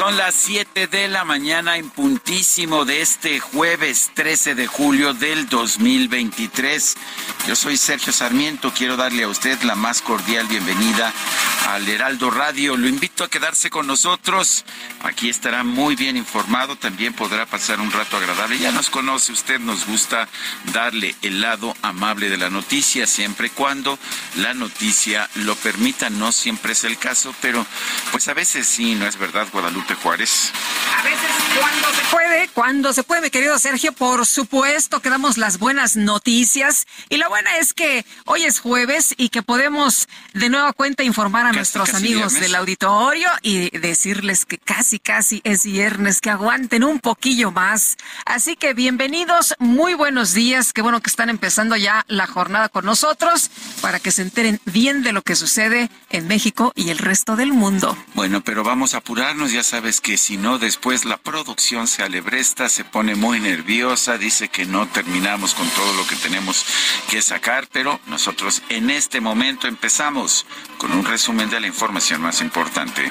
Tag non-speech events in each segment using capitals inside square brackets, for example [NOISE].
Son las 7 de la mañana en puntísimo de este jueves 13 de julio del 2023. Yo soy Sergio Sarmiento, quiero darle a usted la más cordial bienvenida al Heraldo Radio. Lo invito a quedarse con nosotros. Aquí estará muy bien informado, también podrá pasar un rato agradable. Ya nos conoce usted, nos gusta darle el lado amable de la noticia, siempre y cuando la noticia lo permita. No siempre es el caso, pero pues a veces sí, ¿no es verdad, Guadalupe Juárez? A veces cuando se puede, cuando se puede, mi querido Sergio, por supuesto que damos las buenas noticias. Y la buena es que hoy es jueves y que podemos de nueva cuenta informar a Casi, nuestros casi amigos viernes. del auditorio y decirles que casi, casi es viernes, que aguanten un poquillo más. Así que bienvenidos, muy buenos días. Qué bueno que están empezando ya la jornada con nosotros para que se enteren bien de lo que sucede en México y el resto del mundo. Bueno, pero vamos a apurarnos, ya sabes que si no, después la producción se alebresta, se pone muy nerviosa, dice que no terminamos con todo lo que tenemos que sacar, pero nosotros en este momento empezamos con un resumen de la información más importante.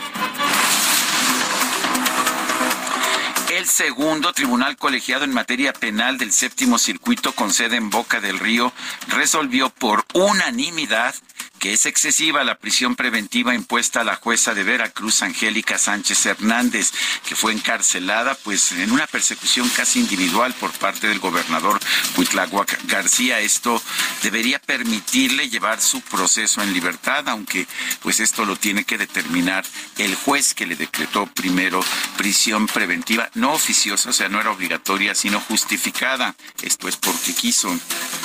El segundo tribunal colegiado en materia penal del séptimo circuito con sede en Boca del Río resolvió por unanimidad que es excesiva la prisión preventiva impuesta a la jueza de Veracruz, Angélica Sánchez Hernández, que fue encarcelada pues en una persecución casi individual por parte del gobernador Cuitláhuac García. Esto debería permitirle llevar su proceso en libertad, aunque pues esto lo tiene que determinar el juez que le decretó primero prisión preventiva no oficiosa, o sea, no era obligatoria, sino justificada. Esto es porque quiso.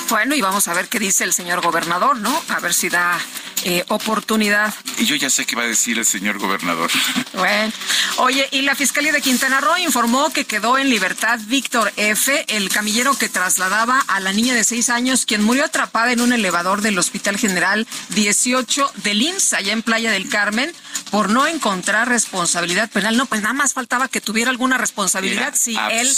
Bueno, y vamos a ver qué dice el señor gobernador, ¿no? A ver si da eh, oportunidad. Y yo ya sé qué va a decir el señor gobernador. [LAUGHS] Bueno, oye, y la Fiscalía de Quintana Roo informó que quedó en libertad Víctor F., el camillero que trasladaba a la niña de seis años, quien murió atrapada en un elevador del Hospital General 18 del IMSS, allá en Playa del Carmen, por no encontrar responsabilidad penal. No, pues nada más faltaba que tuviera alguna responsabilidad Era si él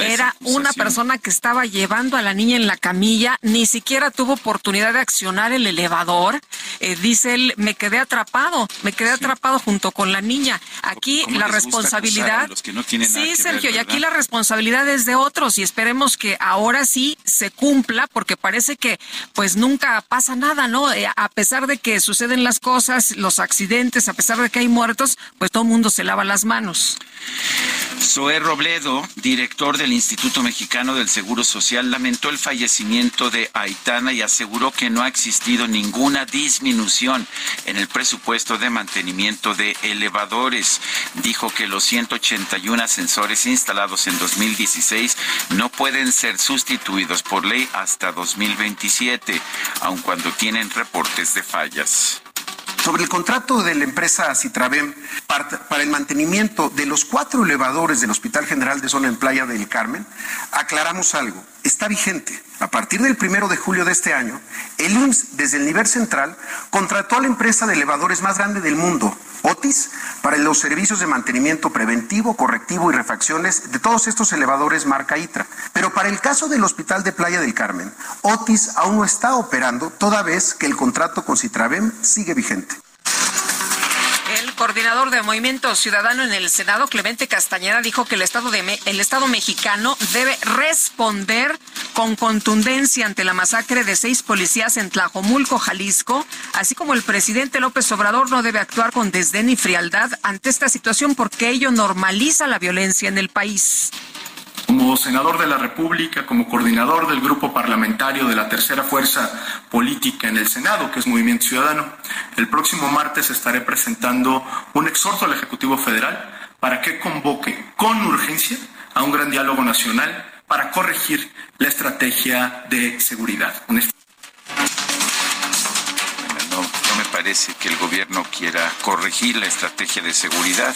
era una persona que estaba llevando a la niña en la camilla, ni siquiera tuvo oportunidad de accionar el elevador. Eh, dice él, me quedé atrapado, me quedé atrapado junto con la niña. Aquí ¿Cómo la responsabilidad. los que no sí, que ver, Sergio, y aquí la responsabilidad es de otros y esperemos que ahora sí se cumpla porque parece que pues nunca pasa nada, ¿no? Eh, a pesar de que suceden las cosas, los accidentes, a pesar de que hay muertos, pues todo el mundo se lava las manos. Zoé Robledo, director del Instituto Mexicano del Seguro Social, lamentó el fallecimiento de Aitana y aseguró que no ha existido ninguna disminución en el presupuesto de mantenimiento de elevadores. Dijo que los 181 ascensores instalados en 2016 no pueden ser sustituidos por ley hasta 2027, aun cuando tienen reportes de fallas. Sobre el contrato de la empresa Citravem para, el mantenimiento de los cuatro elevadores del Hospital General de Zona en Playa del Carmen, aclaramos algo. Está vigente. A partir del primero de julio de este año, el IMSS, desde el nivel central, contrató a la empresa de elevadores más grande del mundo, Otis, para los servicios de mantenimiento preventivo, correctivo y refacciones de todos estos elevadores marca ITRA. Pero para el caso del Hospital de Playa del Carmen, Otis aún no está operando, toda vez que el contrato con Citravem sigue vigente. Coordinador de Movimiento Ciudadano en el Senado, Clemente Castañeda, dijo que el Estado, el Estado mexicano debe responder con contundencia ante la masacre de seis policías en Tlajomulco, Jalisco, así como el presidente López Obrador no debe actuar con desdén y frialdad ante esta situación porque ello normaliza la violencia en el país. Como senador de la República, como coordinador del grupo parlamentario de la tercera fuerza política en el Senado, que es Movimiento Ciudadano, el próximo martes estaré presentando un exhorto al Ejecutivo Federal para que convoque con urgencia a un gran diálogo nacional para corregir la estrategia de seguridad. No, no me parece que el gobierno quiera corregir la estrategia de seguridad.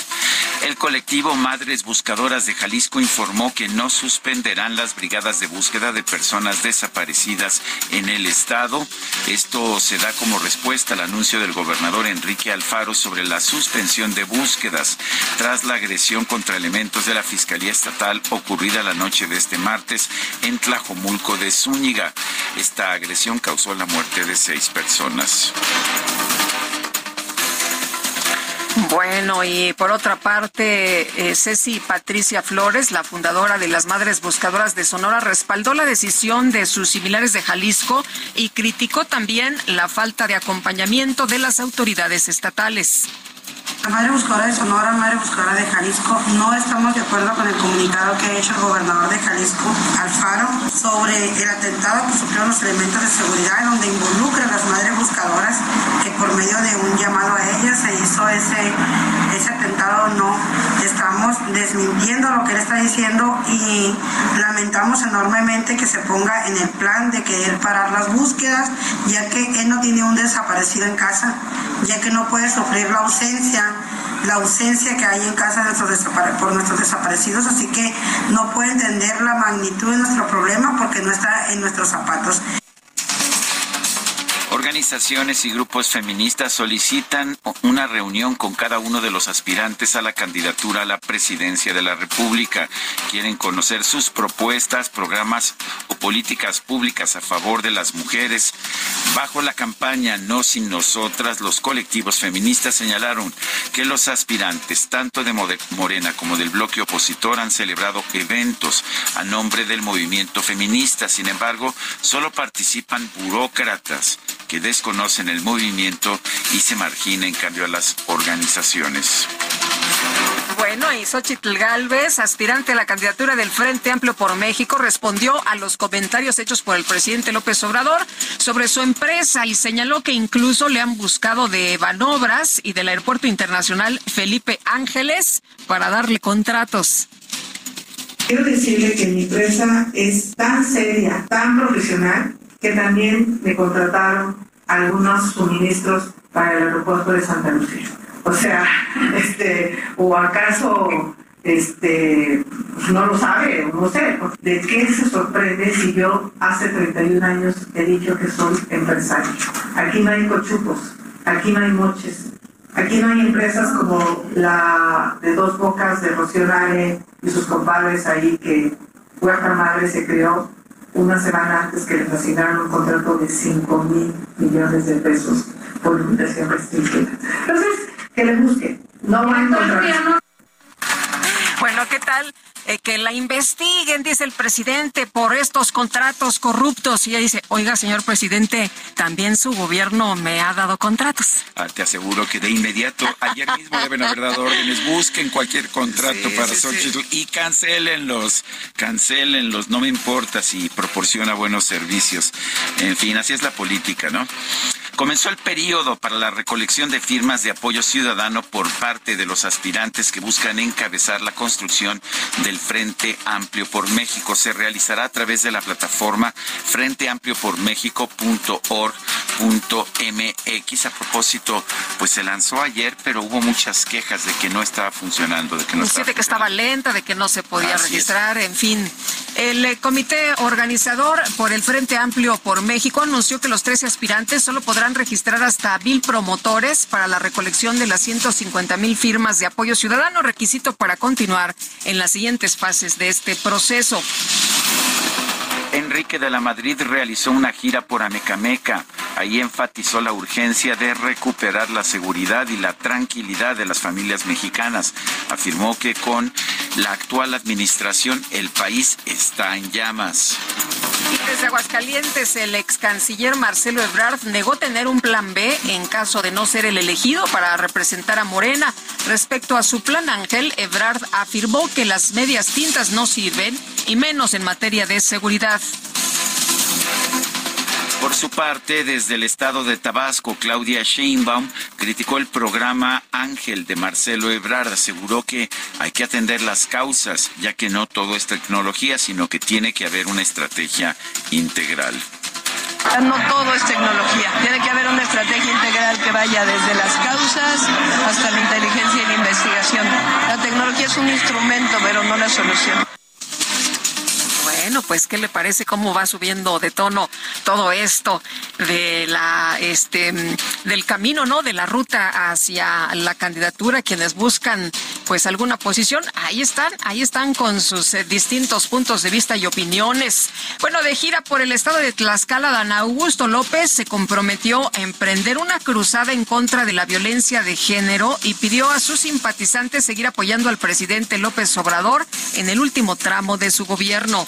El colectivo Madres Buscadoras de Jalisco informó que no suspenderán las brigadas de búsqueda de personas desaparecidas en el estado. Esto se da como respuesta al anuncio del gobernador Enrique Alfaro sobre la suspensión de búsquedas tras la agresión contra elementos de la Fiscalía Estatal ocurrida la noche de este martes en Tlajomulco de Zúñiga. Esta agresión causó la muerte de seis personas. Bueno, y por otra parte, eh, Ceci Patricia Flores, la fundadora de las Madres Buscadoras de Sonora, respaldó la decisión de sus similares de Jalisco y criticó también la falta de acompañamiento de las autoridades estatales. La Madre Buscadora de Sonora, Madre Buscadora de Jalisco, no estamos de acuerdo con el comunicado que ha hecho el gobernador de Jalisco, Alfaro, sobre el atentado que sufrieron los elementos de seguridad, donde involucra a las Madres Buscadoras, que por medio de un llamado a ellas se hizo ese, ese atentado. No, estamos desmintiendo lo que él está diciendo y lamentamos enormemente que se ponga en el plan de querer parar las búsquedas, ya que él no tiene un desaparecido en casa, ya que no puede sufrir la ausencia la ausencia que hay en casa de nuestros por nuestros desaparecidos, así que no puede entender la magnitud de nuestro problema porque no está en nuestros zapatos. Organizaciones y grupos feministas solicitan una reunión con cada uno de los aspirantes a la candidatura a la presidencia de la República. Quieren conocer sus propuestas, programas o políticas públicas a favor de las mujeres. Bajo la campaña No sin nosotras, los colectivos feministas señalaron que los aspirantes, tanto de Morena como del bloque opositor, han celebrado eventos a nombre del movimiento feminista. Sin embargo, solo participan burócratas que desconocen el movimiento y se margina en cambio a las organizaciones. Bueno, y Xochitl Galvez, aspirante a la candidatura del Frente Amplio por México, respondió a los comentarios hechos por el presidente López Obrador sobre su empresa y señaló que incluso le han buscado de Banobras y del Aeropuerto Internacional Felipe Ángeles para darle contratos. Quiero decirle que mi empresa es tan seria, tan profesional, que también me contrataron algunos suministros para el aeropuerto de Santa Lucía. O sea, [LAUGHS] este, o acaso este, pues no lo sabe, no sé, ¿de qué se sorprende si yo hace 31 años he dicho que soy empresario? Aquí no hay cochupos, aquí no hay moches, aquí no hay empresas como la de Dos Bocas de Rocío y sus compadres ahí que Huerta Madre se creó una semana antes que les asignaron un contrato de 5 mil millones de pesos por limitación restringida. Entonces, que le busquen. No van a encontrar. Bueno, ¿qué tal? Eh, que la investiguen, dice el presidente, por estos contratos corruptos. Y ella dice, oiga, señor presidente, también su gobierno me ha dado contratos. Ah, te aseguro que de inmediato, ayer mismo deben haber dado órdenes, busquen cualquier contrato para Xochitl y cancelenlos, cancelenlos, no me importa si proporciona buenos servicios. En fin, así es la política, ¿no? Comenzó el periodo para la recolección de firmas de apoyo ciudadano por parte de los aspirantes que buscan encabezar la construcción del Frente Amplio por México. Se realizará a través de la plataforma frenteampliopormexico.org.mx. A propósito, pues se lanzó ayer, pero hubo muchas quejas de que no estaba funcionando, de que no sí, de que estaba lenta, de que no se podía registrar, en fin. El eh, comité organizador por el Frente Amplio por México anunció que los 13 aspirantes solo podrán registrar hasta mil promotores para la recolección de las 150 mil firmas de apoyo ciudadano, requisito para continuar en las siguientes fases de este proceso. Enrique de la Madrid realizó una gira por Amecameca. Ahí enfatizó la urgencia de recuperar la seguridad y la tranquilidad de las familias mexicanas. Afirmó que con la actual administración el país está en llamas. Desde Aguascalientes, el ex canciller Marcelo Ebrard negó tener un plan B en caso de no ser el elegido para representar a Morena. Respecto a su plan Ángel, Ebrard afirmó que las medias tintas no sirven y menos en materia de seguridad. Por su parte, desde el estado de Tabasco, Claudia Sheinbaum criticó el programa Ángel de Marcelo Ebrard. Aseguró que hay que atender las causas, ya que no todo es tecnología, sino que tiene que haber una estrategia integral. No todo es tecnología. Tiene que haber una estrategia integral que vaya desde las causas hasta la inteligencia y la investigación. La tecnología es un instrumento, pero no la solución. Bueno, pues ¿qué le parece cómo va subiendo de tono todo esto de la este del camino, ¿no? De la ruta hacia la candidatura quienes buscan pues alguna posición, ahí están, ahí están con sus eh, distintos puntos de vista y opiniones. Bueno, de gira por el estado de Tlaxcala, Dan Augusto López se comprometió a emprender una cruzada en contra de la violencia de género y pidió a sus simpatizantes seguir apoyando al presidente López Obrador en el último tramo de su gobierno.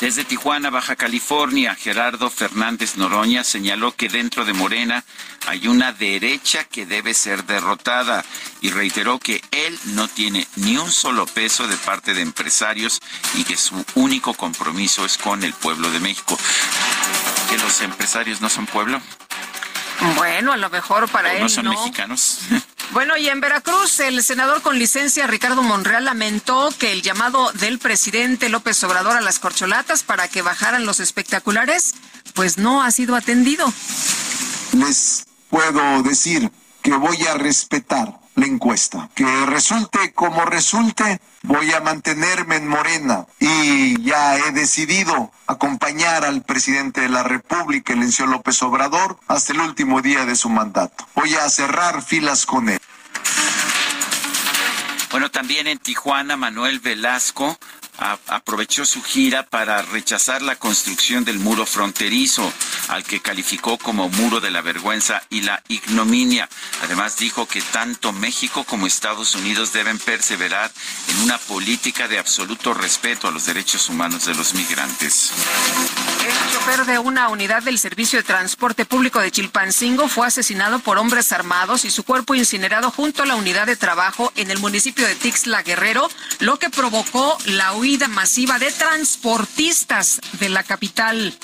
Desde Tijuana, Baja California, Gerardo Fernández Noroña señaló que dentro de Morena hay una derecha que debe ser derrotada y reiteró que él no tiene ni un solo peso de parte de empresarios y que su único compromiso es con el pueblo de México. ¿Que los empresarios no son pueblo? [LAUGHS] Bueno, a lo mejor para él no son mexicanos. [LAUGHS] [LAUGHS] Bueno, y en Veracruz, el senador con licencia Ricardo Monreal lamentó que el llamado del presidente López Obrador a las corcholatas para que bajaran los espectaculares, pues no ha sido atendido. Les puedo decir que voy a respetar la encuesta. Que resulte como resulte, voy a mantenerme en Morena y ya he decidido acompañar al presidente de la República, el señor López Obrador, hasta el último día de su mandato. Voy a cerrar filas con él. Bueno, también en Tijuana, Manuel Velasco aprovechó su gira para rechazar la construcción del muro fronterizo, al que calificó como muro de la vergüenza y la ignominia. Además dijo que tanto México como Estados Unidos deben perseverar en una política de absoluto respeto a los derechos humanos de los migrantes. El chofer de una unidad del Servicio de Transporte Público de Chilpancingo fue asesinado por hombres armados y su cuerpo incinerado junto a la unidad de trabajo en el municipio de Tixla Guerrero, lo que provocó la huida masiva de transportistas de la capital.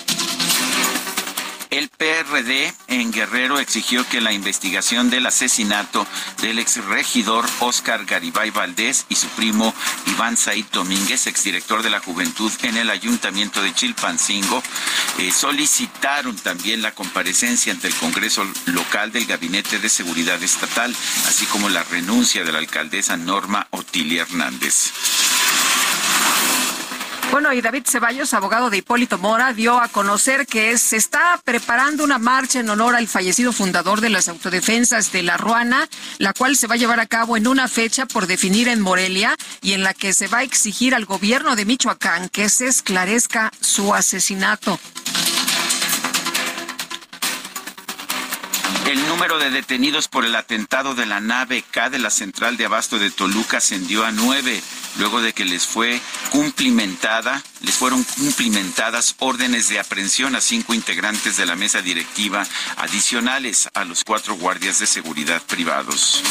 El PRD en Guerrero exigió que la investigación del asesinato del exregidor Oscar Garibay Valdés y su primo Iván Said Domínguez, exdirector de la Juventud en el Ayuntamiento de Chilpancingo, eh, solicitaron también la comparecencia ante el Congreso local del Gabinete de Seguridad Estatal, así como la renuncia de la alcaldesa Norma Otilia Hernández. Bueno, y David Ceballos, abogado de Hipólito Mora, dio a conocer que se está preparando una marcha en honor al fallecido fundador de las autodefensas de La Ruana, la cual se va a llevar a cabo en una fecha por definir en Morelia y en la que se va a exigir al gobierno de Michoacán que se esclarezca su asesinato. El número de detenidos por el atentado de la nave K de la central de abasto de Toluca ascendió a nueve luego de que les fue cumplimentada, les fueron cumplimentadas órdenes de aprehensión a cinco integrantes de la mesa directiva adicionales a los cuatro guardias de seguridad privados.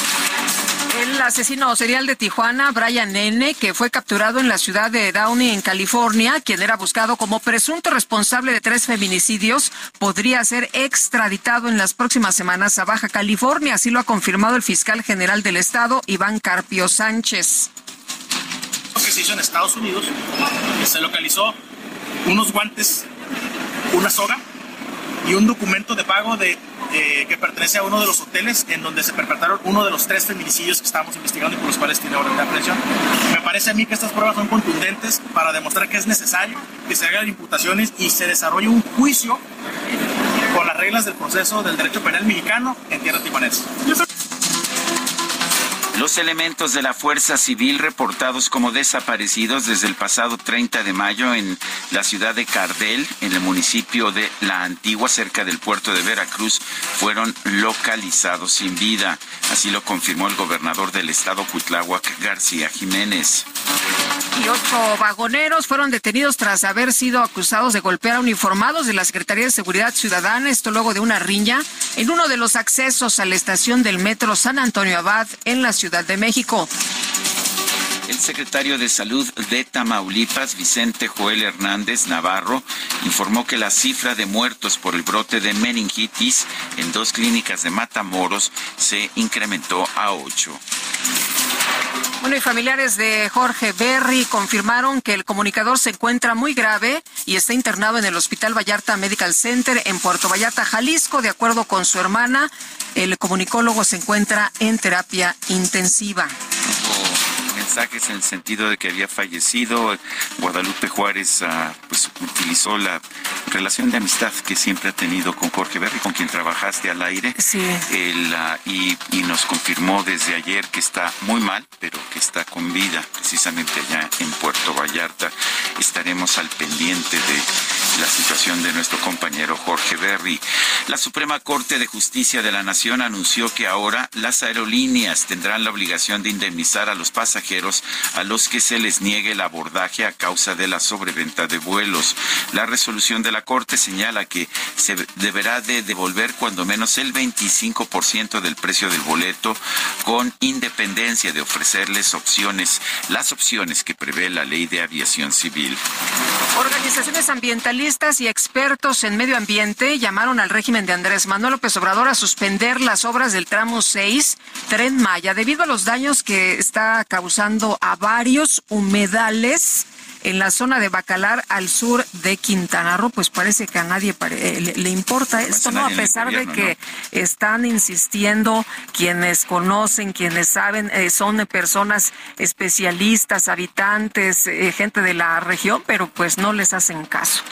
El asesino serial de Tijuana, Brian N., que fue capturado en la ciudad de Downey, en California, quien era buscado como presunto responsable de tres feminicidios, podría ser extraditado en las próximas semanas a Baja California. Así lo ha confirmado el fiscal general del estado, Iván Carpio Sánchez en Estados Unidos, se localizó unos guantes, una soga y un documento de pago de, eh, que pertenece a uno de los hoteles en donde se perpetraron uno de los tres feminicidios que estábamos investigando y por los cuales tiene orden de aprehensión. Me parece a mí que estas pruebas son contundentes para demostrar que es necesario que se hagan imputaciones y se desarrolle un juicio con las reglas del proceso del derecho penal mexicano en tierra tijuanense. Los elementos de la Fuerza Civil reportados como desaparecidos desde el pasado 30 de mayo en la ciudad de Cardel, en el municipio de La Antigua, cerca del puerto de Veracruz, fueron localizados sin vida. Así lo confirmó el gobernador del estado Cuitláhuac, García Jiménez. Y ocho vagoneros fueron detenidos tras haber sido acusados de golpear a uniformados de la Secretaría de Seguridad Ciudadana, esto luego de una riña en uno de los accesos a la estación del metro San Antonio Abad en la Ciudad de México. El secretario de Salud de Tamaulipas, Vicente Joel Hernández Navarro, informó que la cifra de muertos por el brote de meningitis en dos clínicas de Matamoros se incrementó a ocho. Bueno, y familiares de Jorge Berry confirmaron que el comunicador se encuentra muy grave y está internado en el Hospital Vallarta Medical Center en Puerto Vallarta, Jalisco. De acuerdo con su hermana, el comunicólogo se encuentra en terapia intensiva mensajes en el sentido de que había fallecido. Guadalupe Juárez ah, pues, utilizó la relación de amistad que siempre ha tenido con Jorge Berry, con quien trabajaste al aire. Sí. Ah, y, y, nos confirmó desde ayer que está muy mal, pero que está con vida, precisamente allá en Puerto Vallarta. Estaremos al pendiente de la situación de nuestro compañero Jorge Berry. La Suprema Corte de Justicia de la Nación anunció que ahora las aerolíneas tendrán la obligación de indemnizar a los pasajeros a los que se les niegue el abordaje a causa de la sobreventa de vuelos. La resolución de la Corte señala que se deberá de devolver cuando menos el 25% del precio del boleto con independencia de ofrecerles opciones, las opciones que prevé la Ley de Aviación Civil. Organizaciones ambientalistas y expertos en medio ambiente llamaron al régimen de Andrés Manuel López Obrador a suspender las obras del tramo 6 Tren Maya debido a los daños que está causando a varios humedales en la zona de Bacalar al sur de Quintana Roo, pues parece que a nadie eh, le, importa esto, ¿no? A pesar de que están insistiendo quienes conocen, quienes saben, eh, son personas especialistas, habitantes, eh, gente de la región, pero pues no les hacen caso.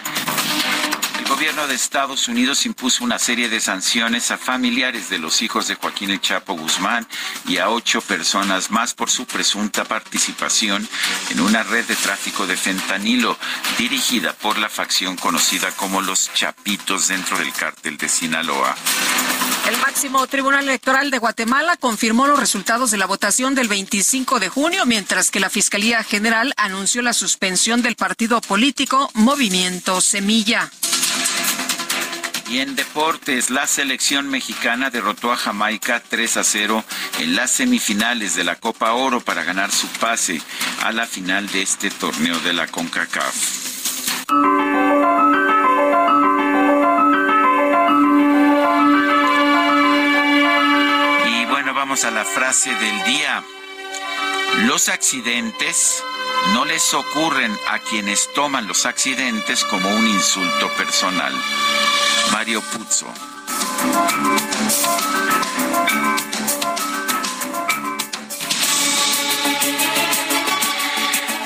Gobierno de Estados Unidos impuso una serie de sanciones a familiares de los hijos de Joaquín El Chapo Guzmán y a ocho personas más por su presunta participación en una red de tráfico de fentanilo dirigida por la facción conocida como los Chapitos dentro del cártel de Sinaloa. El máximo Tribunal Electoral de Guatemala confirmó los resultados de la votación del 25 de junio, mientras que la Fiscalía General anunció la suspensión del partido político Movimiento Semilla. Y en deportes, la selección mexicana derrotó a Jamaica 3 a 0 en las semifinales de la Copa Oro para ganar su pase a la final de este torneo de la CONCACAF. Y bueno, vamos a la frase del día. Los accidentes no les ocurren a quienes toman los accidentes como un insulto personal. Mario Puzo.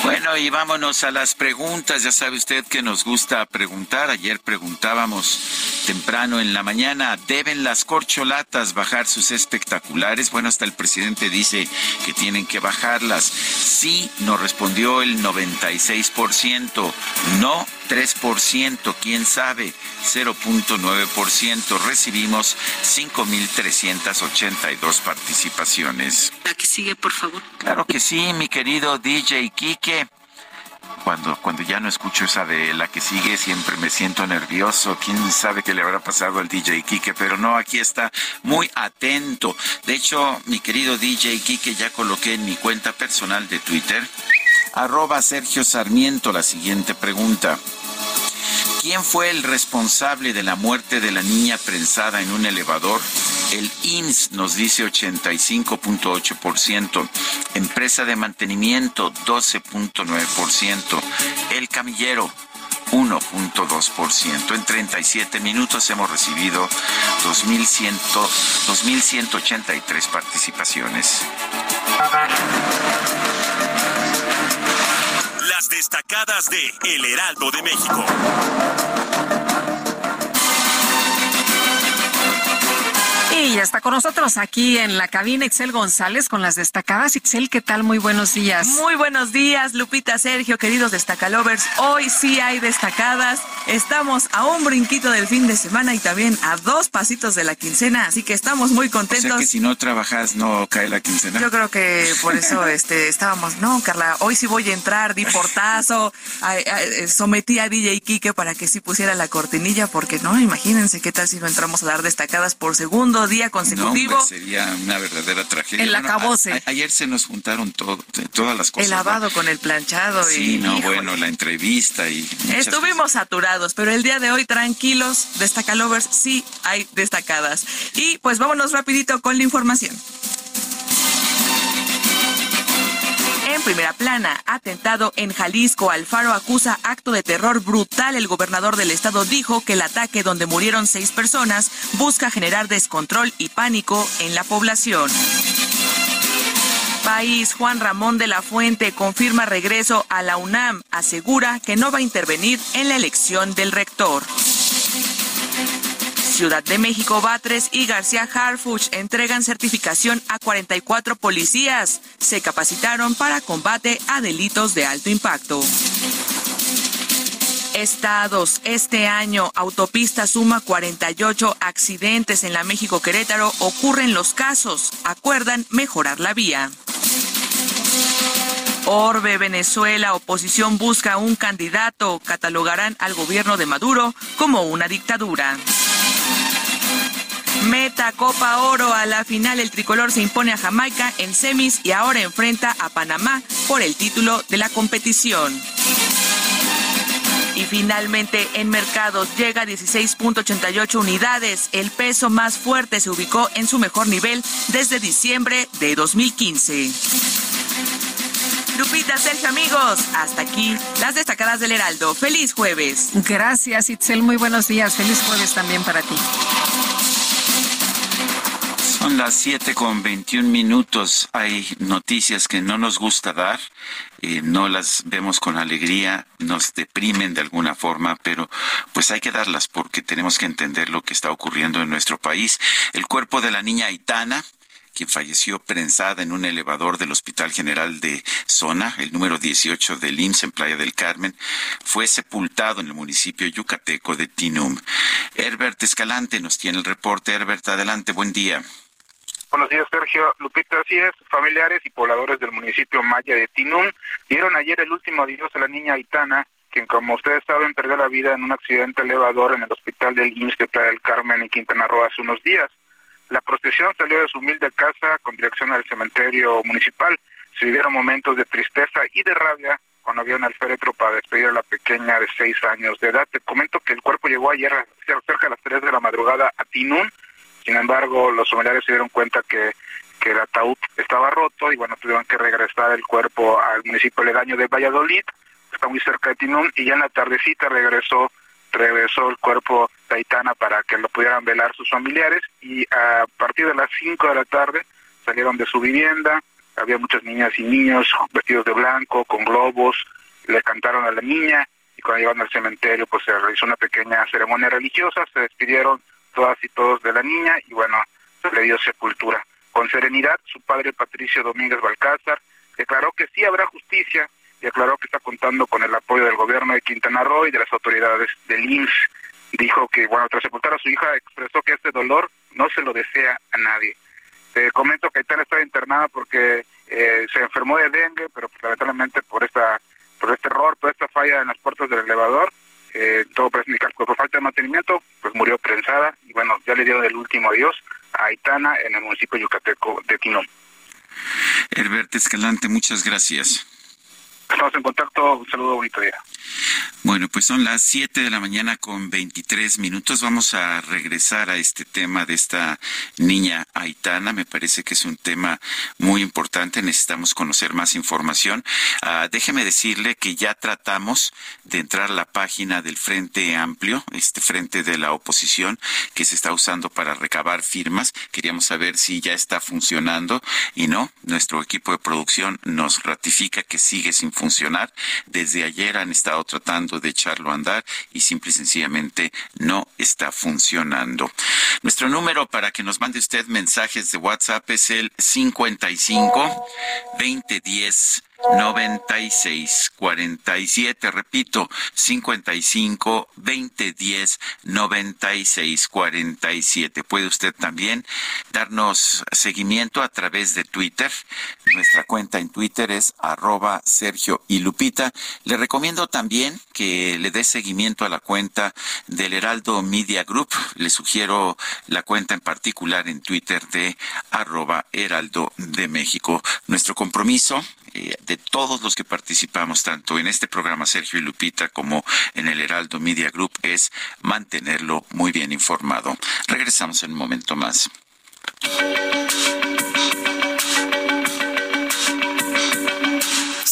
Bueno, y vámonos a las preguntas. Ya sabe usted que nos gusta preguntar. Ayer preguntábamos temprano en la mañana, ¿deben las corcholatas bajar sus espectaculares? Bueno, hasta el presidente dice que tienen que bajarlas. Sí, nos respondió el 96%. No, 3%, quién sabe, 0.9%. Recibimos 5.382 participaciones. La que sigue, por favor. Claro que sí, mi querido DJ Quique. Cuando, cuando ya no escucho esa de la que sigue, siempre me siento nervioso. ¿Quién sabe qué le habrá pasado al DJ Quique? Pero no, aquí está muy atento. De hecho, mi querido DJ Quique, ya coloqué en mi cuenta personal de Twitter Arroba Sergio Sarmiento la siguiente pregunta. ¿Quién fue el responsable de la muerte de la niña prensada en un elevador? El INS nos dice 85.8%, empresa de mantenimiento 12.9%, el camillero 1.2%. En 37 minutos hemos recibido 2.183 participaciones destacadas de El Heraldo de México. Y ya está con nosotros aquí en la cabina Excel González con las destacadas. Excel, ¿qué tal? Muy buenos días. Muy buenos días, Lupita, Sergio, queridos destacalovers. Hoy sí hay destacadas. Estamos a un brinquito del fin de semana y también a dos pasitos de la quincena, así que estamos muy contentos. O que si no trabajas no cae la quincena. Yo creo que por eso [LAUGHS] este estábamos, no, Carla, hoy sí voy a entrar, di portazo, sometí a DJ Kike para que sí pusiera la cortinilla porque no, imagínense qué tal si no entramos a dar destacadas por segundo día consecutivo. sería una verdadera tragedia. El acabose. ayer se nos juntaron todo, todas las cosas. El lavado con el planchado. Sí, no, bueno, la entrevista y... Estuvimos saturados, pero el día de hoy tranquilos, destacalovers, sí hay destacadas. Y pues vámonos rapidito con la información. En primera plana, atentado en Jalisco, Alfaro acusa acto de terror brutal. El gobernador del estado dijo que el ataque donde murieron seis personas busca generar descontrol y pánico en la población. País, Juan Ramón de la Fuente confirma regreso a la UNAM. Asegura que no va a intervenir en la elección del rector. Ciudad de México, Batres y García Harfuch entregan certificación a 44 policías. Se capacitaron para combate a delitos de alto impacto. Estados, este año autopista suma 48 accidentes en la México Querétaro. Ocurren los casos. Acuerdan mejorar la vía. Orbe, Venezuela, oposición busca un candidato. Catalogarán al gobierno de Maduro como una dictadura. Meta Copa Oro a la final el tricolor se impone a Jamaica en semis y ahora enfrenta a Panamá por el título de la competición. Y finalmente en mercados llega a 16.88 unidades. El peso más fuerte se ubicó en su mejor nivel desde diciembre de 2015. Lupita, Sergio, amigos, hasta aquí las destacadas del Heraldo. Feliz jueves. Gracias, Itzel. Muy buenos días. Feliz jueves también para ti. Son las siete con 21 minutos. Hay noticias que no nos gusta dar, eh, no las vemos con alegría, nos deprimen de alguna forma, pero pues hay que darlas porque tenemos que entender lo que está ocurriendo en nuestro país. El cuerpo de la niña Aitana, quien falleció prensada en un elevador del Hospital General de Zona, el número 18 del IMSS en Playa del Carmen, fue sepultado en el municipio yucateco de Tinum. Herbert Escalante nos tiene el reporte. Herbert, adelante, buen día. Buenos días, Sergio. Lupita, así es. Familiares y pobladores del municipio Maya de Tinún dieron ayer el último adiós a la niña Aitana, quien, como ustedes saben, perdió la vida en un accidente elevador en el hospital del IMSS de del Carmen en Quintana Roo hace unos días. La procesión salió de su humilde casa con dirección al cementerio municipal. Se vivieron momentos de tristeza y de rabia cuando había un féretro para despedir a la pequeña de seis años de edad. Te comento que el cuerpo llegó ayer cerca de las tres de la madrugada a Tinún sin embargo, los familiares se dieron cuenta que, el ataúd estaba roto y bueno, tuvieron que regresar el cuerpo al municipio legaño de Valladolid, está muy cerca de Tinún, y ya en la tardecita regresó regresó el cuerpo de Aitana para que lo pudieran velar sus familiares y a partir de las 5 de la tarde salieron de su vivienda, había muchas niñas y niños vestidos de blanco, con globos, le cantaron a la niña y cuando llegaron al cementerio pues se realizó una pequeña ceremonia religiosa, se despidieron todas y todos de la niña y bueno, le dio sepultura. Con serenidad, su padre Patricio Domínguez Balcázar declaró que sí habrá justicia y aclaró que está contando con el apoyo del gobierno de Quintana Roo y de las autoridades del INS. Dijo que, bueno, tras sepultar a su hija, expresó que este dolor no se lo desea a nadie. Te comento que Aitana está internada porque eh, se enfermó de dengue, pero pues, lamentablemente por esta por este error, por esta falla en las puertas del elevador, eh, todo que por falta de mantenimiento, pues murió prensada y bueno, ya le dieron el último adiós a Aitana en el municipio yucateco de Tinón. Herbert Escalante, muchas gracias. Estamos en contacto. Un saludo, bonito día. Bueno, pues son las 7 de la mañana con 23 minutos. Vamos a regresar a este tema de esta niña Aitana. Me parece que es un tema muy importante. Necesitamos conocer más información. Ah, déjeme decirle que ya tratamos de entrar a la página del Frente Amplio, este frente de la oposición que se está usando para recabar firmas. Queríamos saber si ya está funcionando y no. Nuestro equipo de producción nos ratifica que sigue sin funcionar. Desde ayer han estado tratando de echarlo a andar y simple y sencillamente no está funcionando. Nuestro número para que nos mande usted mensajes de WhatsApp es el 55 2010 96 47. Repito, 55 20 10 96 47. Puede usted también darnos seguimiento a través de Twitter. Nuestra cuenta en Twitter es arroba Sergio y Lupita. Le recomiendo también que le dé seguimiento a la cuenta del Heraldo Media Group. Le sugiero la cuenta en particular en Twitter de arroba Heraldo de México. Nuestro compromiso eh, de todos los que participamos, tanto en este programa Sergio y Lupita como en el Heraldo Media Group, es mantenerlo muy bien informado. Regresamos en un momento más.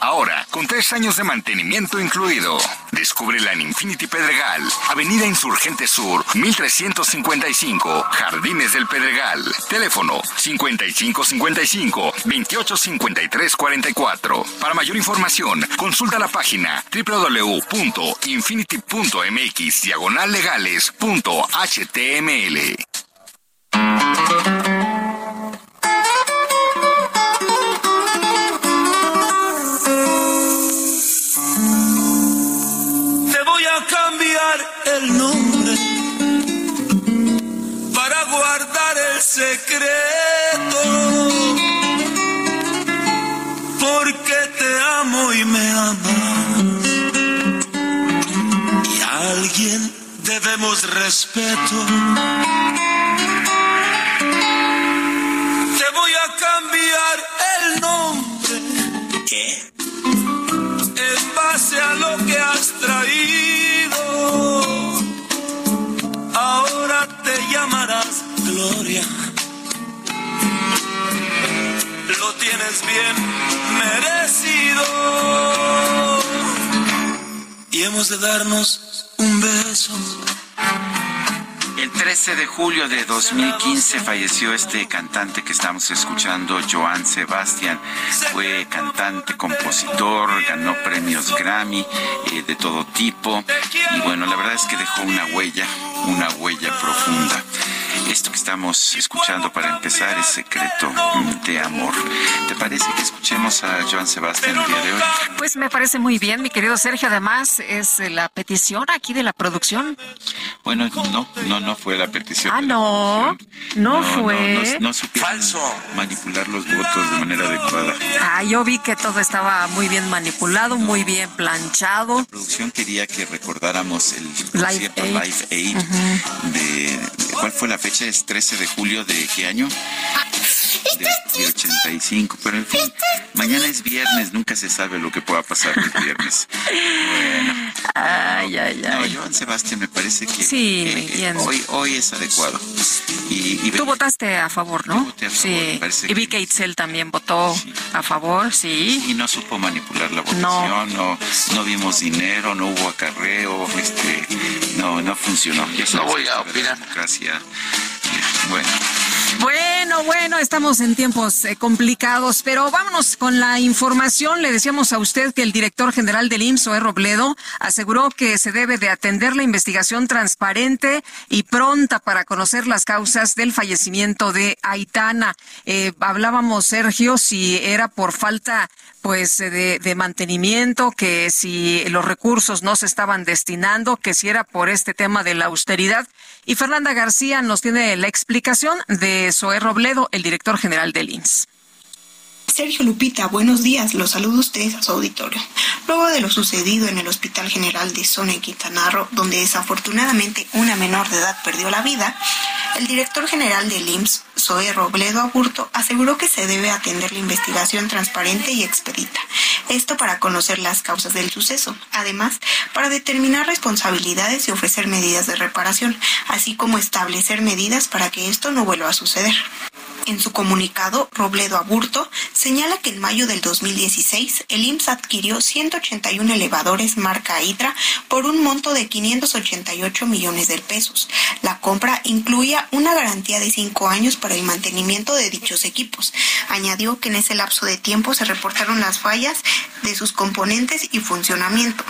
Ahora, con tres años de mantenimiento incluido. Descúbrela en Infinity Pedregal, Avenida Insurgente Sur, 1355, Jardines del Pedregal. Teléfono 5555 285344. Para mayor información, consulta la página www.infinity.mx diagonal legales.html. el nombre para guardar el secreto. Porque te amo y me amas. Y a alguien debemos respeto. Te voy a cambiar el nombre. ¿Qué? En base a lo que has traído. Llamarás Gloria. Lo tienes bien merecido. Y hemos de darnos un beso. El 13 de julio de 2015 falleció este cantante que estamos escuchando, Joan Sebastián. Fue cantante, compositor, ganó premios Grammy eh, de todo tipo. Y bueno, la verdad es que dejó una huella, una huella profunda. Esto que estamos escuchando para empezar es Secreto de Amor. ¿Te parece que escuchemos a Joan Sebastián el día de hoy? Pues me parece muy bien, mi querido Sergio. Además, es la petición aquí de la producción. Bueno, no, no, no fue la petición. Ah, de la no, no fue. No, no supieron manipular los votos de manera adecuada. Ah, yo vi que todo estaba muy bien manipulado, muy bien planchado. La producción quería que recordáramos el Live concierto Aid. Live Aid de, de- ¿Cuál fue la fecha? ¿Es 13 de julio de qué año? De, de 85, pero en fin, mañana es viernes, nunca se sabe lo que pueda pasar el viernes. Bueno. Ay, ay, No, ay. Joan Sebastián me parece que Sí, eh, hoy, hoy es adecuado. Y, y Tú votaste a favor, ¿no? voté a favor, sí. me Y vi que Itzel también votó a favor, sí. y no supo manipular la votación, no. no, vimos dinero, no hubo acarreo, este, no, no funcionó. Ya sabes voy a la democracia, bueno. Bueno, bueno, estamos en tiempos eh, complicados, pero vámonos con la información. Le decíamos a usted que el director general del IMSS, Zoé Robledo, aseguró que se debe de atender la investigación transparente y pronta para conocer las causas del fallecimiento de Aitana. Eh, hablábamos, Sergio, si era por falta pues de, de, mantenimiento, que si los recursos no se estaban destinando, que si era por este tema de la austeridad. Y Fernanda García nos tiene la explicación de Zoé Robledo, el director general del INS. Sergio Lupita, buenos días. Los saludo a ustedes a su auditorio. Luego de lo sucedido en el Hospital General de Zona en Quintana Roo, donde desafortunadamente una menor de edad perdió la vida, el director general del IMSS, Zoe Robledo Aburto, aseguró que se debe atender la investigación transparente y expedita. Esto para conocer las causas del suceso. Además, para determinar responsabilidades y ofrecer medidas de reparación, así como establecer medidas para que esto no vuelva a suceder. En su comunicado, Robledo Aburto señala que en mayo del 2016 el IMSS adquirió 181 elevadores marca Hydra por un monto de 588 millones de pesos. La compra incluía una garantía de cinco años para el mantenimiento de dichos equipos. Añadió que en ese lapso de tiempo se reportaron las fallas de sus componentes y funcionamiento.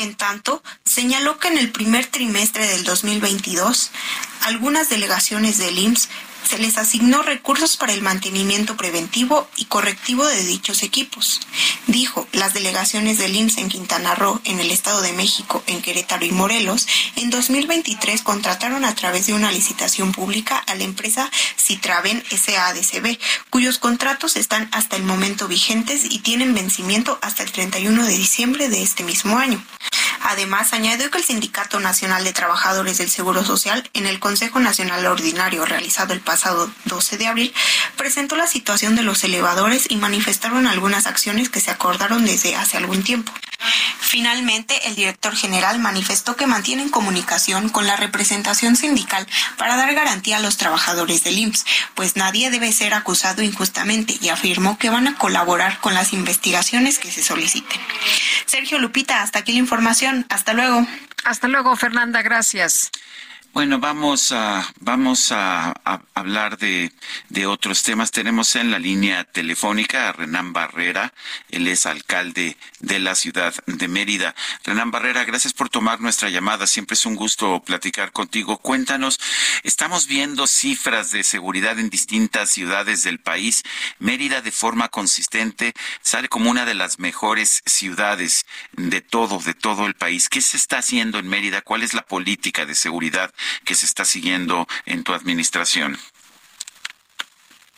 En tanto, señaló que en el primer trimestre del 2022, algunas delegaciones del IMSS se les asignó recursos para el mantenimiento preventivo y correctivo de dichos equipos. Dijo, las delegaciones del IMSS en Quintana Roo, en el Estado de México, en Querétaro y Morelos, en 2023 contrataron a través de una licitación pública a la empresa Citraven SADCB, cuyos contratos están hasta el momento vigentes y tienen vencimiento hasta el 31 de diciembre de este mismo año. Además, añadió que el Sindicato Nacional de Trabajadores del Seguro Social, en el Consejo Nacional Ordinario realizado el pasado 12 de abril, presentó la situación de los elevadores y manifestaron algunas acciones que se acordaron desde hace algún tiempo. Finalmente, el director general manifestó que mantienen comunicación con la representación sindical para dar garantía a los trabajadores del IMSS, pues nadie debe ser acusado injustamente y afirmó que van a colaborar con las investigaciones que se soliciten. Sergio Lupita, hasta aquí la información. Hasta luego. Hasta luego, Fernanda. Gracias. Bueno, vamos a, vamos a, hablar de, de, otros temas. Tenemos en la línea telefónica a Renán Barrera. Él es alcalde de la ciudad de Mérida. Renán Barrera, gracias por tomar nuestra llamada. Siempre es un gusto platicar contigo. Cuéntanos, estamos viendo cifras de seguridad en distintas ciudades del país. Mérida de forma consistente sale como una de las mejores ciudades de todo, de todo el país. ¿Qué se está haciendo en Mérida? ¿Cuál es la política de seguridad? Que se está siguiendo en tu administración.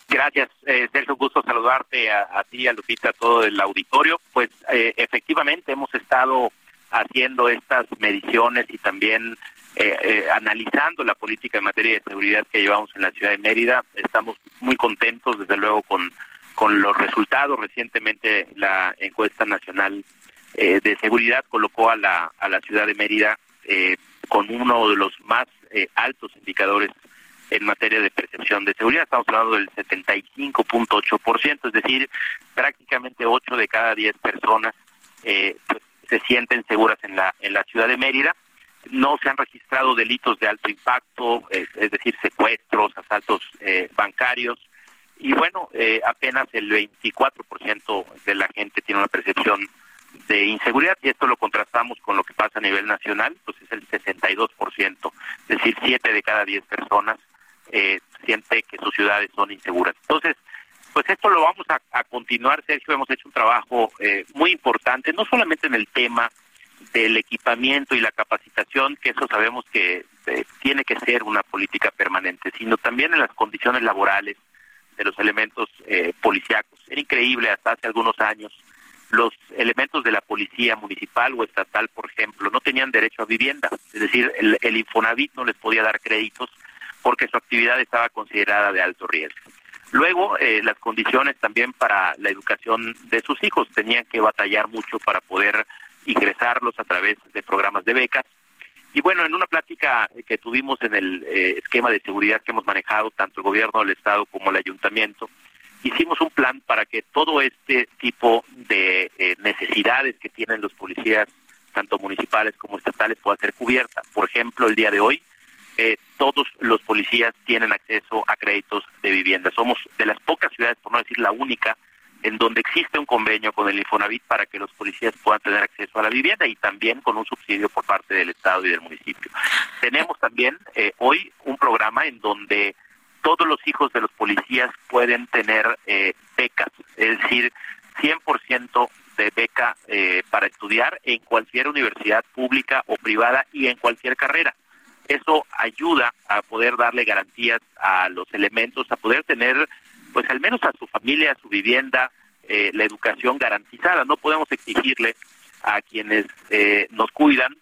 Gracias, eh, Sergio. Gusto saludarte a, ti, a Lupita, a todo el auditorio. Pues eh, efectivamente hemos estado haciendo estas mediciones y también eh, eh, analizando la política en materia de seguridad que llevamos en la ciudad de Mérida. Estamos muy contentos, desde luego, con, con los resultados. Recientemente la encuesta nacional de seguridad colocó a la, a la ciudad de Mérida con uno de los más eh, altos indicadores en materia de percepción de seguridad. Estamos hablando del 75.8%, es decir, prácticamente 8 de cada 10 personas eh, pues, se sienten seguras en la, en la ciudad de Mérida. No se han registrado delitos de alto impacto, es, decir, secuestros, asaltos eh, bancarios. Y bueno, apenas el 24% de la gente tiene una percepción de inseguridad y esto lo contrastamos con lo que pasa a nivel nacional, pues es el 62%, es decir, 7 de cada 10 personas eh, siente que sus ciudades son inseguras. Entonces, pues esto lo vamos a, continuar, Sergio, hemos hecho un trabajo eh, muy importante, no solamente en el tema del equipamiento y la capacitación, que eso sabemos que eh, tiene que ser una política permanente, sino también en las condiciones laborales de los elementos eh, policíacos. Era increíble hasta hace algunos años los elementos de la policía municipal o estatal, por ejemplo, no tenían derecho a vivienda, es decir, el, Infonavit no les podía dar créditos porque su actividad estaba considerada de alto riesgo. Luego, eh, las condiciones también para la educación de sus hijos tenían que batallar mucho para poder ingresarlos a través de programas de becas. Y bueno, en una plática que tuvimos en el eh, esquema de seguridad que hemos manejado, tanto el gobierno del Estado como el ayuntamiento, hicimos un plan para que todo este tipo de eh, necesidades que tienen los policías, tanto municipales como estatales, pueda ser cubierta. Por ejemplo, el día de hoy, eh, todos los policías tienen acceso a créditos de vivienda. Somos de las pocas ciudades, por no decir la única, en donde existe un convenio con el Infonavit para que los policías puedan tener acceso a la vivienda y también con un subsidio por parte del Estado y del municipio. Tenemos también eh, hoy un programa en donde todos los hijos de los policías pueden tener eh, becas, es decir, 100% de beca eh, para estudiar en cualquier universidad pública o privada y en cualquier carrera. Eso ayuda a poder darle garantías a los elementos, a poder tener, pues al menos a su familia, a su vivienda, eh, la educación garantizada. No podemos exigirle a quienes eh, nos cuidan,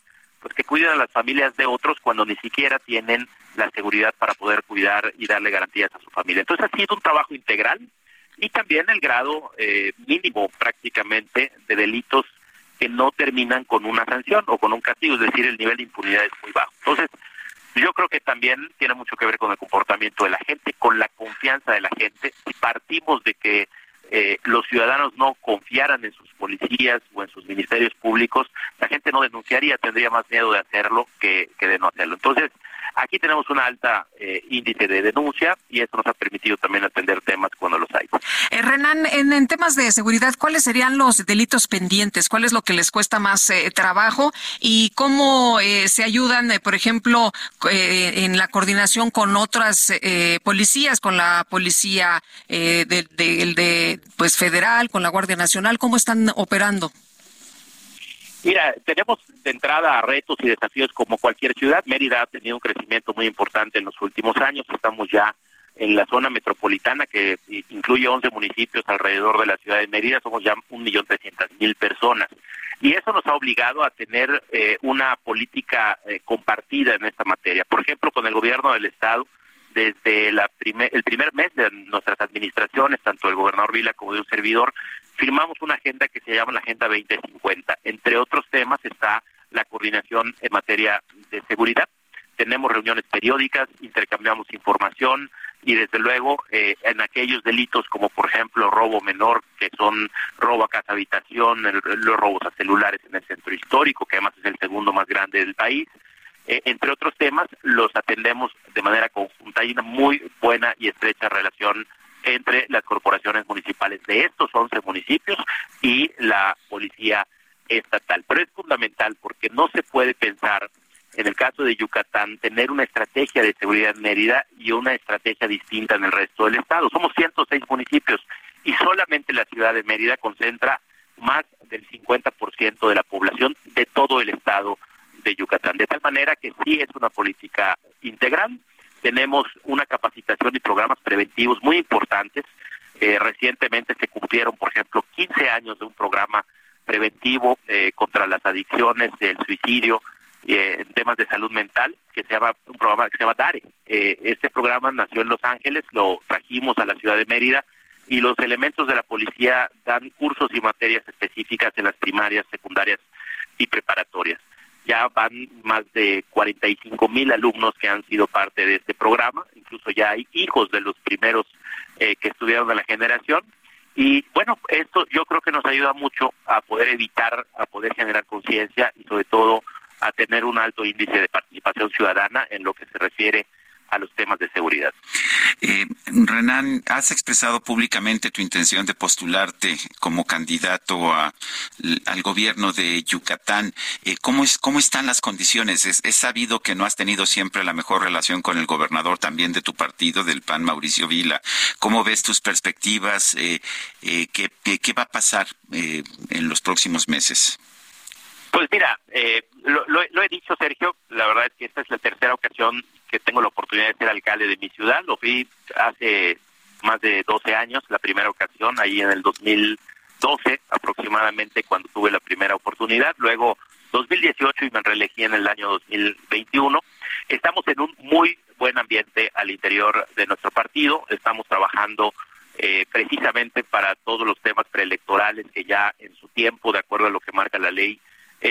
pues que cuiden a las familias de otros cuando ni siquiera tienen la seguridad para poder cuidar y darle garantías a su familia. Entonces ha sido un trabajo integral y también el grado eh, mínimo prácticamente de delitos que no terminan con una sanción o con un castigo, es decir, el nivel de impunidad es muy bajo. Entonces, yo creo que también tiene mucho que ver con el comportamiento de la gente, con la confianza de la gente. Si partimos de que eh, los ciudadanos no confiaran en sus policías o en sus ministerios públicos, la gente no denunciaría, tendría más miedo de hacerlo que, que de no hacerlo. Entonces, Aquí tenemos una alta eh, índice de denuncia y eso nos ha permitido también atender temas cuando los hay. Eh, Renan, en, temas de seguridad, ¿cuáles serían los delitos pendientes? ¿Cuál es lo que les cuesta más eh, trabajo? ¿Y cómo se ayudan, por ejemplo, en la coordinación con otras policías, con la policía de, de, pues federal, con la Guardia Nacional? ¿Cómo están operando? Mira, tenemos de entrada retos y desafíos como cualquier ciudad. Mérida ha tenido un crecimiento muy importante en los últimos años. Estamos ya en la zona metropolitana que incluye 11 municipios alrededor de la ciudad de Mérida. Somos ya un millón trescientas mil personas. Y eso nos ha obligado a tener eh, una política eh, compartida en esta materia. Por ejemplo, con el gobierno del Estado, desde la el primer mes de nuestras administraciones, tanto el gobernador Vila como de un servidor, firmamos una agenda que se llama la Agenda 2050. Entre otros temas está la coordinación en materia de seguridad. Tenemos reuniones periódicas, intercambiamos información y desde luego eh, en aquellos delitos como por ejemplo robo menor, que son robo a casa habitación, los robos a celulares en el centro histórico, que además es el segundo más grande del país, eh, entre otros temas, los atendemos de manera conjunta. Hay una muy buena y estrecha relación entre las corporaciones municipales de estos 11 municipios y la policía estatal. Pero es fundamental porque no se puede pensar, en el caso de Yucatán, tener una estrategia de seguridad en Mérida y una estrategia distinta en el resto del estado. Somos 106 municipios y solamente la ciudad de Mérida concentra más del 50% de la población de todo el estado de Yucatán. De tal manera que sí es una política integral tenemos una capacitación y programas preventivos muy importantes. Eh, recientemente se cumplieron, por ejemplo, 15 años de un programa preventivo eh, contra las adicciones, el suicidio, eh, en temas de salud mental, que se llama un programa que se llama DARE. este programa nació en Los Ángeles, lo trajimos a la ciudad de Mérida y los elementos de la policía dan cursos y materias específicas en las primarias, secundarias y preparatorias ya van más de 45 mil alumnos que han sido parte de este programa, incluso ya hay hijos de los primeros eh, que estudiaron de la generación. Y bueno, esto yo creo que nos ayuda mucho a poder evitar, a poder generar conciencia y sobre todo a tener un alto índice de participación ciudadana en lo que se refiere los temas de seguridad. Eh, Renan, has expresado públicamente tu intención de postularte como candidato al gobierno de Yucatán. Eh, ¿cómo, es, ¿Cómo están las condiciones? Es, sabido que no has tenido siempre la mejor relación con el gobernador también de tu partido, del PAN, Mauricio Vila. ¿Cómo ves tus perspectivas? Eh, eh ¿qué, ¿qué, va a pasar en los próximos meses? Pues mira, lo, lo, he dicho, Sergio, la verdad es que esta es la tercera ocasión que tengo la oportunidad de ser alcalde de mi ciudad. Lo fui hace más de 12 años, la primera ocasión, ahí en el 2012 aproximadamente, cuando tuve la primera oportunidad. Luego 2018 y me reelegí en el año 2021. Estamos en un muy buen ambiente al interior de nuestro partido. Estamos trabajando eh, precisamente para todos los temas preelectorales que ya en su tiempo, de acuerdo a lo que marca la ley,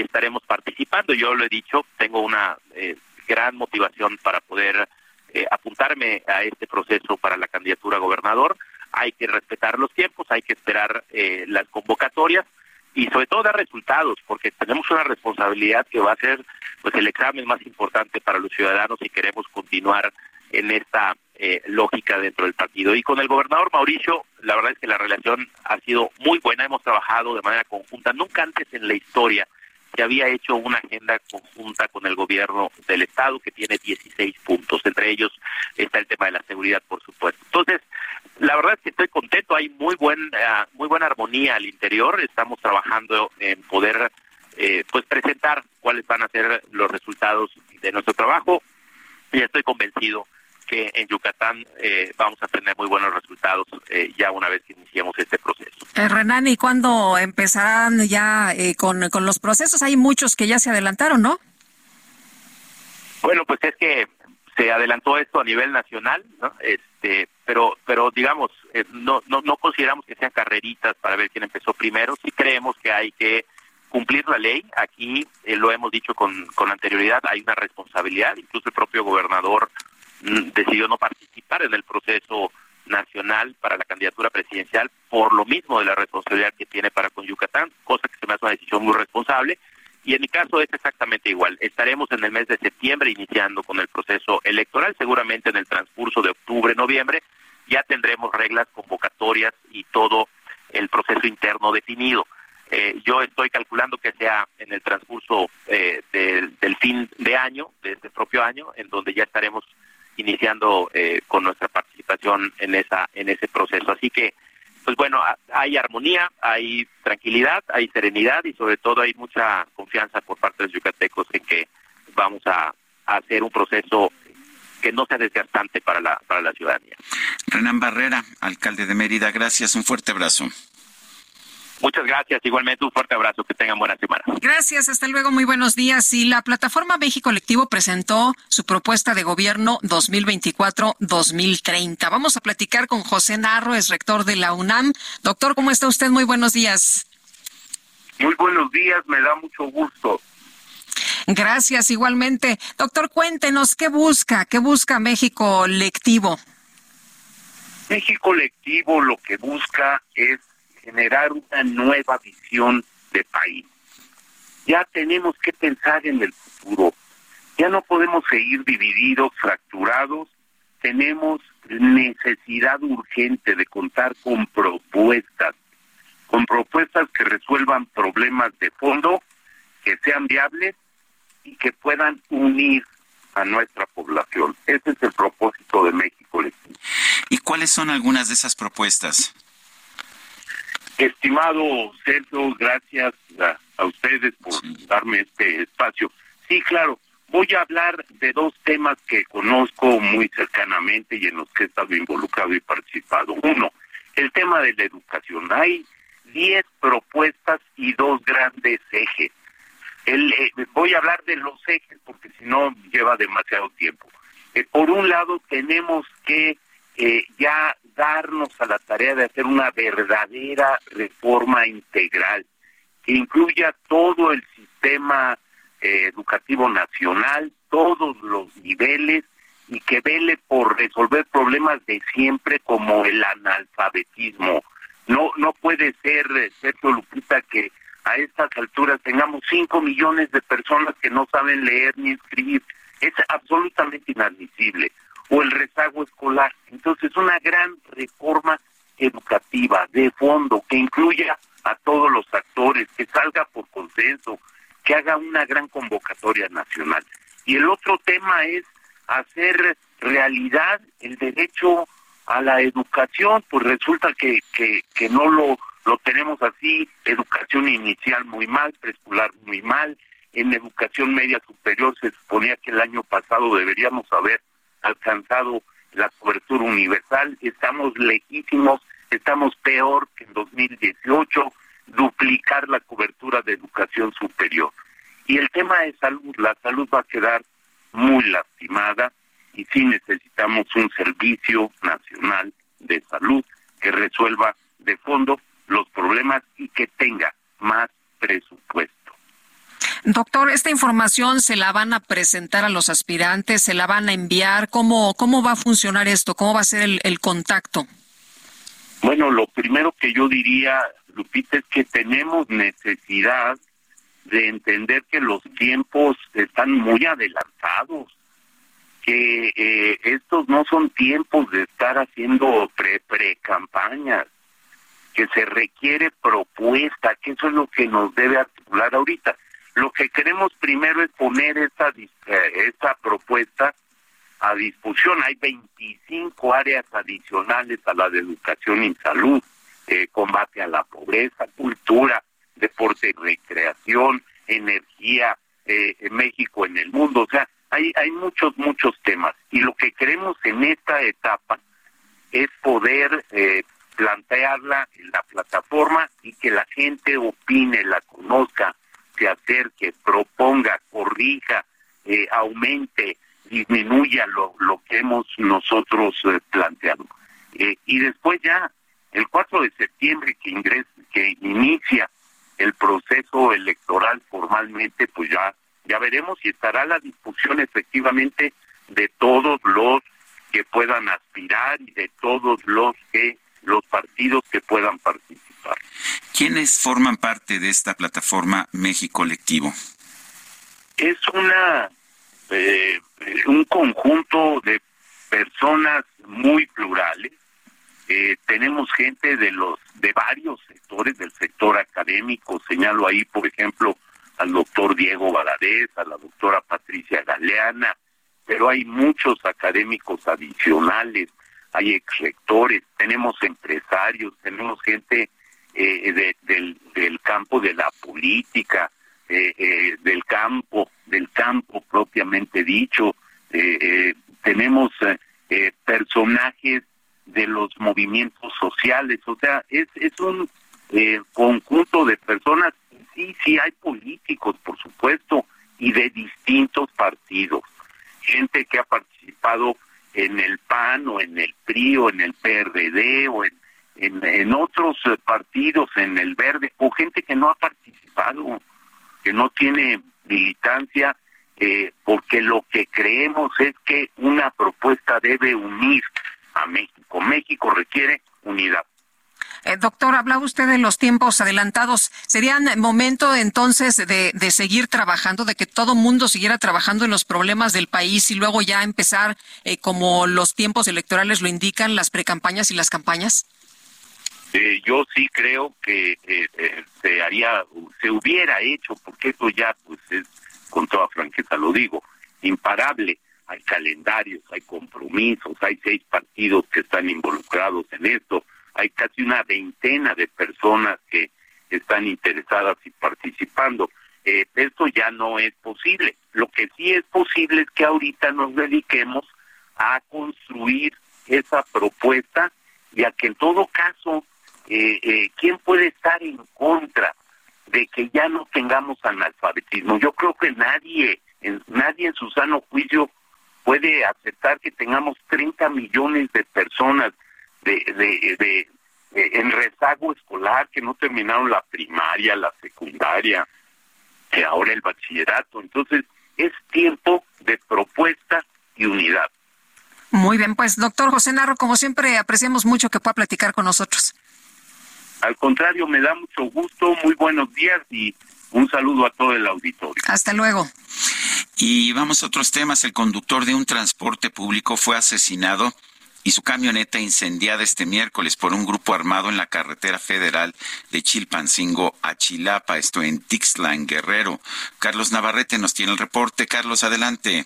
estaremos participando. Yo lo he dicho, tengo una eh, gran motivación para poder eh, apuntarme a este proceso para la candidatura a gobernador. Hay que respetar los tiempos, hay que esperar eh, las convocatorias y sobre todo dar resultados, porque tenemos una responsabilidad que va a ser pues el examen más importante para los ciudadanos si queremos continuar en esta eh, lógica dentro del partido. Y con el gobernador Mauricio, la verdad es que la relación ha sido muy buena, hemos trabajado de manera conjunta, nunca antes en la historia se había hecho una agenda conjunta con el gobierno del estado que tiene 16 puntos, entre ellos está el tema de la seguridad, por supuesto. Entonces, la verdad es que estoy contento hay muy buena muy buena armonía al interior. Estamos trabajando en poder eh, pues presentar cuáles van a ser los resultados de nuestro trabajo y estoy convencido que en Yucatán eh, vamos a tener muy buenos resultados eh, ya una vez que iniciemos este proceso. Renan, ¿y cuándo empezarán ya con, con los procesos? Hay muchos que ya se adelantaron, ¿no? Bueno, pues es que se adelantó esto a nivel nacional, ¿no? Este, pero, pero digamos, no, no, no consideramos que sean carreritas para ver quién empezó primero. Sí creemos que hay que cumplir la ley. Aquí eh, lo hemos dicho con, con anterioridad, hay una responsabilidad. Incluso el propio gobernador decidió no participar en el proceso nacional para la candidatura presidencial por lo mismo de la responsabilidad que tiene para con Yucatán, cosa que se me hace una decisión muy responsable. Y en mi caso es exactamente igual. Estaremos en el mes de septiembre iniciando con el proceso electoral, seguramente en el transcurso de octubre, noviembre, ya tendremos reglas, convocatorias y todo el proceso interno definido. Eh, yo estoy calculando que sea en el transcurso eh, del, fin de año, de este propio año, en donde ya estaremos iniciando eh, con nuestra participación en esa en ese proceso. Así que, pues bueno, hay armonía, hay tranquilidad, hay serenidad y sobre todo hay mucha confianza por parte de los yucatecos en que vamos a, hacer un proceso que no sea desgastante para la para la ciudadanía. Renan Barrera, alcalde de Mérida, gracias, un fuerte abrazo. Muchas gracias. Igualmente un fuerte abrazo. Que tengan buena semana. Gracias. Hasta luego. Muy buenos días. Y la plataforma México Colectivo presentó su propuesta de gobierno 2024-2030. Vamos a platicar con José Narro, es rector de la UNAM. Doctor, ¿cómo está usted? Muy buenos días. Muy buenos días. Me da mucho gusto. Gracias, igualmente. Doctor, cuéntenos, ¿qué busca? ¿Qué busca México Colectivo? México Colectivo lo que busca es generar una nueva visión de país. Ya tenemos que pensar en el futuro. Ya no podemos seguir divididos, fracturados. Tenemos necesidad urgente de contar con propuestas, con propuestas que resuelvan problemas de fondo, que sean viables y que puedan unir a nuestra población. Ese es el propósito de México. ¿Y cuáles son algunas de esas propuestas? Estimado Sergio, gracias a, ustedes por darme este espacio. Sí, claro, voy a hablar de dos temas que conozco muy cercanamente y en los que he estado involucrado y participado. Uno, el tema de la educación. Hay diez propuestas y dos grandes ejes. El, eh, voy a hablar de los ejes porque si no lleva demasiado tiempo. Eh, por un lado, tenemos que eh, ya darnos a la tarea de hacer una verdadera reforma integral que incluya todo el sistema eh, educativo nacional, todos los niveles y que vele por resolver problemas de siempre como el analfabetismo. No no puede ser, Sergio Lupita, que a estas alturas tengamos cinco millones de personas que no saben leer ni escribir. Es absolutamente inadmisible o el rezago escolar. Entonces, una gran reforma educativa de fondo que incluya a todos los actores, que salga por consenso, que haga una gran convocatoria nacional. Y el otro tema es hacer realidad el derecho a la educación, pues resulta que, que, que no lo, lo tenemos así, educación inicial muy mal, preescolar muy mal, en educación media superior se suponía que el año pasado deberíamos haber alcanzado la cobertura universal, estamos lejísimos, estamos peor que en 2018, duplicar la cobertura de educación superior. Y el tema de salud, la salud va a quedar muy lastimada y sí necesitamos un servicio nacional de salud que resuelva de fondo los problemas y que tenga más presupuesto. Doctor, ¿esta información se la van a presentar a los aspirantes? ¿Se la van a enviar? ¿Cómo, cómo va a funcionar esto? ¿Cómo va a ser el, contacto? Bueno, lo primero que yo diría, Lupita, es que tenemos necesidad de entender que los tiempos están muy adelantados, que eh, estos no son tiempos de estar haciendo pre-campañas, que se requiere propuesta, que eso es lo que nos debe articular ahorita. Lo que queremos primero es poner esta, eh, esta propuesta a discusión. Hay 25 áreas adicionales a la de educación y salud, eh, combate a la pobreza, cultura, deporte y recreación, energía, eh, México en el mundo. O sea, hay, hay muchos, muchos temas. Y lo que queremos en esta etapa es poder eh, plantearla en la plataforma y que la gente opine, la conozca, se acerque, proponga, corrija, eh, aumente, disminuya lo, lo que hemos nosotros eh, planteado. Eh, y después ya, el 4 de septiembre que ingresa, que inicia el proceso electoral formalmente, pues ya, ya veremos si estará la discusión efectivamente de todos los que puedan aspirar y de todos los que los partidos que puedan participar. ¿Quiénes forman parte de esta plataforma México Colectivo? Es una eh, un conjunto de personas muy plurales. Eh, tenemos gente de los de varios sectores del sector académico. Señalo ahí, por ejemplo, al doctor Diego Valadez, a la doctora Patricia Galeana, pero hay muchos académicos adicionales, hay ex rectores, tenemos empresarios, tenemos gente eh, del, del campo de la política, eh, eh, del campo, del campo propiamente dicho. Eh, tenemos personajes de los movimientos sociales, o sea, es, es un conjunto de personas, sí, sí hay políticos, por supuesto, y de distintos partidos, gente que ha participado en el PAN o en el PRI o en el PRD o en, en, otros partidos, en el Verde, o gente que no ha participado que no tiene militancia, eh, porque lo que creemos es que una propuesta debe unir a México. México requiere unidad. Eh, doctor, hablaba usted de los tiempos adelantados. ¿Serían momento entonces de, de seguir trabajando, de que todo mundo siguiera trabajando en los problemas del país y luego ya empezar, eh, como los tiempos electorales lo indican, las precampañas y las campañas? Eh, yo sí creo que eh, eh, se haría, se hubiera hecho, porque esto ya, pues, es, con toda franqueza lo digo, imparable. Hay calendarios, hay compromisos, hay seis partidos que están involucrados en esto, hay casi una veintena de personas que están interesadas y participando. Eh, esto ya no es posible. Lo que sí es posible es que ahorita nos dediquemos a construir esa propuesta y a que en todo caso eh, eh, ¿quién puede estar en contra de que ya no tengamos analfabetismo? Yo creo que nadie, en, nadie en su sano juicio puede aceptar que tengamos 30 millones de personas de, de, en rezago escolar que no terminaron la primaria, la secundaria, que ahora el bachillerato. Entonces, es tiempo de propuesta y unidad. Muy bien, pues doctor José Narro, como siempre, apreciamos mucho que pueda platicar con nosotros. Al contrario, me da mucho gusto, muy buenos días y un saludo a todo el auditorio. Hasta luego. Y vamos a otros temas. El conductor de un transporte público fue asesinado y su camioneta incendiada este miércoles por un grupo armado en la carretera federal de Chilpancingo a Chilapa, esto en Tixla, en Guerrero. Carlos Navarrete nos tiene el reporte. Carlos, adelante.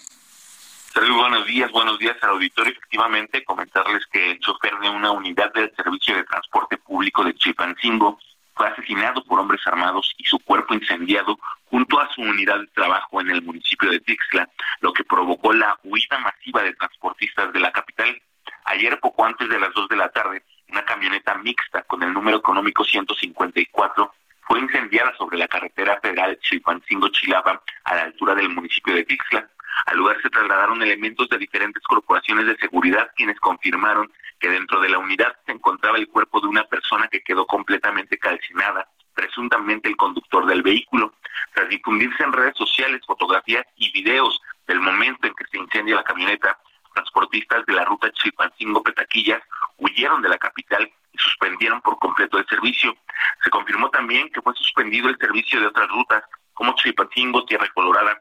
Buenos días, buenos días al auditorio. Efectivamente, comentarles que el chofer de una unidad del Servicio de Transporte Público de Chilpancingo fue asesinado por hombres armados y su cuerpo incendiado junto a su unidad de trabajo en el municipio de Tixla, lo que provocó la huida masiva de transportistas de la capital. Ayer, poco antes de las dos de la tarde, una camioneta mixta con el número económico 154 fue incendiada sobre la carretera federal Chilpancingo-Chilapa a la altura del municipio de Tixla. Al lugar se trasladaron elementos de diferentes corporaciones de seguridad quienes confirmaron que dentro de la unidad se encontraba el cuerpo de una persona que quedó completamente calcinada, presuntamente el conductor del vehículo. Tras difundirse en redes sociales fotografías y videos del momento en que se incendia la camioneta, transportistas de la ruta Chilpancingo-Petaquillas huyeron de la capital y suspendieron por completo el servicio. Se confirmó también que fue suspendido el servicio de otras rutas como Chilpancingo, Tierra Colorada,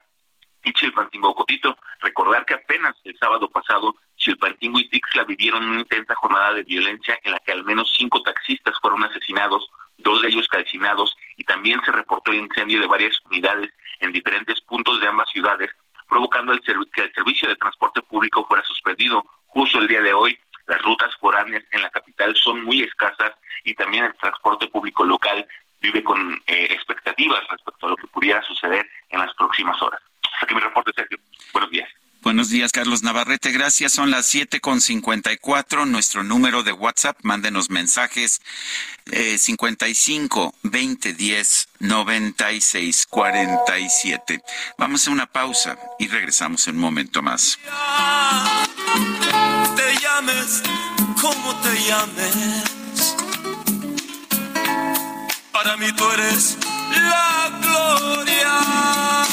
y Chilpancingo Cotito. Recordar que apenas el sábado pasado Chilpancingo y Tixla vivieron una intensa jornada de violencia en la que al menos cinco taxistas fueron asesinados, dos de ellos calcinados y también se reportó el incendio de varias unidades en diferentes puntos de ambas ciudades, provocando el que el servicio de transporte público fuera suspendido justo el día de hoy. Las rutas foráneas en la capital son muy escasas y también el transporte público local vive con eh, expectativas respecto a lo que pudiera suceder en las próximas horas. Hasta aquí mi reporte, Sergio. Buenos días. Buenos días, Carlos Navarrete. Gracias. Son las siete con cincuenta y cuatro. Nuestro número de WhatsApp, mándenos mensajes eh, 55 20 10 96 47. Vamos a una pausa y regresamos en un momento más. Te llames como te llames. Para mí tú eres la gloria.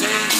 Secreto.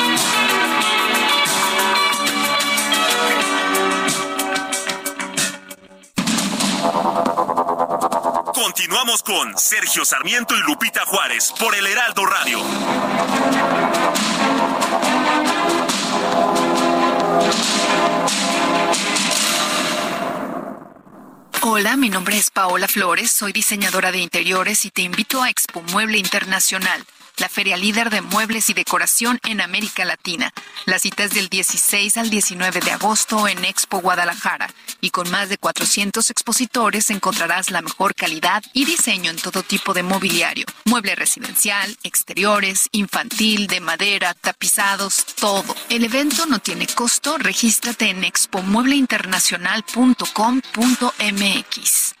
Continuamos con Sergio Sarmiento y Lupita Juárez por el Heraldo Radio. Hola, mi nombre es Paola Flores, soy diseñadora de interiores y te invito a Expo Mueble Internacional la feria líder de muebles y decoración en América Latina. La cita es del 16 al 19 de agosto en Expo Guadalajara y con más de 400 expositores encontrarás la mejor calidad y diseño en todo tipo de mobiliario, mueble residencial, exteriores, infantil, de madera, tapizados, todo. El evento no tiene costo, regístrate en expomuebleinternacional.com.mx.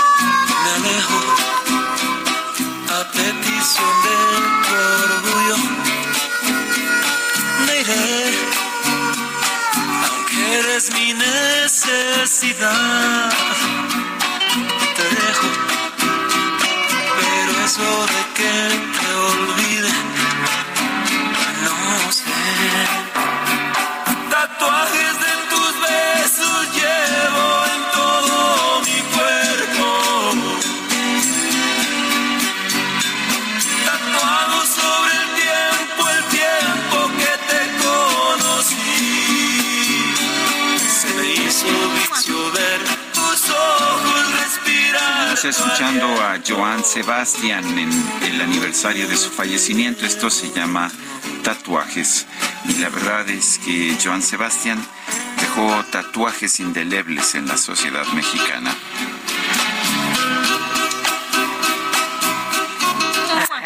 me alejo a petición de tu orgullo. Me iré, aunque eres mi necesidad. Te dejo, pero eso de que te olvide, Escuchando a Joan Sebastián en el aniversario de su fallecimiento. Esto se llama Tatuajes. Y la verdad es que Joan Sebastián dejó tatuajes indelebles en la sociedad mexicana.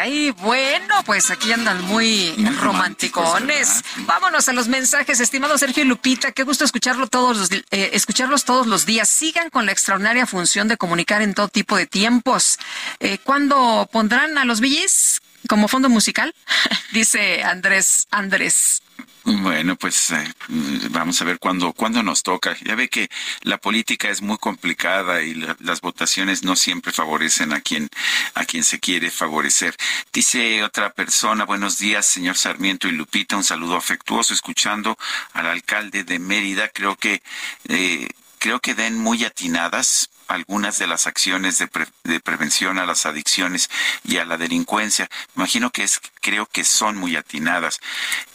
Ay, bueno, pues aquí andan muy, romanticones. Vámonos a los mensajes, estimado Sergio y Lupita. Qué gusto escucharlo todos los, eh, escucharlos todos los días. Sigan con la extraordinaria función de comunicar en todo tipo de tiempos. Eh, ¿Cuándo pondrán a los villis? como fondo musical, [LAUGHS] dice Andrés Andrés. Bueno, pues eh, vamos a ver cuándo, cuándo nos toca. Ya ve que la política es muy complicada y la- las votaciones no siempre favorecen a quien, a quien se quiere favorecer. Dice otra persona, buenos días, señor Sarmiento y Lupita, un saludo afectuoso escuchando al alcalde de Mérida. Creo que, eh, creo que den muy atinadas algunas de las acciones de, pre- de prevención a las adicciones y a la delincuencia. Imagino que es, creo que son muy atinadas.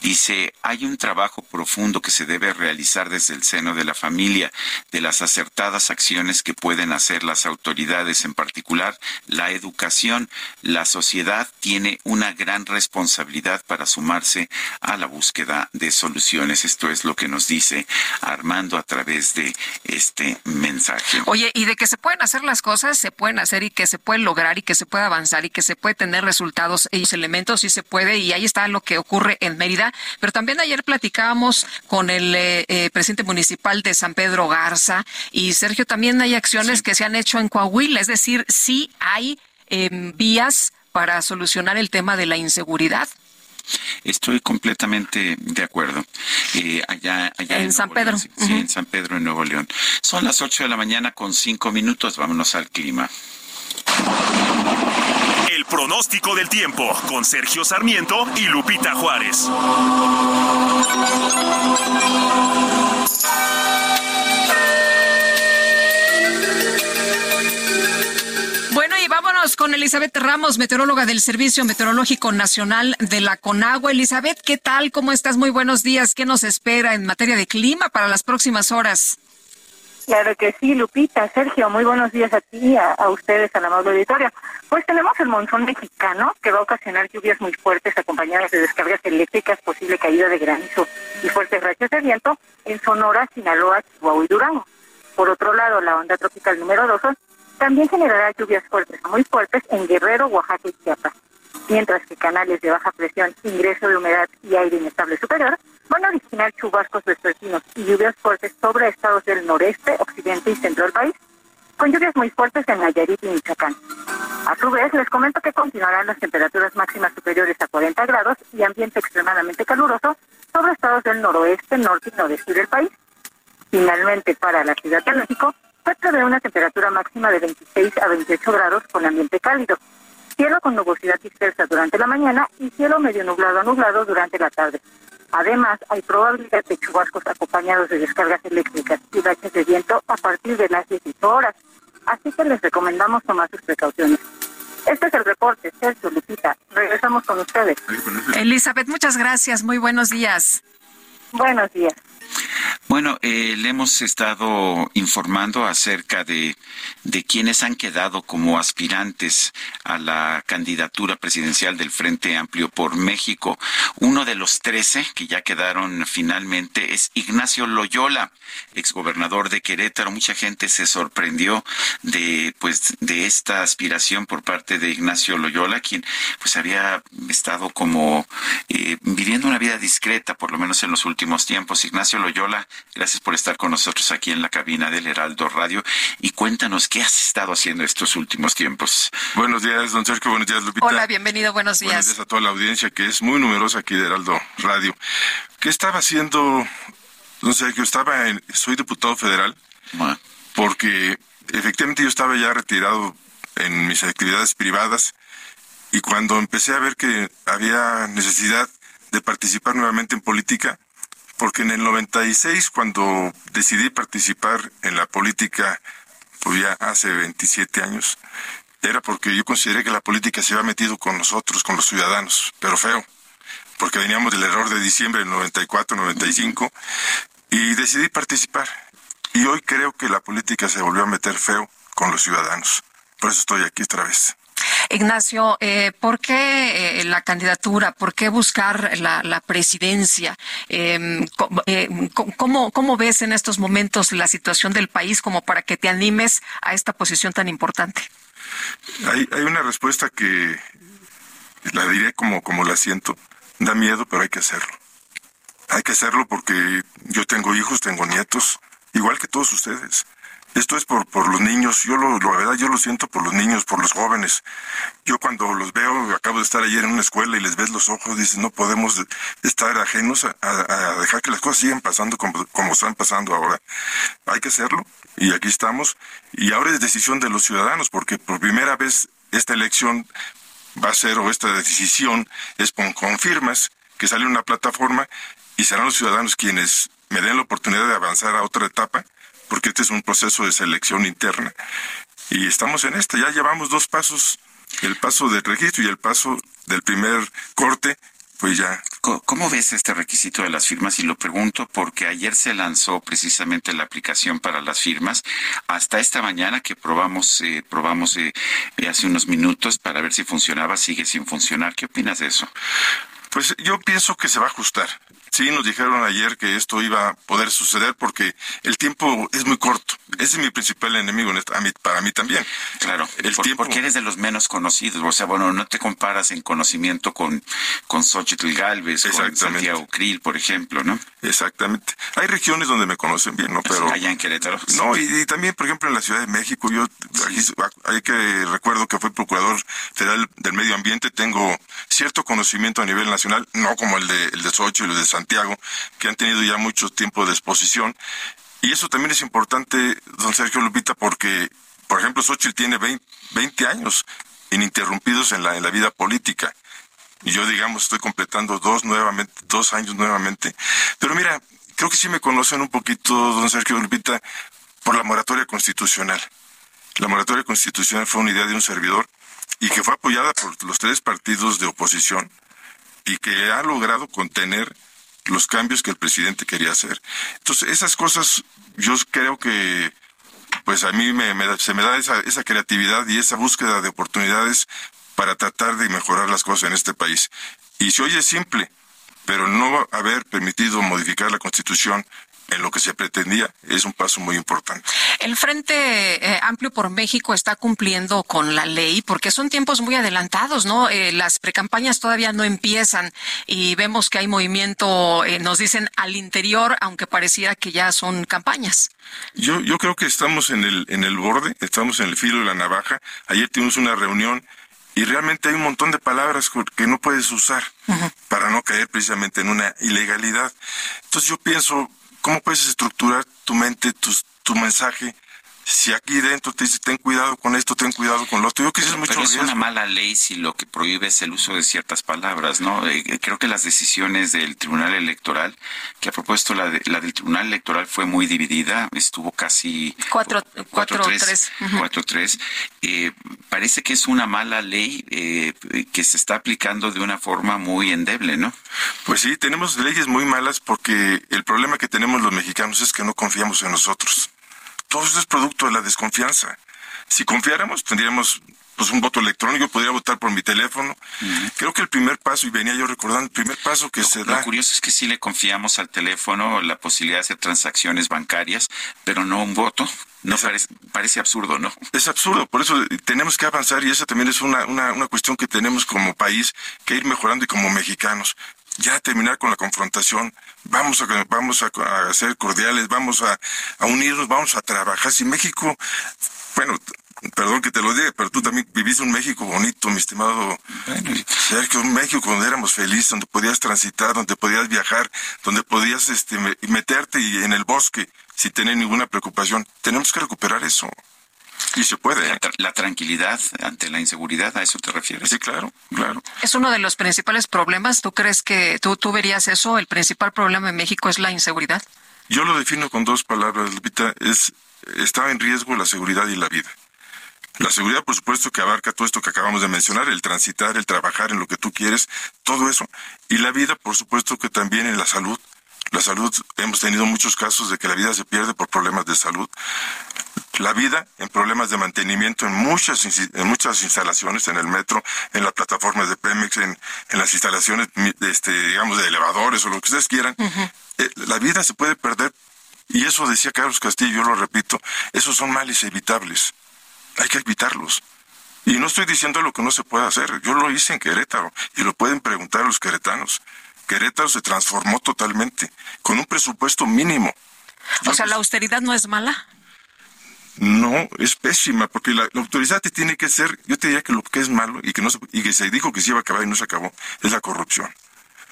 Dice, hay un trabajo profundo que se debe realizar desde el seno de la familia, de las acertadas acciones que pueden hacer las autoridades, en particular la educación. La sociedad tiene una gran responsabilidad para sumarse a la búsqueda de soluciones. Esto es lo que nos dice Armando a través de este mensaje. Oye, y que se pueden hacer las cosas, se pueden hacer y que se puede lograr y que se puede avanzar y que se puede tener resultados y elementos y se puede y ahí está lo que ocurre en Mérida. Pero también ayer platicábamos con el eh, eh, presidente municipal de San Pedro Garza y Sergio, también hay acciones que se han hecho en Coahuila, es decir, sí hay em, vías para solucionar el tema de la inseguridad. Estoy completamente de acuerdo. Eh, allá, allá En San Pedro. sí, sí, en San Pedro, en Nuevo León. Son las 8 de la mañana con 5 minutos. Vámonos al clima. El pronóstico del tiempo con Sergio Sarmiento y Lupita Juárez. Con Elizabeth Ramos, meteoróloga del Servicio Meteorológico Nacional de la CONAGUA. Elizabeth, ¿qué tal? ¿Cómo estás? Muy buenos días. ¿Qué nos espera en materia de clima para las próximas horas? Claro que sí, Lupita, Sergio, muy buenos días a ti a, a ustedes, al amable auditorio. Pues tenemos el monzón mexicano que va a ocasionar lluvias muy fuertes acompañadas de descargas eléctricas, posible caída de granizo y fuertes rachas de viento en Sonora, Sinaloa, Chihuahua y Durango. Por otro lado, la onda tropical número 2 también generará lluvias fuertes a muy fuertes en Guerrero, Oaxaca y Chiapas, mientras que canales de baja presión, ingreso de humedad y aire inestable superior van a originar chubascos vespertinos y lluvias fuertes sobre estados del noreste, occidente y centro del país, con lluvias muy fuertes en Nayarit y Michoacán. A su vez, les comento que continuarán las temperaturas máximas superiores a 40 grados y ambiente extremadamente caluroso sobre estados del noroeste, norte y noreste del país. Finalmente, para la Ciudad de México, se prevé una temperatura máxima de 26 a 28 grados con ambiente cálido. Cielo con nubosidad dispersa durante la mañana y cielo medio nublado a nublado durante la tarde. Además, hay probabilidad de chubascos acompañados de descargas eléctricas y rachas de viento a partir de las 18 horas. Así que les recomendamos tomar sus precauciones. Este es el reporte, Sergio Lupita. Regresamos con ustedes. Elizabeth, muchas gracias. Muy buenos días. Buenos días. Bueno, eh, le hemos estado informando acerca de, de quienes han quedado como aspirantes a la candidatura presidencial del Frente Amplio por México. Uno de los trece que ya quedaron finalmente es Ignacio Loyola, exgobernador de Querétaro. Mucha gente se sorprendió de, pues, de esta aspiración por parte de Ignacio Loyola, quien pues había estado como eh, viviendo una vida discreta, por lo menos en los últimos tiempos. Ignacio Loyola, gracias por estar con nosotros aquí en la cabina del Heraldo Radio y cuéntanos qué has estado haciendo estos últimos tiempos. Buenos días, don Sergio. Buenos días, Lupita. Hola, bienvenido. Buenos Buenos días. días a toda la audiencia que es muy numerosa aquí de Heraldo Radio. ¿Qué estaba haciendo, don Sergio? Estaba en, soy diputado federal porque efectivamente yo estaba ya retirado en mis actividades privadas y cuando empecé a ver que había necesidad de participar nuevamente en política, porque en el 96, cuando decidí participar en la política, pues ya hace 27 años, era porque yo consideré que la política se había metido con nosotros, con los ciudadanos, pero feo, porque veníamos del error de diciembre del 94, 95, y decidí participar. Y hoy creo que la política se volvió a meter feo con los ciudadanos. Por eso estoy aquí otra vez. Ignacio, eh, ¿por qué eh, la candidatura? ¿Por qué buscar la, la presidencia? Co- eh, co- ¿cómo, ¿Cómo ves en estos momentos la situación del país como para que te animes a esta posición tan importante? Hay, hay una respuesta que la diré como, como la siento. Da miedo, pero hay que hacerlo. Hay que hacerlo porque yo tengo hijos, tengo nietos, igual que todos ustedes. Esto es por, por los niños, yo lo, la verdad yo lo siento por los niños, por los jóvenes. Yo cuando los veo, acabo de estar ayer en una escuela y les ves los ojos, dices, no podemos estar ajenos a, dejar que las cosas sigan pasando como, como están pasando ahora. Hay que hacerlo y aquí estamos. Y ahora es decisión de los ciudadanos, porque por primera vez esta elección va a ser, o esta decisión es con, con firmas, que sale una plataforma y serán los ciudadanos quienes me den la oportunidad de avanzar a otra etapa porque este es un proceso de selección interna. Y estamos en este, ya llevamos dos pasos, el paso del registro y el paso del primer corte, pues ya. ¿Cómo ves este requisito de las firmas? Y lo pregunto porque ayer se lanzó precisamente la aplicación para las firmas. Hasta esta mañana que probamos, eh, probamos eh, hace unos minutos para ver si funcionaba, sigue sin funcionar. ¿Qué opinas de eso? Pues yo pienso que se va a ajustar. Sí, nos dijeron ayer que esto iba a poder suceder porque el tiempo es muy corto. Ese es mi principal enemigo a mí, para mí también. Claro, el tiempo... porque eres de los menos conocidos. O sea, bueno, no te comparas en conocimiento con, con Xochitl Galvez, con Santiago Krill, por ejemplo, ¿no? Exactamente. Hay regiones donde me conocen bien, ¿no? Pero... Allá en Querétaro. No, y, también, por ejemplo, en la Ciudad de México, yo hay que recuerdo que fui procurador federal del medio ambiente, tengo cierto conocimiento a nivel nacional, no como el de, el de Xochitl o el de Santiago, que han tenido ya mucho tiempo de exposición. Y eso también es importante, don Sergio Lupita, porque, por ejemplo, Xochitl tiene 20, años ininterrumpidos en la, en la vida política. Y yo, digamos, estoy completando dos nuevamente, dos años nuevamente. Pero mira, creo que sí me conocen un poquito, don Sergio Lupita, por la moratoria constitucional. La moratoria constitucional fue una idea de un servidor y que fue apoyada por los tres partidos de oposición y que ha logrado contener los cambios que el presidente quería hacer. Entonces, esas cosas yo creo que pues a mí me, se me da esa, esa creatividad y esa búsqueda de oportunidades para tratar de mejorar las cosas en este país. Y si oye simple, pero no haber permitido modificar la Constitución en lo que se pretendía es un paso muy importante. El Frente eh, Amplio por México está cumpliendo con la ley porque son tiempos muy adelantados, ¿no? Eh, las precampañas todavía no empiezan y vemos que hay movimiento, eh, nos dicen al interior, aunque pareciera que ya son campañas. Yo, yo creo que estamos en el, en el borde, estamos en el filo de la navaja. Ayer tuvimos una reunión y realmente hay un montón de palabras que no puedes usar para no caer precisamente en una ilegalidad. Entonces yo pienso, ¿Cómo puedes estructurar tu mente, tu mensaje si aquí dentro te dice ten cuidado con esto, ten cuidado con lo otro, yo que es mucho Pero es una mala ley si lo que prohíbe es el uso de ciertas palabras, ¿no? Eh, eh, creo que las decisiones del Tribunal Electoral, que ha propuesto la, la del Tribunal Electoral fue muy dividida, estuvo casi 4-3. 4-3. Eh, parece que es una mala ley que se está aplicando de una forma muy endeble, ¿no? Pues sí, tenemos leyes muy malas porque el problema que tenemos los mexicanos es que no confiamos en nosotros todo esto es producto de la desconfianza. Si confiáramos, tendríamos pues un voto electrónico, podría votar por mi teléfono. Creo que el primer paso, y venía yo recordando, el primer paso que se da... Lo curioso es que sí le confiamos al teléfono la posibilidad de hacer transacciones bancarias, pero no un voto. No parece, parece, absurdo, ¿no? Es absurdo, por eso tenemos que avanzar y esa también es una, una, una cuestión que tenemos como país que ir mejorando y como mexicanos ya terminar con la confrontación, vamos a, vamos a, ser cordiales, vamos a, unirnos, vamos a trabajar. Si México, bueno, perdón que te lo diga, pero tú también viviste un México bonito, mi estimado Sergio, un México donde éramos felices, donde podías transitar, donde podías viajar, donde podías este, meterte en el bosque sin tener ninguna preocupación. Tenemos que recuperar eso. Y se puede. La, tranquilidad ante la inseguridad, ¿a eso te refieres? Sí, claro, claro. Es uno de los principales problemas. ¿Tú crees que tú, tú verías eso? ¿El principal problema en México es la inseguridad? Yo lo defino con dos palabras, Lupita. Es, está en riesgo la seguridad y la vida. La seguridad, por supuesto, que abarca todo esto que acabamos de mencionar, el transitar, el trabajar en lo que tú quieres, todo eso. Y la vida, por supuesto, que también en la salud. La salud, hemos tenido muchos casos de que la vida se pierde por problemas de salud la vida en problemas de mantenimiento en muchas, en muchas instalaciones, en el metro, en las plataformas de Pemex, en, las instalaciones, este, digamos, de elevadores o lo que ustedes quieran. Eh, la vida se puede perder y eso decía Carlos Castillo, yo lo repito, esos son males evitables. Hay que evitarlos. Y no estoy diciendo lo que no se puede hacer. Yo lo hice en Querétaro y lo pueden preguntar a los queretanos. Querétaro se transformó totalmente, con un presupuesto mínimo. O sea, ¿la austeridad no es mala? No, es pésima, porque la, la, autoridad te tiene que ser, yo te diría que lo que es malo y que, no se, y que se dijo que se iba a acabar y no se acabó, es la corrupción.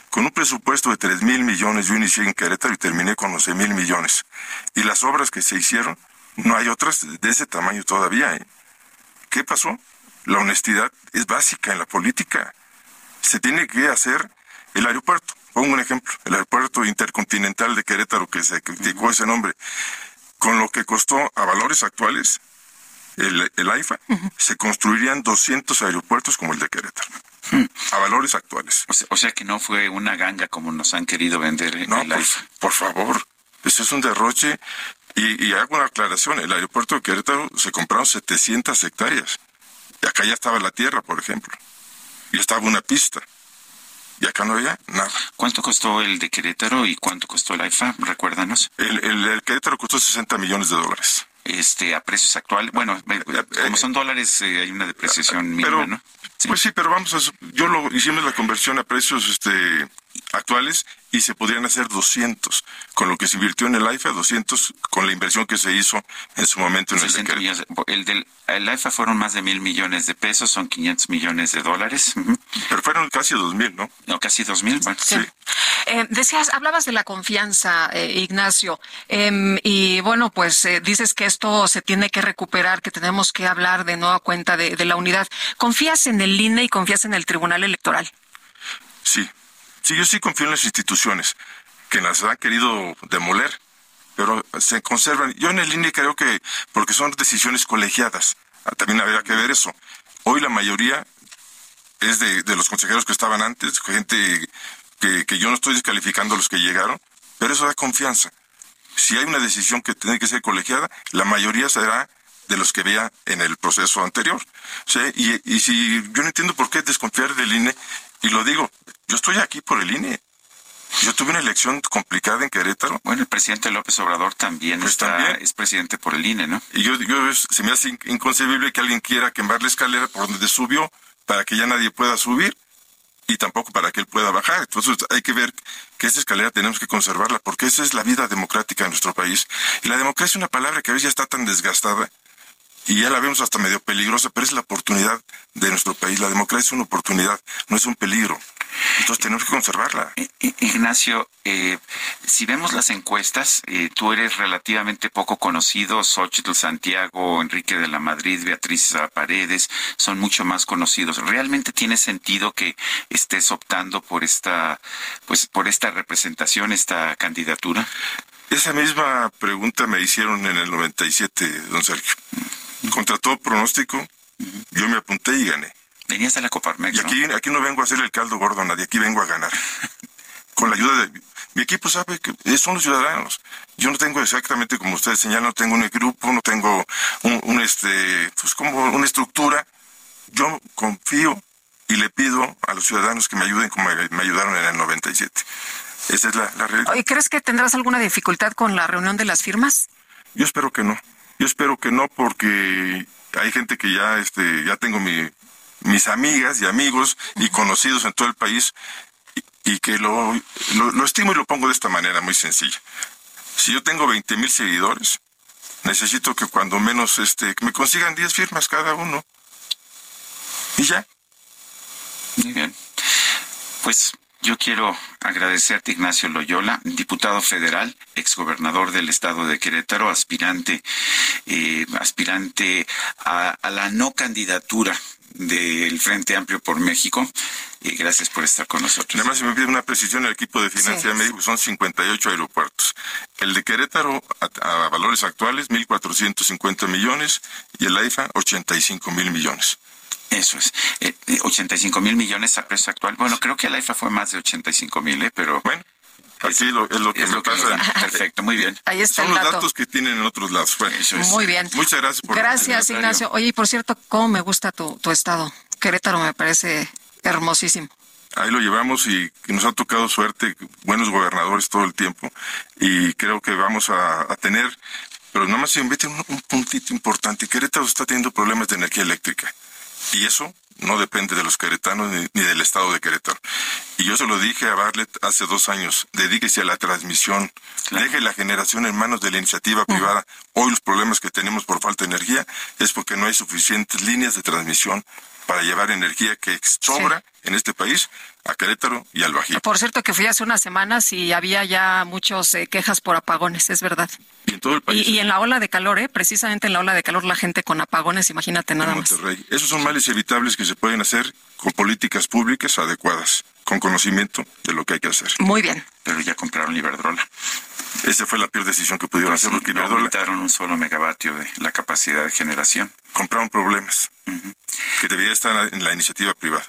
Con un presupuesto de 3 mil millones, yo inicié en Querétaro y terminé con 11 mil millones. Y las obras que se hicieron, no hay otras de ese tamaño todavía. ¿eh? ¿Qué pasó? La honestidad es básica en la política. Se tiene que hacer el aeropuerto. Pongo un ejemplo, el aeropuerto intercontinental de Querétaro, que se criticó ese nombre, con lo que costó a valores actuales el, el AIFA, se construirían 200 aeropuertos como el de Querétaro. A valores actuales. O sea, o sea, que no fue una ganga como nos han querido vender en no, el por, AIFA. por favor, eso es un derroche. Y, y hago una aclaración, el aeropuerto de Querétaro se compraron 700 hectáreas. Y acá ya estaba la tierra, por ejemplo. Y estaba una pista. Y acá no había nada. ¿Cuánto costó el de Querétaro y cuánto costó el AIFA? Recuérdanos. El, el, el Querétaro costó 60 millones de dólares. Este, a precios actuales. Bueno, eh, como son dólares, eh, hay una depreciación mínima, pero, ¿no? Sí. Pues sí, pero vamos a... Yo lo hicimos la conversión a precios este, actuales y se podrían hacer 200. Con lo que se invirtió en el AIFA, 200 con la inversión que se hizo en su momento en el de millones, El del el AIFA fueron más de mil millones de pesos, son 500 millones de dólares. Uh -huh. Pero fueron casi dos mil, ¿no? No, casi dos mil. Bueno. Sí. Eh, decías, hablabas de la confianza, eh, Ignacio, eh, y bueno, pues dices que esto se tiene que recuperar, que tenemos que hablar de nueva cuenta de, de la unidad. ¿Confías en el INE y confías en el Tribunal Electoral? Sí, sí, yo sí confío en las instituciones que las han querido demoler, pero se conservan. Yo en el INE creo que, porque son decisiones colegiadas, también habría que ver eso. Hoy la mayoría es de, los consejeros que estaban antes, gente que, que yo no estoy descalificando los que llegaron, pero eso da confianza. Si hay una decisión que tiene que ser colegiada, la mayoría será de los que vea en el proceso anterior. ¿sí? Y, y si yo no entiendo por qué desconfiar del INE, y lo digo, yo estoy aquí por el INE. Yo tuve una elección complicada en Querétaro. Bueno, el presidente López Obrador también, pues está, también. es presidente por el INE, ¿no? Y yo, yo se me hace inconcebible que alguien quiera quemar la escalera por donde subió para que ya nadie pueda subir y tampoco para que él pueda bajar. Entonces hay que ver que esa escalera tenemos que conservarla porque esa es la vida democrática de nuestro país. Y la democracia es una palabra que a veces ya está tan desgastada y ya la vemos hasta medio peligrosa, pero es la oportunidad de nuestro país. La democracia es una oportunidad, no es un peligro. Entonces tenemos que conservarla. Ignacio, eh, si vemos las encuestas, eh, tú eres relativamente poco conocido, Xochitl Santiago, Enrique de la Madrid, Beatriz Paredes, son mucho más conocidos. ¿Realmente tiene sentido que estés optando por esta, pues, por esta representación, esta candidatura? Esa misma pregunta me hicieron en el 97, don Sergio. Contra todo pronóstico, yo me apunté y gané. Venías a la Coparmex, Y aquí, ¿no? aquí no vengo a hacer el caldo gordo a nadie, aquí vengo a ganar. Con la ayuda de... Mi equipo sabe que son los ciudadanos. Yo no tengo exactamente como ustedes señalan, no tengo un grupo, no tengo un, un este, pues como una estructura. Yo confío y le pido a los ciudadanos que me ayuden como me, me ayudaron en el 97. Esa es la, la realidad. ¿Y crees que tendrás alguna dificultad con la reunión de las firmas? Yo espero que no. Yo espero que no porque hay gente que ya, este, ya tengo mi, mis amigas y amigos y conocidos en todo el país y, y que lo, lo, lo, estimo y lo pongo de esta manera muy sencilla. Si yo tengo 20 mil seguidores, necesito que cuando menos este, me consigan 10 firmas cada uno. Y ya. Muy bien. Pues yo quiero agradecerte, Ignacio Loyola, diputado federal, exgobernador del estado de Querétaro, aspirante, eh, aspirante a, a, la no candidatura del Frente Amplio por México. Y gracias por estar con nosotros. Además, se me pide una precisión, el equipo de finanzas sí, de México son 58 aeropuertos. El de Querétaro, a, a valores actuales, 1.450 millones, y el AIFA, 85 mil millones. Eso es. Eh, 85 mil millones a precio actual. Bueno, creo que el AIFA fue más de 85 mil, ¿eh? pero... Bueno. Así es, lo, es lo que es me lo que pasa. [LAUGHS] Perfecto, muy bien. Ahí está Son el los dato. datos que tienen en otros lados. Bueno, Eso es. Muy bien. Muchas gracias por Gracias, Ignacio. Oye, y por cierto, cómo me gusta tu, tu estado. Querétaro me parece hermosísimo. Ahí lo llevamos y nos ha tocado suerte, buenos gobernadores todo el tiempo y creo que vamos a, a tener, pero nada más se invite un, un puntito importante. Querétaro está teniendo problemas de energía eléctrica y eso no depende de los queretanos ni, ni del estado de Querétaro. Y yo se lo dije a Bartlett hace dos años, dedíquese a la transmisión, deje la generación en manos de la iniciativa privada. Hoy los problemas que tenemos por falta de energía es porque no hay suficientes líneas de transmisión para llevar energía que sobra en este país a Querétaro y al Bajío. Por cierto que fui hace unas semanas y había ya muchas quejas por apagones, es verdad. Y en todo el país. Y, y en la ola de calor, ¿eh? precisamente en la ola de calor la gente con apagones, imagínate nada en más. Monterrey. Esos son males evitables que se pueden hacer con políticas públicas adecuadas, con conocimiento de lo que hay que hacer. Muy bien. Pero ya compraron Iberdrola. Esa fue la peor decisión que pudieron hacer porque no aumentaron un solo megavatio de la capacidad de generación. compraron problemas que debería estar en la iniciativa privada.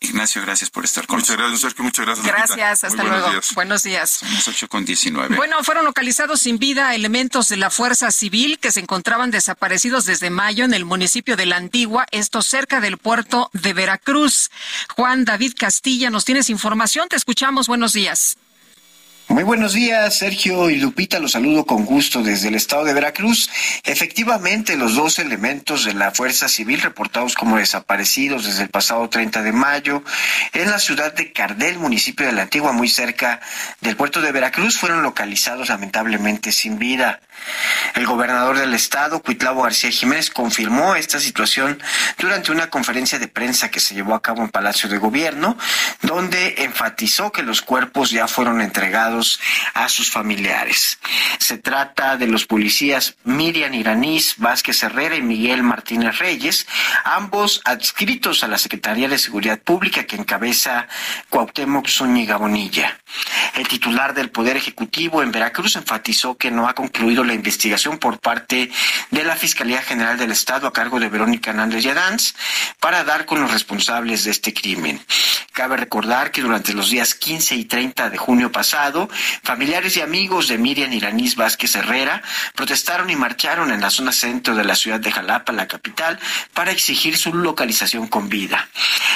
Ignacio, gracias por estar con Muchas gracias, Sergio. Muchas gracias. Gracias, hasta buenos luego. días. Buenos días. Son las 8 con 19. Bueno, fueron localizados sin vida elementos de la Fuerza Civil que se encontraban desaparecidos desde mayo en el municipio de La Antigua, esto cerca del puerto de Veracruz. Juan David Castilla, nos tienes información, te escuchamos, buenos días. Muy buenos días, Sergio y Lupita, los saludo con gusto desde el estado de Veracruz. Efectivamente, los dos elementos de la Fuerza Civil reportados como desaparecidos desde el pasado 30 de mayo en la ciudad de Cardel, municipio de la Antigua, muy cerca del puerto de Veracruz, fueron localizados lamentablemente sin vida. El gobernador del estado, Cuitlavo García Jiménez, confirmó esta situación durante una conferencia de prensa que se llevó a cabo en Palacio de Gobierno, donde enfatizó que los cuerpos ya fueron entregados a sus familiares. Se trata de los policías Miriam Iranís Vázquez Herrera y Miguel Martínez Reyes, ambos adscritos a la Secretaría de Seguridad Pública que encabeza Cuauhtémoc Zúñiga Bonilla. El titular del Poder Ejecutivo en Veracruz enfatizó que no ha concluido la investigación por parte de la Fiscalía General del Estado a cargo de Verónica Hernández Yadanz para dar con los responsables de este crimen. Cabe recordar que durante los días 15 y 30 de junio pasado, familiares y amigos de Miriam Iranís Vázquez Herrera protestaron y marcharon en la zona centro de la ciudad de Jalapa, la capital, para exigir su localización con vida.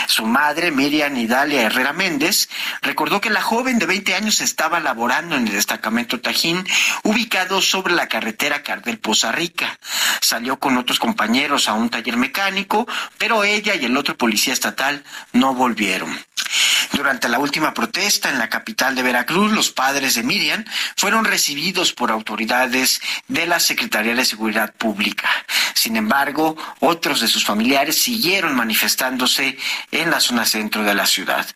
Su madre, Miriam Idalia Herrera Méndez, recordó que la joven de 20 años estaba laborando en el destacamento Tajín, ubicado sobre la carretera Cardel Poza Rica. Salió con otros compañeros a un taller mecánico, pero ella y el otro policía estatal no volvieron. Durante la última protesta en la capital de Veracruz, los padres de Miriam fueron recibidos por autoridades de la Secretaría de Seguridad Pública. Sin embargo, otros de sus familiares siguieron manifestándose en la zona centro de la ciudad.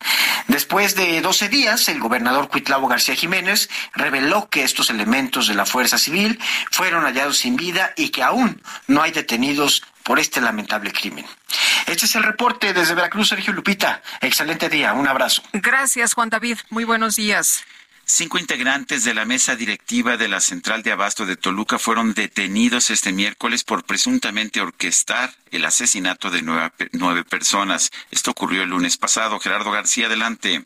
Después de 12 días, el gobernador Cuitlavo García Jiménez reveló que estos elementos de la Fuerza Civil fueron hallados sin vida y que aún no hay detenidos por este lamentable crimen. Este es el reporte desde Veracruz, Sergio Lupita. Excelente día, un abrazo. Gracias, Juan David. Muy buenos días. Cinco integrantes de la mesa directiva de la Central de Abasto de Toluca fueron detenidos este miércoles por presuntamente orquestar el asesinato de nueve, personas. Esto ocurrió el lunes pasado. Gerardo García, adelante.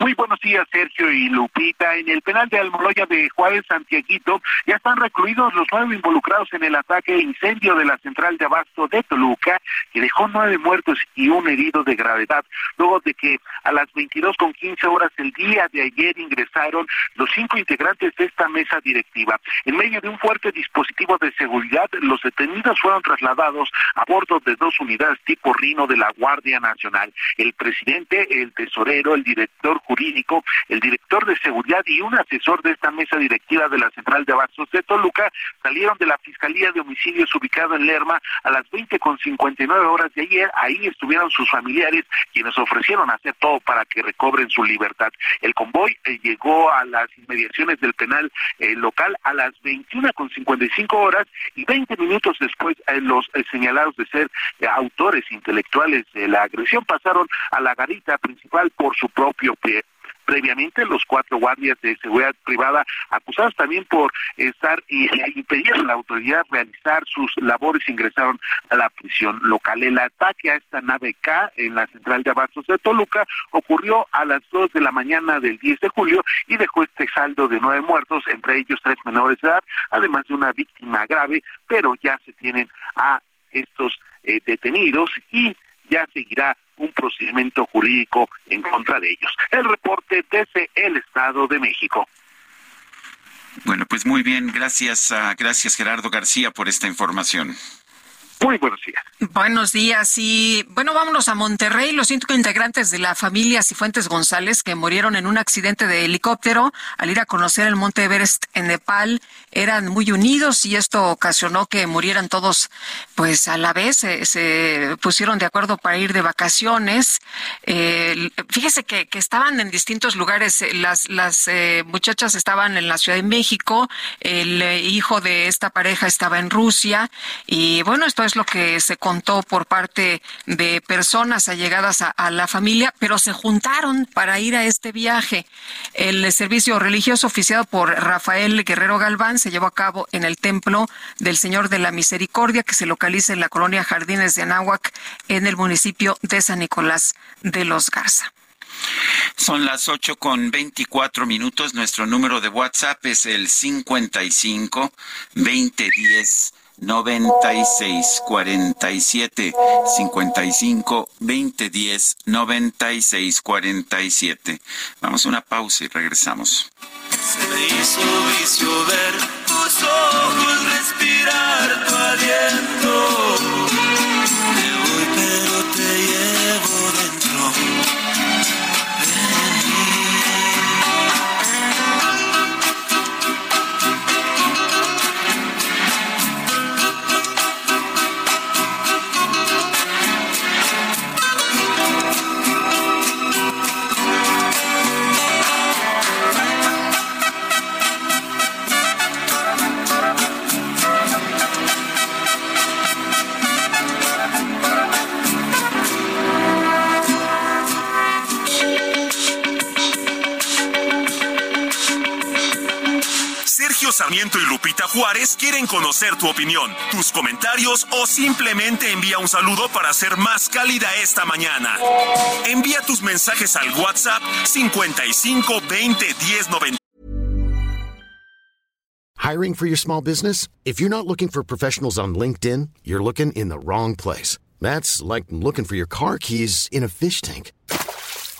Muy buenos días, Sergio y Lupita. En el penal de Almoloya de Juárez, Santiaguito, ya están recluidos los nueve involucrados en el ataque e incendio de la central de abasto de Toluca, que dejó nueve muertos y un herido de gravedad, luego de que a las 22 con 15 horas del día de ayer ingresaron los cinco integrantes de esta mesa directiva. En medio de un fuerte dispositivo de seguridad, los detenidos fueron trasladados a bordo de dos unidades tipo Rino de la Guardia Nacional. El presidente, el tesorero, el director jurídico, el director de seguridad y un asesor de esta mesa directiva de la Central de Abastos de Toluca salieron de la Fiscalía de Homicidios ubicado en Lerma a las 20 con 59 horas de ayer. Ahí estuvieron sus familiares quienes ofrecieron hacer todo para que recobren su libertad. El convoy eh, llegó a las inmediaciones del penal eh, local a las 21 con 55 horas y 20 minutos después eh, los señalados de ser autores intelectuales de la agresión pasaron a la garita principal por su propio pie. Previamente, los cuatro guardias de seguridad privada acusados también por estar y e impedir a la autoridad realizar sus labores ingresaron a la prisión local. El ataque a esta nave K en la central de abastos de Toluca ocurrió a las dos de la mañana del 10 de julio y dejó este saldo de nueve muertos, entre ellos tres menores de edad, además de una víctima grave, pero ya se tienen a estos eh, detenidos y ya seguirá un procedimiento jurídico en contra de ellos. El reporte desde el Estado de México. Bueno, pues muy bien. Gracias, a, gracias Gerardo García por esta información. Muy buenos días. Buenos días y bueno, vámonos a Monterrey. Los cinco integrantes de la familia Cifuentes González que murieron en un accidente de helicóptero al ir a conocer el Monte Everest en Nepal eran muy unidos y esto ocasionó que murieran todos pues a la vez. Se, pusieron de acuerdo para ir de vacaciones. Eh, fíjese que, estaban en distintos lugares. Las, las eh, muchachas estaban en la Ciudad de México, el eh, hijo de esta pareja estaba en Rusia y bueno, esto es lo que se contó por parte de personas allegadas a, la familia, pero se juntaron para ir a este viaje. El servicio religioso oficiado por Rafael Guerrero Galván se llevó a cabo en el Templo del Señor de la Misericordia, que se localiza en la colonia Jardines de Anáhuac, en el municipio de San Nicolás de los Garza. Son las ocho con veinticuatro minutos. Nuestro número de WhatsApp es el 55 2010 96 47 55 20 10 96 47. Vamos a una pausa y regresamos. Se me hizo vicio ver tus ojos, respirar tu aliento. Sarmiento y Lupita Juárez quieren conocer tu opinión, tus comentarios o simplemente envía un saludo para ser más cálida esta mañana. Envía tus mensajes al WhatsApp 55 20 10 90. Hiring for your small business? If you're not looking for professionals on LinkedIn, you're looking in the wrong place. That's like looking for your car keys in a fish tank.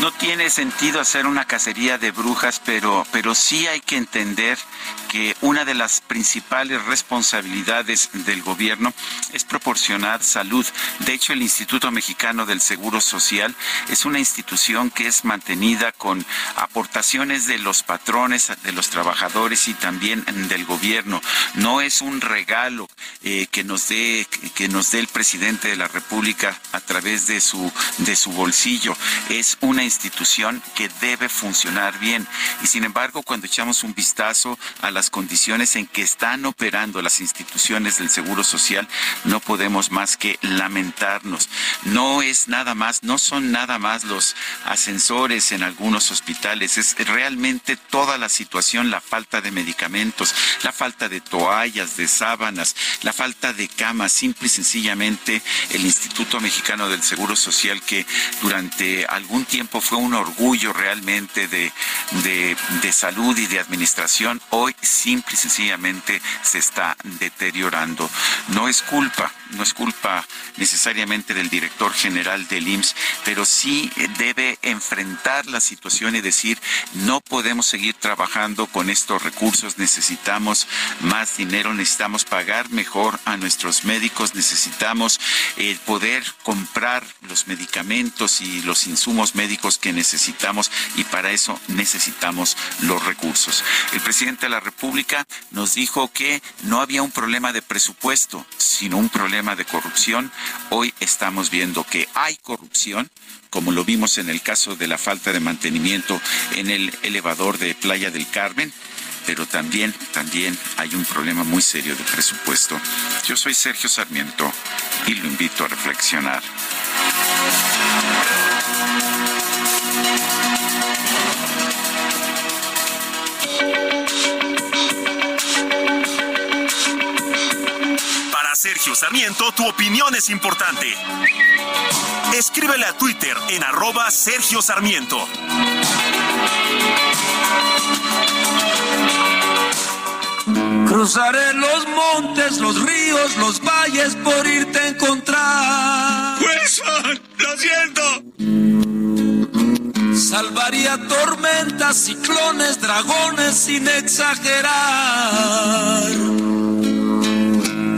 No tiene sentido hacer una cacería de brujas, pero, pero sí hay que entender que una de las principales responsabilidades del gobierno es proporcionar salud. De hecho, el Instituto Mexicano del Seguro Social es una institución que es mantenida con aportaciones de los patrones, de los trabajadores y también del gobierno. No es un regalo eh, que nos dé que nos dé el presidente de la República a través de su de su bolsillo. Es una institución que debe funcionar bien. Y sin embargo, cuando echamos un vistazo a las condiciones en que están operando las instituciones del Seguro Social, no podemos más que lamentarnos. No es nada más, no son nada más los ascensores en algunos hospitales, es realmente toda la situación, la falta de medicamentos, la falta de toallas, de sábanas, la falta de camas, simple y sencillamente el Instituto Mexicano del Seguro Social que durante algún tiempo fue un orgullo realmente de, de, salud y de administración, hoy simple y sencillamente se está deteriorando. No es culpa, no es culpa necesariamente del director general del IMSS, pero sí debe enfrentar la situación y decir, no podemos seguir trabajando con estos recursos, necesitamos más dinero, necesitamos pagar mejor a nuestros médicos, necesitamos eh, poder comprar los medicamentos y los insumos médicos que necesitamos y para eso necesitamos los recursos. El presidente de la nos dijo que no había un problema de presupuesto, sino un problema de corrupción. Hoy estamos viendo que hay corrupción como lo vimos en el caso de la falta de mantenimiento en el elevador de Playa del Carmen, pero también, también hay un problema muy serio de presupuesto. Yo soy Sergio Sarmiento y lo invito a reflexionar. Sergio Sarmiento, tu opinión es importante. Escríbele a Twitter en arroba Sergio Sarmiento. Cruzaré los montes, los ríos, los valles por irte a encontrar. Wilson, [LAUGHS] lo siento. Salvaría tormentas, ciclones, dragones sin exagerar.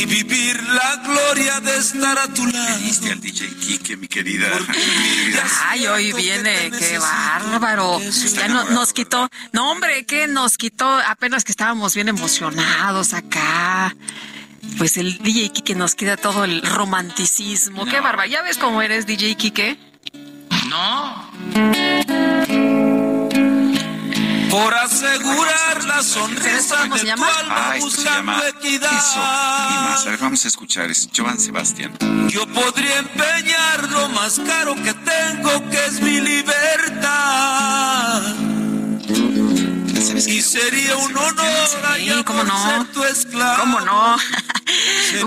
y vivir la gloria de estar a tu lado. Viste al DJ Kike, mi querida. Ay, hoy viene, qué bárbaro. Ya no- nos quitó, no hombre, que nos quitó apenas que estábamos bien emocionados acá. Pues el DJ Kike nos quita todo el romanticismo. Qué bárbaro. ¿Ya ves cómo eres, DJ Kike? No. Por asegurar la sonrisa de tu alma Ah, buscando equidad. Eso y más. A ver, vamos a escuchar. Es Joan Sebastián. Yo podría empeñar lo más caro que tengo, que es mi libertad. Y sería un honor Sí, cómo no. ser tu esclavo. ¿Cómo no? [LAUGHS]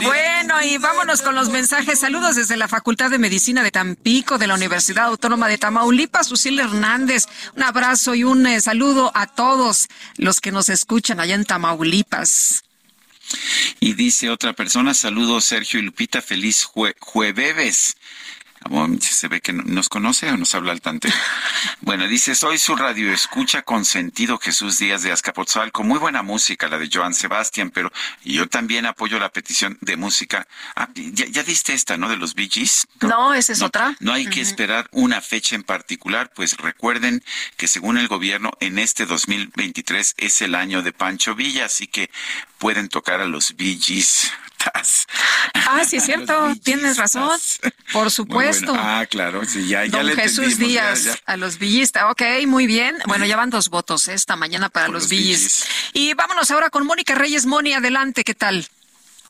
Bueno, y vámonos con los mensajes. Saludos desde la Facultad de Medicina de Tampico, de la Universidad Autónoma de Tamaulipas, Susil Hernández. Un abrazo y un eh, saludo a todos los que nos escuchan allá en Tamaulipas. Y dice otra persona, saludos Sergio y Lupita, feliz jue jueves. Se ve que no- nos conoce o nos habla al tanteo. [LAUGHS] Bueno, dice, soy su radio escucha con sentido Jesús Díaz de Azcapotzalco. Muy buena música, la de Joan Sebastián, pero yo también apoyo la petición de música. Ah, ya, ya diste esta, ¿no? De los Bee Gees. No, esa es otra. No hay que esperar una fecha en particular, pues recuerden que según el gobierno en este 2023 es el año de Pancho Villa, así que pueden tocar a los Bee Gees. Ah, sí, es [LAUGHS] cierto. Tienes razón. Por supuesto. bueno. Ah, claro, sí, ya, ya Don le Jesús ya, Díaz ya. a los villistas. Ok, muy bien. Bueno, ya van dos votos esta mañana para Por los los villis. Y vámonos ahora con Mónica Reyes. Moni, adelante, ¿qué tal?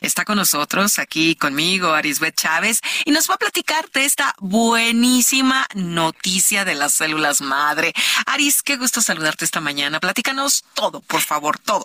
Está con nosotros aquí conmigo Arisbet Chávez y nos va a platicar de esta buenísima noticia de las células madre. Aris, qué gusto saludarte esta mañana. Platícanos todo, por favor, todo.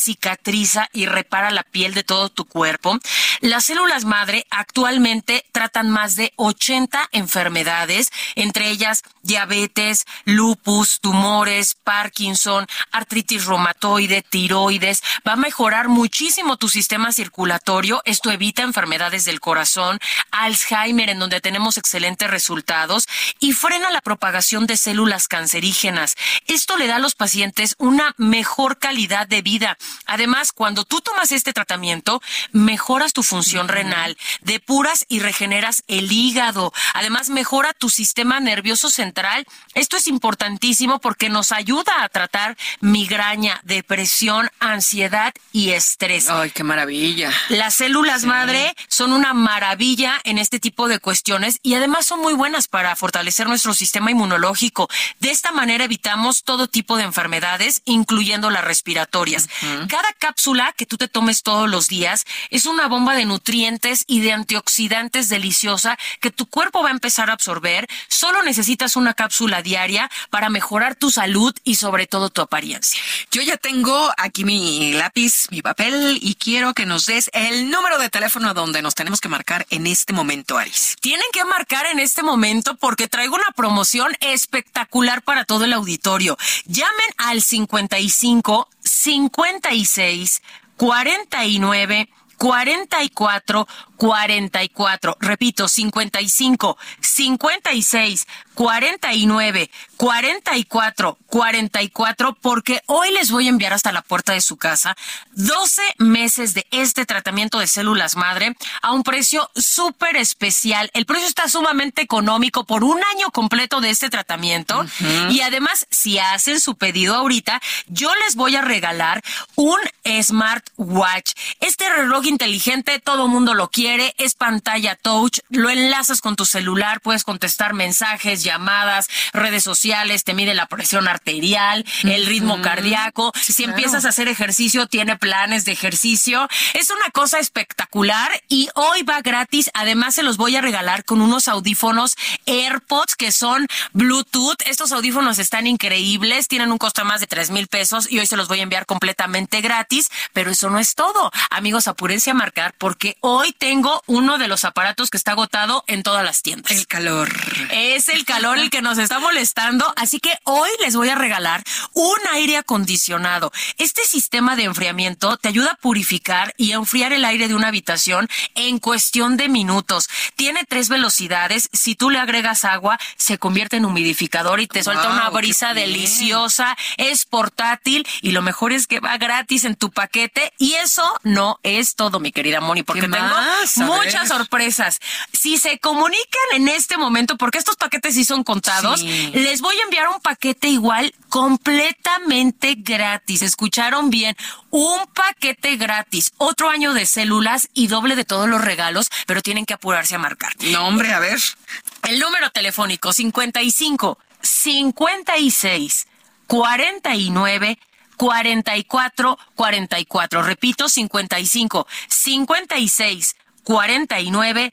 cicatriza y repara la piel de todo tu cuerpo. Las células madre actualmente tratan más de 80 enfermedades, entre ellas diabetes, lupus, tumores, Parkinson, artritis reumatoide, tiroides. Va a mejorar muchísimo tu sistema circulatorio. Esto evita enfermedades del corazón, Alzheimer, en donde tenemos excelentes resultados, y frena la propagación de células cancerígenas. Esto le da a los pacientes una mejor calidad de vida. Además, cuando tú tomas este tratamiento, mejoras tu función renal, depuras y regeneras el hígado. Además, mejora tu sistema nervioso central. Esto es importantísimo porque nos ayuda a tratar migraña, depresión, ansiedad y estrés. Ay, qué maravilla. Las células madre son una maravilla en este tipo de cuestiones y además son muy buenas para fortalecer nuestro sistema inmunológico. De esta manera evitamos todo tipo de enfermedades, incluyendo las respiratorias. Cada cápsula que tú te tomes todos los días es una bomba de nutrientes y de antioxidantes deliciosa que tu cuerpo va a empezar a absorber. Solo necesitas una cápsula diaria para mejorar tu salud y sobre todo tu apariencia. Yo ya tengo aquí mi lápiz, mi papel y quiero que nos des el número de teléfono donde nos tenemos que marcar en este momento, Aris. Tienen que marcar en este momento porque traigo una promoción espectacular para todo el auditorio. Llamen al 55 56 49 44 44. Repito, 55 56 49 44 44 porque hoy les voy a enviar hasta la puerta de su casa 12 meses de este tratamiento de células madre a un precio súper especial. El precio está sumamente económico por un año completo de este tratamiento y además si hacen su pedido ahorita yo les voy a regalar un smartwatch. Este reloj inteligente todo mundo lo quiere es pantalla touch, lo enlazas con tu celular, puedes contestar mensajes, llamadas, redes sociales, te mide la presión arterial, el ritmo cardíaco. si empiezas a hacer ejercicio, tiene planes de ejercicio. Es una cosa espectacular y hoy va gratis. Además, se los voy a regalar con unos audífonos AirPods que son Bluetooth. Estos audífonos están increíbles, tienen un costo de más de tres mil pesos y hoy se los voy a enviar completamente gratis. Pero eso no es todo. Amigos, apúrense a marcar porque hoy tengo uno de los aparatos que está agotado en todas las tiendas. El calor. Es el calor el que nos está molestando, así que hoy les voy a regalar un aire acondicionado. Este sistema de enfriamiento te ayuda a purificar y a enfriar el aire de una habitación en cuestión de minutos. Tiene tres velocidades. Si tú le agregas agua, se convierte en humidificador y te suelta una brisa deliciosa. Es portátil y lo mejor es que va gratis en tu paquete. Y eso no es todo, mi querida Moni, porque tengo muchas sorpresas. Si se comunican en este momento, porque estos paquetes sí son contados, les voy a enviar un paquete igual completamente gratis. ¿Escucharon bien? Un paquete gratis, otro año de células y doble de todos los regalos, pero tienen que apurarse a marcar. No, hombre, a ver. El número telefónico 55 56 49 44 44. Repito, 55 56 49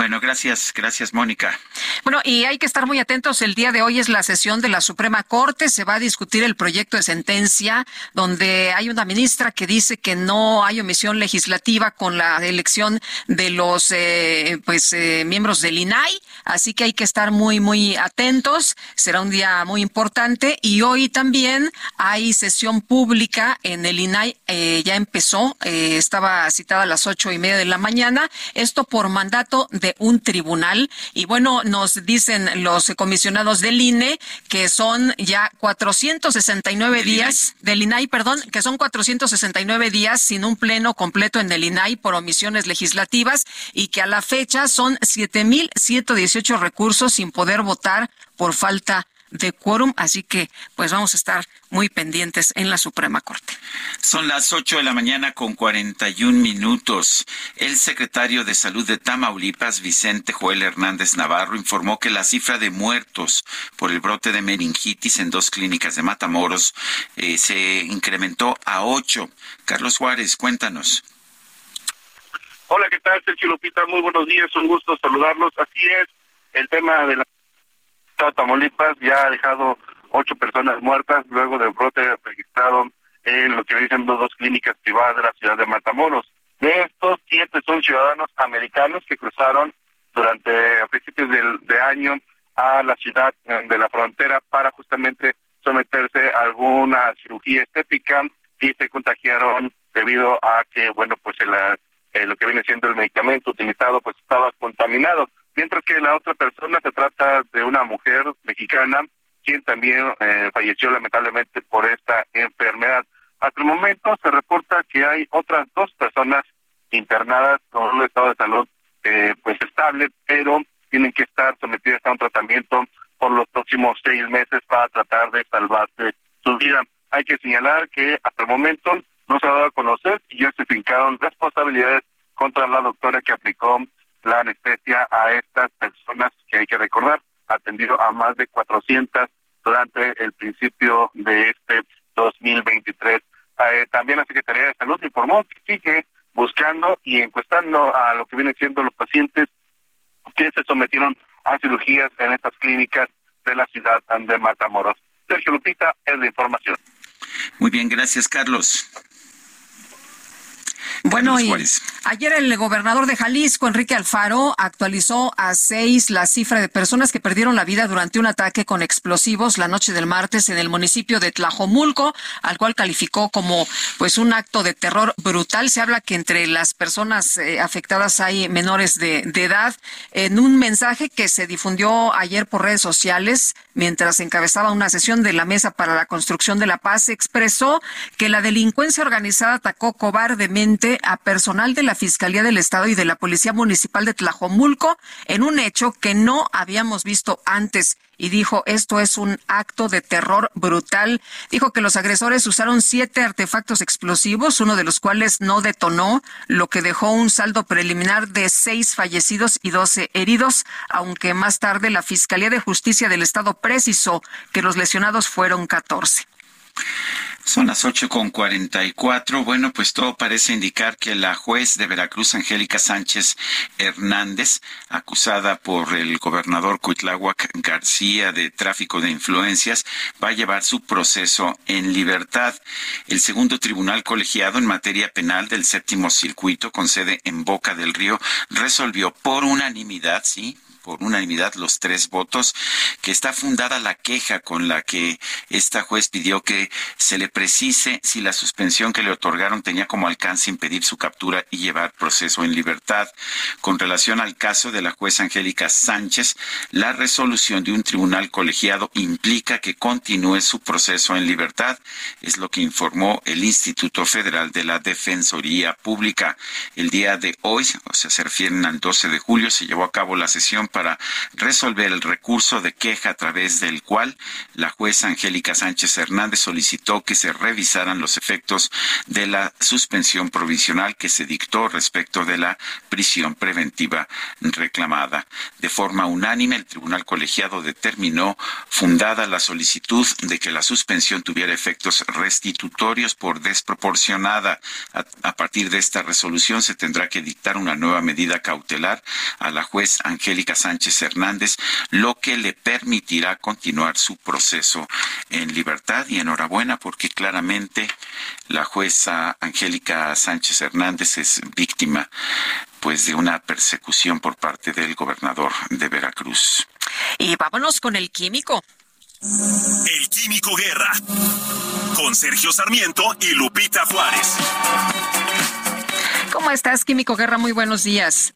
Bueno, gracias, gracias, Mónica. Bueno, y hay que estar muy atentos. El día de hoy es la sesión de la Suprema Corte. Se va a discutir el proyecto de sentencia donde hay una ministra que dice que no hay omisión legislativa con la elección de los eh, pues eh, miembros del INAI. Así que hay que estar muy, muy atentos. Será un día muy importante. Y hoy también hay sesión pública en el INAI. Eh, ya empezó. estaba citada a las ocho y media de la mañana. Esto por mandato de un tribunal. Y bueno, nos dicen los comisionados del INE que son ya 469 días del INAI, perdón, que son 469 días sin un pleno completo en el INAI por omisiones legislativas y que a la fecha son 7.118 recursos sin poder votar por falta de quórum, así que pues vamos a estar muy pendientes en la Suprema Corte. Son las 8 de la mañana con 41 minutos. El secretario de Salud de Tamaulipas, Vicente Joel Hernández Navarro, informó que la cifra de muertos por el brote de meningitis en dos clínicas de Matamoros eh, se incrementó a 8. Carlos Juárez, cuéntanos. Hola, ¿qué tal, Sergio Lupita? Muy buenos días, un gusto saludarlos. Así es, el tema de la Tamaulipas ya ha dejado ocho personas muertas luego del brote registrado en lo que dicen dos clínicas privadas de la ciudad de Matamoros. De estos, siete son ciudadanos americanos que cruzaron durante a principios del de año a la ciudad eh, de la frontera para justamente someterse a alguna cirugía estética y se contagiaron debido a que, bueno, pues eh, lo que viene siendo el medicamento utilizado pues estaba contaminado. Mientras que la otra persona se trata de una mujer mexicana quien también eh, falleció lamentablemente por esta enfermedad. Hasta el momento se reporta que hay otras dos personas internadas con un estado de salud eh, pues estable, pero tienen que estar sometidas a un tratamiento por los próximos seis meses para tratar de salvarse su vida. Hay que señalar que hasta el momento no se ha dado a conocer y ya se fincaron responsabilidades contra la doctora que aplicó la anestesia a estas personas que hay que recordar, atendido a más de 400 durante el principio de este 2023. Eh, también la Secretaría de Salud informó que sigue buscando y encuestando a lo que vienen siendo los pacientes que se sometieron a cirugías en estas clínicas de la ciudad de Matamoros. Sergio Lupita es la información. Muy bien, gracias Carlos. Bueno, y ayer el gobernador de Jalisco, Enrique Alfaro, actualizó a seis la cifra de personas que perdieron la vida durante un ataque con explosivos la noche del martes en el municipio de Tlajomulco, al cual calificó como pues un acto de terror brutal. Se habla que entre las personas eh, afectadas hay menores de, de edad. En un mensaje que se difundió ayer por redes sociales, mientras encabezaba una sesión de la Mesa para la Construcción de la Paz, expresó que la delincuencia organizada atacó cobardemente a personal de la Fiscalía del Estado y de la Policía Municipal de Tlajomulco en un hecho que no habíamos visto antes y dijo esto es un acto de terror brutal. Dijo que los agresores usaron siete artefactos explosivos, uno de los cuales no detonó, lo que dejó un saldo preliminar de seis fallecidos y doce heridos, aunque más tarde la Fiscalía de Justicia del Estado precisó que los lesionados fueron catorce. Son las ocho con cuarenta y cuatro. Bueno, pues todo parece indicar que la juez de Veracruz, Angélica Sánchez Hernández, acusada por el gobernador Cuitláhuac García de tráfico de influencias, va a llevar su proceso en libertad. El segundo tribunal colegiado en materia penal del séptimo circuito, con sede en Boca del Río, resolvió por unanimidad, sí, por unanimidad los tres votos, que está fundada la queja con la que esta juez pidió que se le precise si la suspensión que le otorgaron tenía como alcance impedir su captura y llevar proceso en libertad. Con relación al caso de la juez Angélica Sánchez, la resolución de un tribunal colegiado implica que continúe su proceso en libertad, es lo que informó el Instituto Federal de la Defensoría Pública. El día de hoy, o sea, se refieren al 12 de julio, se llevó a cabo la sesión para resolver el recurso de queja a través del cual la jueza Angélica Sánchez Hernández solicitó que se revisaran los efectos de la suspensión provisional que se dictó respecto de la prisión preventiva reclamada. De forma unánime, el Tribunal Colegiado determinó fundada la solicitud de que la suspensión tuviera efectos restitutorios por desproporcionada. A, a partir de esta resolución se tendrá que dictar una nueva medida cautelar a la juez Angélica Sánchez Hernández, lo que le permitirá continuar su proceso en libertad. Y enhorabuena porque claramente la jueza Angélica Sánchez Hernández es víctima pues de una persecución por parte del gobernador de Veracruz. Y vámonos con el químico. El Químico Guerra. Con Sergio Sarmiento y Lupita Juárez. ¿Cómo estás, Químico Guerra? Muy buenos días.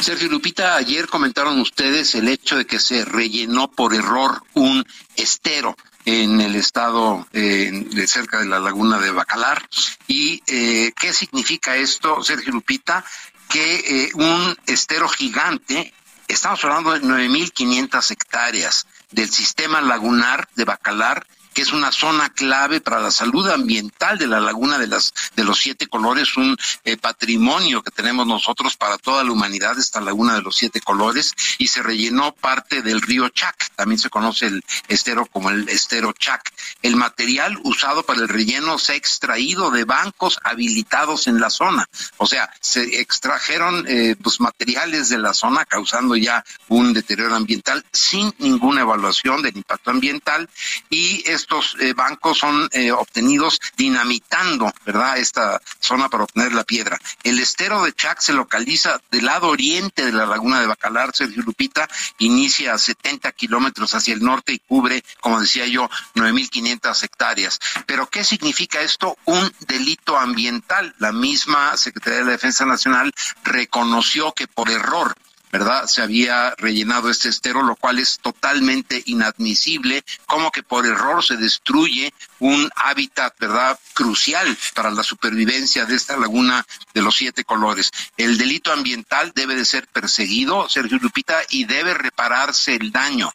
Sergio Lupita, ayer comentaron ustedes el hecho de que se rellenó por error un estero en el estado eh, de cerca de la laguna de Bacalar. ¿Y eh, qué significa esto, Sergio Lupita? Que eh, un estero gigante, estamos hablando de 9.500 hectáreas, del sistema lagunar de Bacalar es una zona clave para la salud ambiental de la laguna de las de los siete colores, un eh, patrimonio que tenemos nosotros para toda la humanidad, esta laguna de los siete colores, y se rellenó parte del río Chac, también se conoce el estero como el estero Chac. El material usado para el relleno se ha extraído de bancos habilitados en la zona, o sea, se extrajeron eh, pues materiales de la zona causando ya un deterioro ambiental sin ninguna evaluación del impacto ambiental y estos eh, bancos son eh, obtenidos dinamitando, ¿verdad? Esta zona para obtener la piedra. El estero de Chac se localiza del lado oriente de la laguna de Bacalar, Sergio Lupita, inicia a 70 kilómetros hacia el norte y cubre, como decía yo, 9.500 hectáreas. Pero ¿qué significa esto? Un delito ambiental. La misma Secretaría de la Defensa Nacional reconoció que por error ¿verdad? Se había rellenado este estero, lo cual es totalmente inadmisible, como que por error se destruye un hábitat, ¿verdad?, crucial para la supervivencia de esta laguna de los siete colores. El delito ambiental debe de ser perseguido, Sergio Lupita, y debe repararse el daño.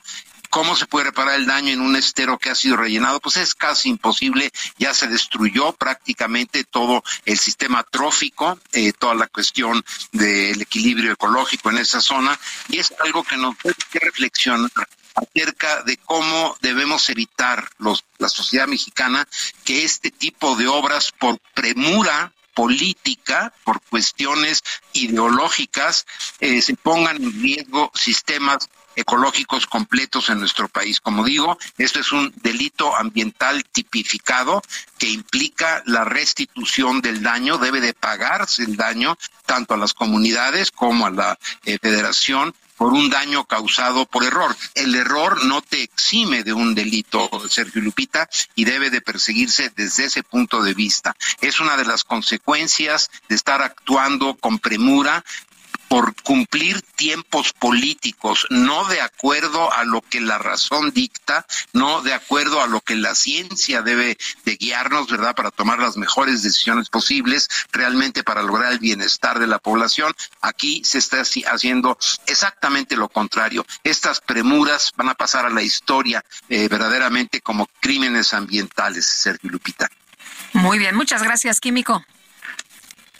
¿Cómo se puede reparar el daño en un estero que ha sido rellenado? Pues es casi imposible, ya se destruyó prácticamente todo el sistema trófico, eh, toda la cuestión del equilibrio ecológico en esa zona, y es algo que nos que reflexionar acerca de cómo debemos evitar los, la sociedad mexicana que este tipo de obras por premura política, por cuestiones ideológicas, eh, se pongan en riesgo sistemas ecológicos completos en nuestro país. Como digo, esto es un delito ambiental tipificado que implica la restitución del daño, debe de pagarse el daño tanto a las comunidades como a la eh, federación por un daño causado por error. El error no te exime de un delito, Sergio Lupita, y debe de perseguirse desde ese punto de vista. Es una de las consecuencias de estar actuando con premura, por cumplir tiempos políticos, no de acuerdo a lo que la razón dicta, no de acuerdo a lo que la ciencia debe de guiarnos, ¿verdad?, para tomar las mejores decisiones posibles, realmente para lograr el bienestar de la población. Aquí se está haciendo exactamente lo contrario. Estas premuras van a pasar a la historia eh, verdaderamente como crímenes ambientales, Sergio Lupita. Muy bien, muchas gracias, Químico.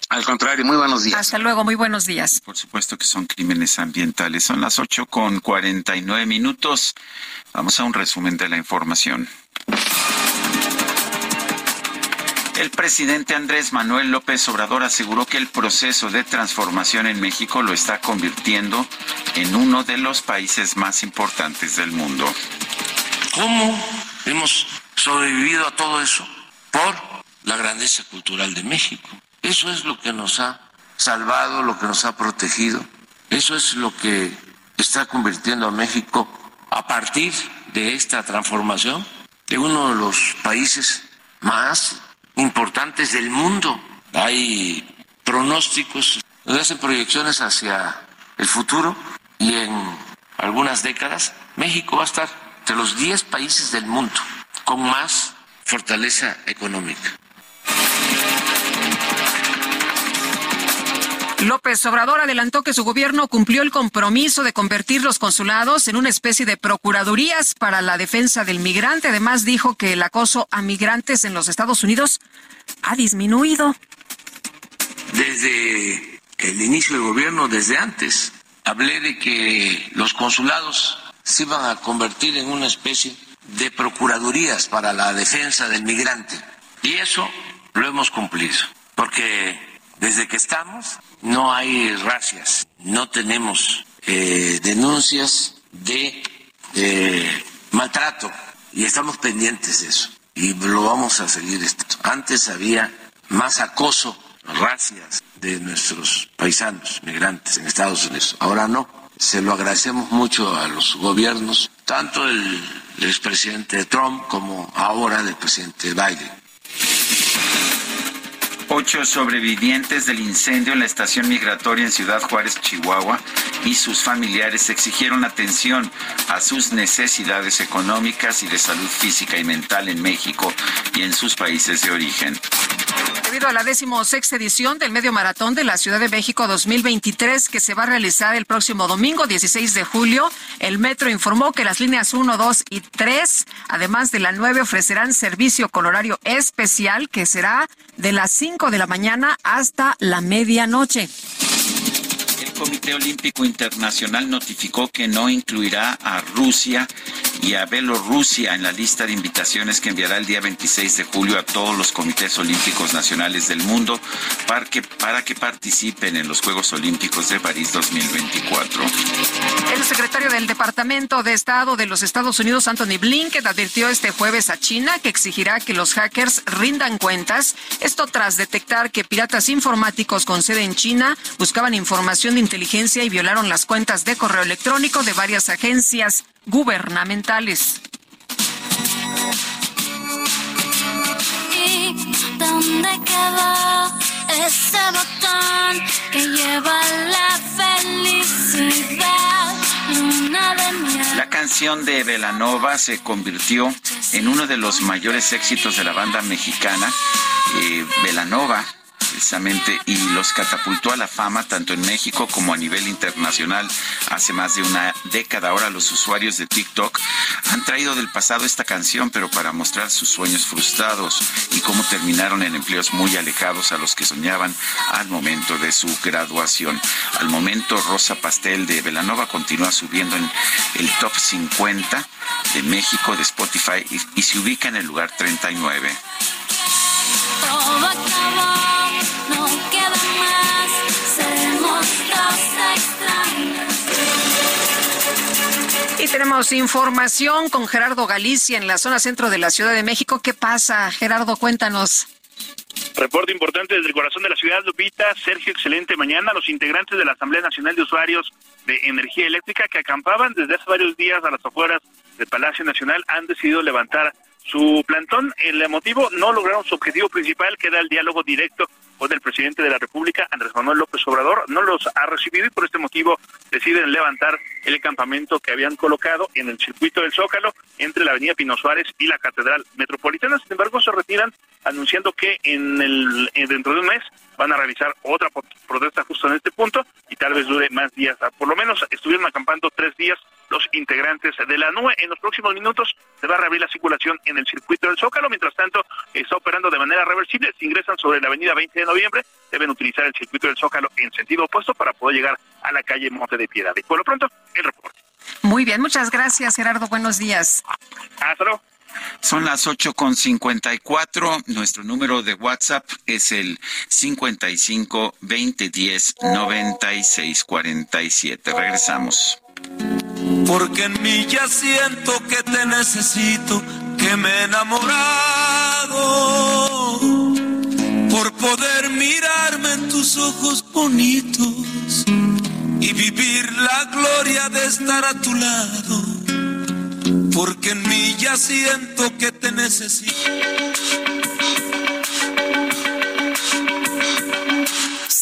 Al contrario, muy buenos días. Hasta luego, muy buenos días. Por supuesto que son crímenes ambientales. Son las ocho con cuarenta y nueve minutos. Vamos a un resumen de la información. El presidente Andrés Manuel López Obrador aseguró que el proceso de transformación en México lo está convirtiendo en uno de los países más importantes del mundo. ¿Cómo hemos sobrevivido a todo eso? Por la grandeza cultural de México eso es lo que nos ha salvado, lo que nos ha protegido. Eso es lo que está convirtiendo a México a partir de esta transformación de uno de los países más importantes del mundo. Hay pronósticos, nos hacen proyecciones hacia el futuro y en algunas décadas México va a estar entre los 10 países del mundo con más fortaleza económica. López Obrador adelantó que su gobierno cumplió el compromiso de convertir los consulados en una especie de procuradurías para la defensa del migrante. Además, dijo que el acoso a migrantes en los Estados Unidos ha disminuido. Desde el inicio del gobierno, desde antes, hablé de que los consulados se iban a convertir en una especie de procuradurías para la defensa del migrante. Y eso lo hemos cumplido, porque desde que estamos no hay racias, no tenemos eh, denuncias de eh, maltrato y estamos pendientes de eso y lo vamos a seguir. Antes había más acoso, racias de nuestros paisanos migrantes en Estados Unidos, ahora no. Se lo agradecemos mucho a los gobiernos, tanto el, el expresidente Trump como ahora del presidente Biden. Ocho sobrevivientes del incendio en la estación migratoria en Ciudad Juárez, Chihuahua, y sus familiares exigieron atención a sus necesidades económicas y de salud física y mental en México y en sus países de origen. Debido a la decimosexta edición del Medio Maratón de la Ciudad de México 2023, que se va a realizar el próximo domingo 16 de julio, el Metro informó que las líneas 1, 2 y 3, además de la 9, ofrecerán servicio con horario especial que será de las 5 de la mañana hasta la medianoche. Comité Olímpico Internacional notificó que no incluirá a Rusia y a Bielorrusia en la lista de invitaciones que enviará el día 26 de julio a todos los comités olímpicos nacionales del mundo para que, para que participen en los Juegos Olímpicos de París 2024. El secretario del Departamento de Estado de los Estados Unidos, Anthony Blinken, advirtió este jueves a China que exigirá que los hackers rindan cuentas. Esto tras detectar que piratas informáticos con sede en China buscaban información de inteligencia y violaron las cuentas de correo electrónico de varias agencias gubernamentales. ¿Y dónde quedó ese botón que lleva la felicidad? La canción de Velanova se convirtió en uno de los mayores éxitos de la banda mexicana. Eh, Velanova precisamente y los catapultó a la fama tanto en México como a nivel internacional hace más de una década. Ahora los usuarios de TikTok han traído del pasado esta canción, pero para mostrar sus sueños frustrados y cómo terminaron en empleos muy alejados a los que soñaban al momento de su graduación. Al momento, Rosa Pastel de Velanova continúa subiendo en el top 50 de México de Spotify y, y se ubica en el lugar 39. Y tenemos información con Gerardo Galicia en la zona centro de la Ciudad de México. ¿Qué pasa, Gerardo? Cuéntanos. Reporte importante desde el corazón de la ciudad, Lupita. Sergio, excelente mañana. Los integrantes de la Asamblea Nacional de Usuarios de Energía Eléctrica que acampaban desde hace varios días a las afueras del Palacio Nacional han decidido levantar su plantón. El motivo no lograron su objetivo principal, que era el diálogo directo con el presidente de la República, Andrés Manuel López Obrador. No los ha recibido y por este motivo deciden levantar el campamento que habían colocado en el circuito del Zócalo entre la avenida Pino Suárez y la Catedral Metropolitana. Sin embargo, se retiran anunciando que en el dentro de un mes van a realizar otra protesta justo en este punto y tal vez dure más días. Por lo menos estuvieron acampando tres días los integrantes de la NUE. En los próximos minutos se va a reabrir la circulación en el circuito del Zócalo. Mientras tanto, está operando de manera reversible. Si ingresan sobre la avenida 20 de noviembre, deben utilizar el circuito del Zócalo en sentido opuesto para poder llegar a la calle Monte de Piedad. Y por lo pronto, el reporte. Muy bien, muchas gracias, Gerardo. Buenos días. Hasta luego. Son las ocho con cincuenta y cuatro. Nuestro número de WhatsApp es el cincuenta y cinco veinte diez noventa y seis cuarenta y siete. Regresamos. Porque en mí ya siento que te necesito, que me he enamorado. Por poder mirarme en tus ojos bonitos y vivir la gloria de estar a tu lado. Porque en mí ya siento que te necesito.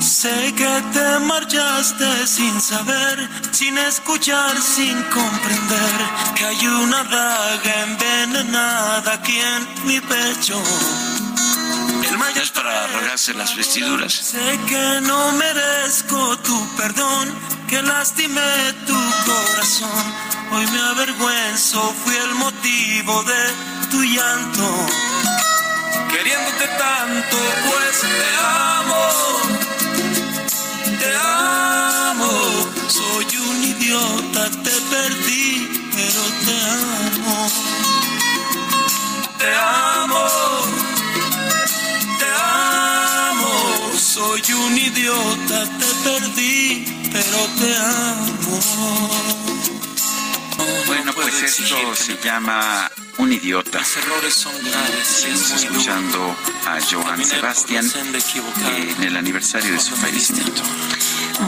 Sé que te marchaste sin saber, sin escuchar, sin comprender que hay una daga envenenada aquí en mi pecho. El mayor es para rasgarse las vestiduras. Sé que no merezco tu perdón, que lastimé tu corazón. Hoy me avergüenzo, fui el motivo de tu llanto. Queriéndote tanto, pues te amo. Te amo. Soy un idiota, te perdí, pero te amo. Te amo. Te amo. Soy un idiota, te perdí, pero te amo. Bueno, pues esto se llama Un idiota. Los errores son graves. Seguimos escuchando a Joan Sebastián en el aniversario de su fallecimiento.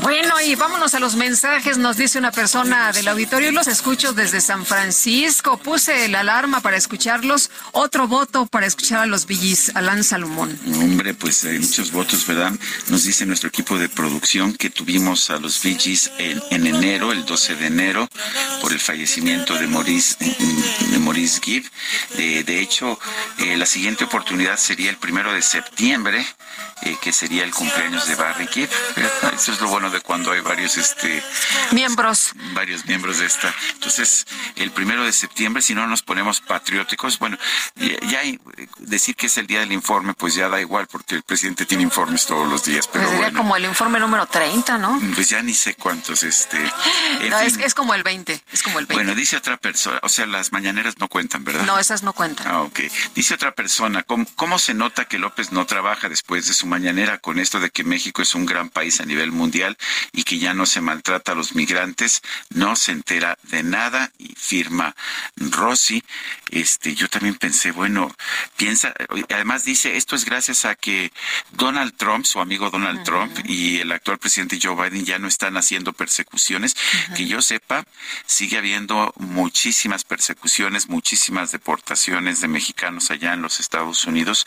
Bueno, y vámonos a los mensajes. Nos dice una persona del auditorio, los escucho desde San Francisco. Puse la alarma para escucharlos. Otro voto para escuchar a los Villis, Alan Salomón. Hombre, pues hay muchos votos, ¿verdad? Nos dice nuestro equipo de producción que tuvimos a los Villis en, en enero, el 12 de enero, por el fallecimiento de Maurice, de Maurice Gibb. Eh, de hecho, eh, la siguiente oportunidad sería el primero de septiembre, eh, que sería el cumpleaños de Barry Gibb. Eso es lo de cuando hay varios este miembros. varios miembros de esta. Entonces el primero de septiembre si no nos ponemos patrióticos bueno ya hay, decir que es el día del informe pues ya da igual porque el presidente tiene informes todos los días pero pues sería bueno, como el informe número 30 no pues ya ni sé cuántos este no, es, es, como el 20 es como el 20 bueno dice otra persona o sea las mañaneras no cuentan verdad no esas no cuentan. Ah ok. Dice otra persona ¿cómo, cómo se nota que López no trabaja después de su mañanera con esto de que México es un gran país a nivel mundial y que ya no se maltrata a los migrantes, no se entera de nada y firma Rossi. Este, yo también pensé, bueno, piensa, además dice, esto es gracias a que Donald Trump, su amigo Donald. Trump y el actual presidente Joe Biden ya no están haciendo persecuciones. Que yo sepa, sigue habiendo muchísimas persecuciones, muchísimas deportaciones de mexicanos allá en los Estados Unidos.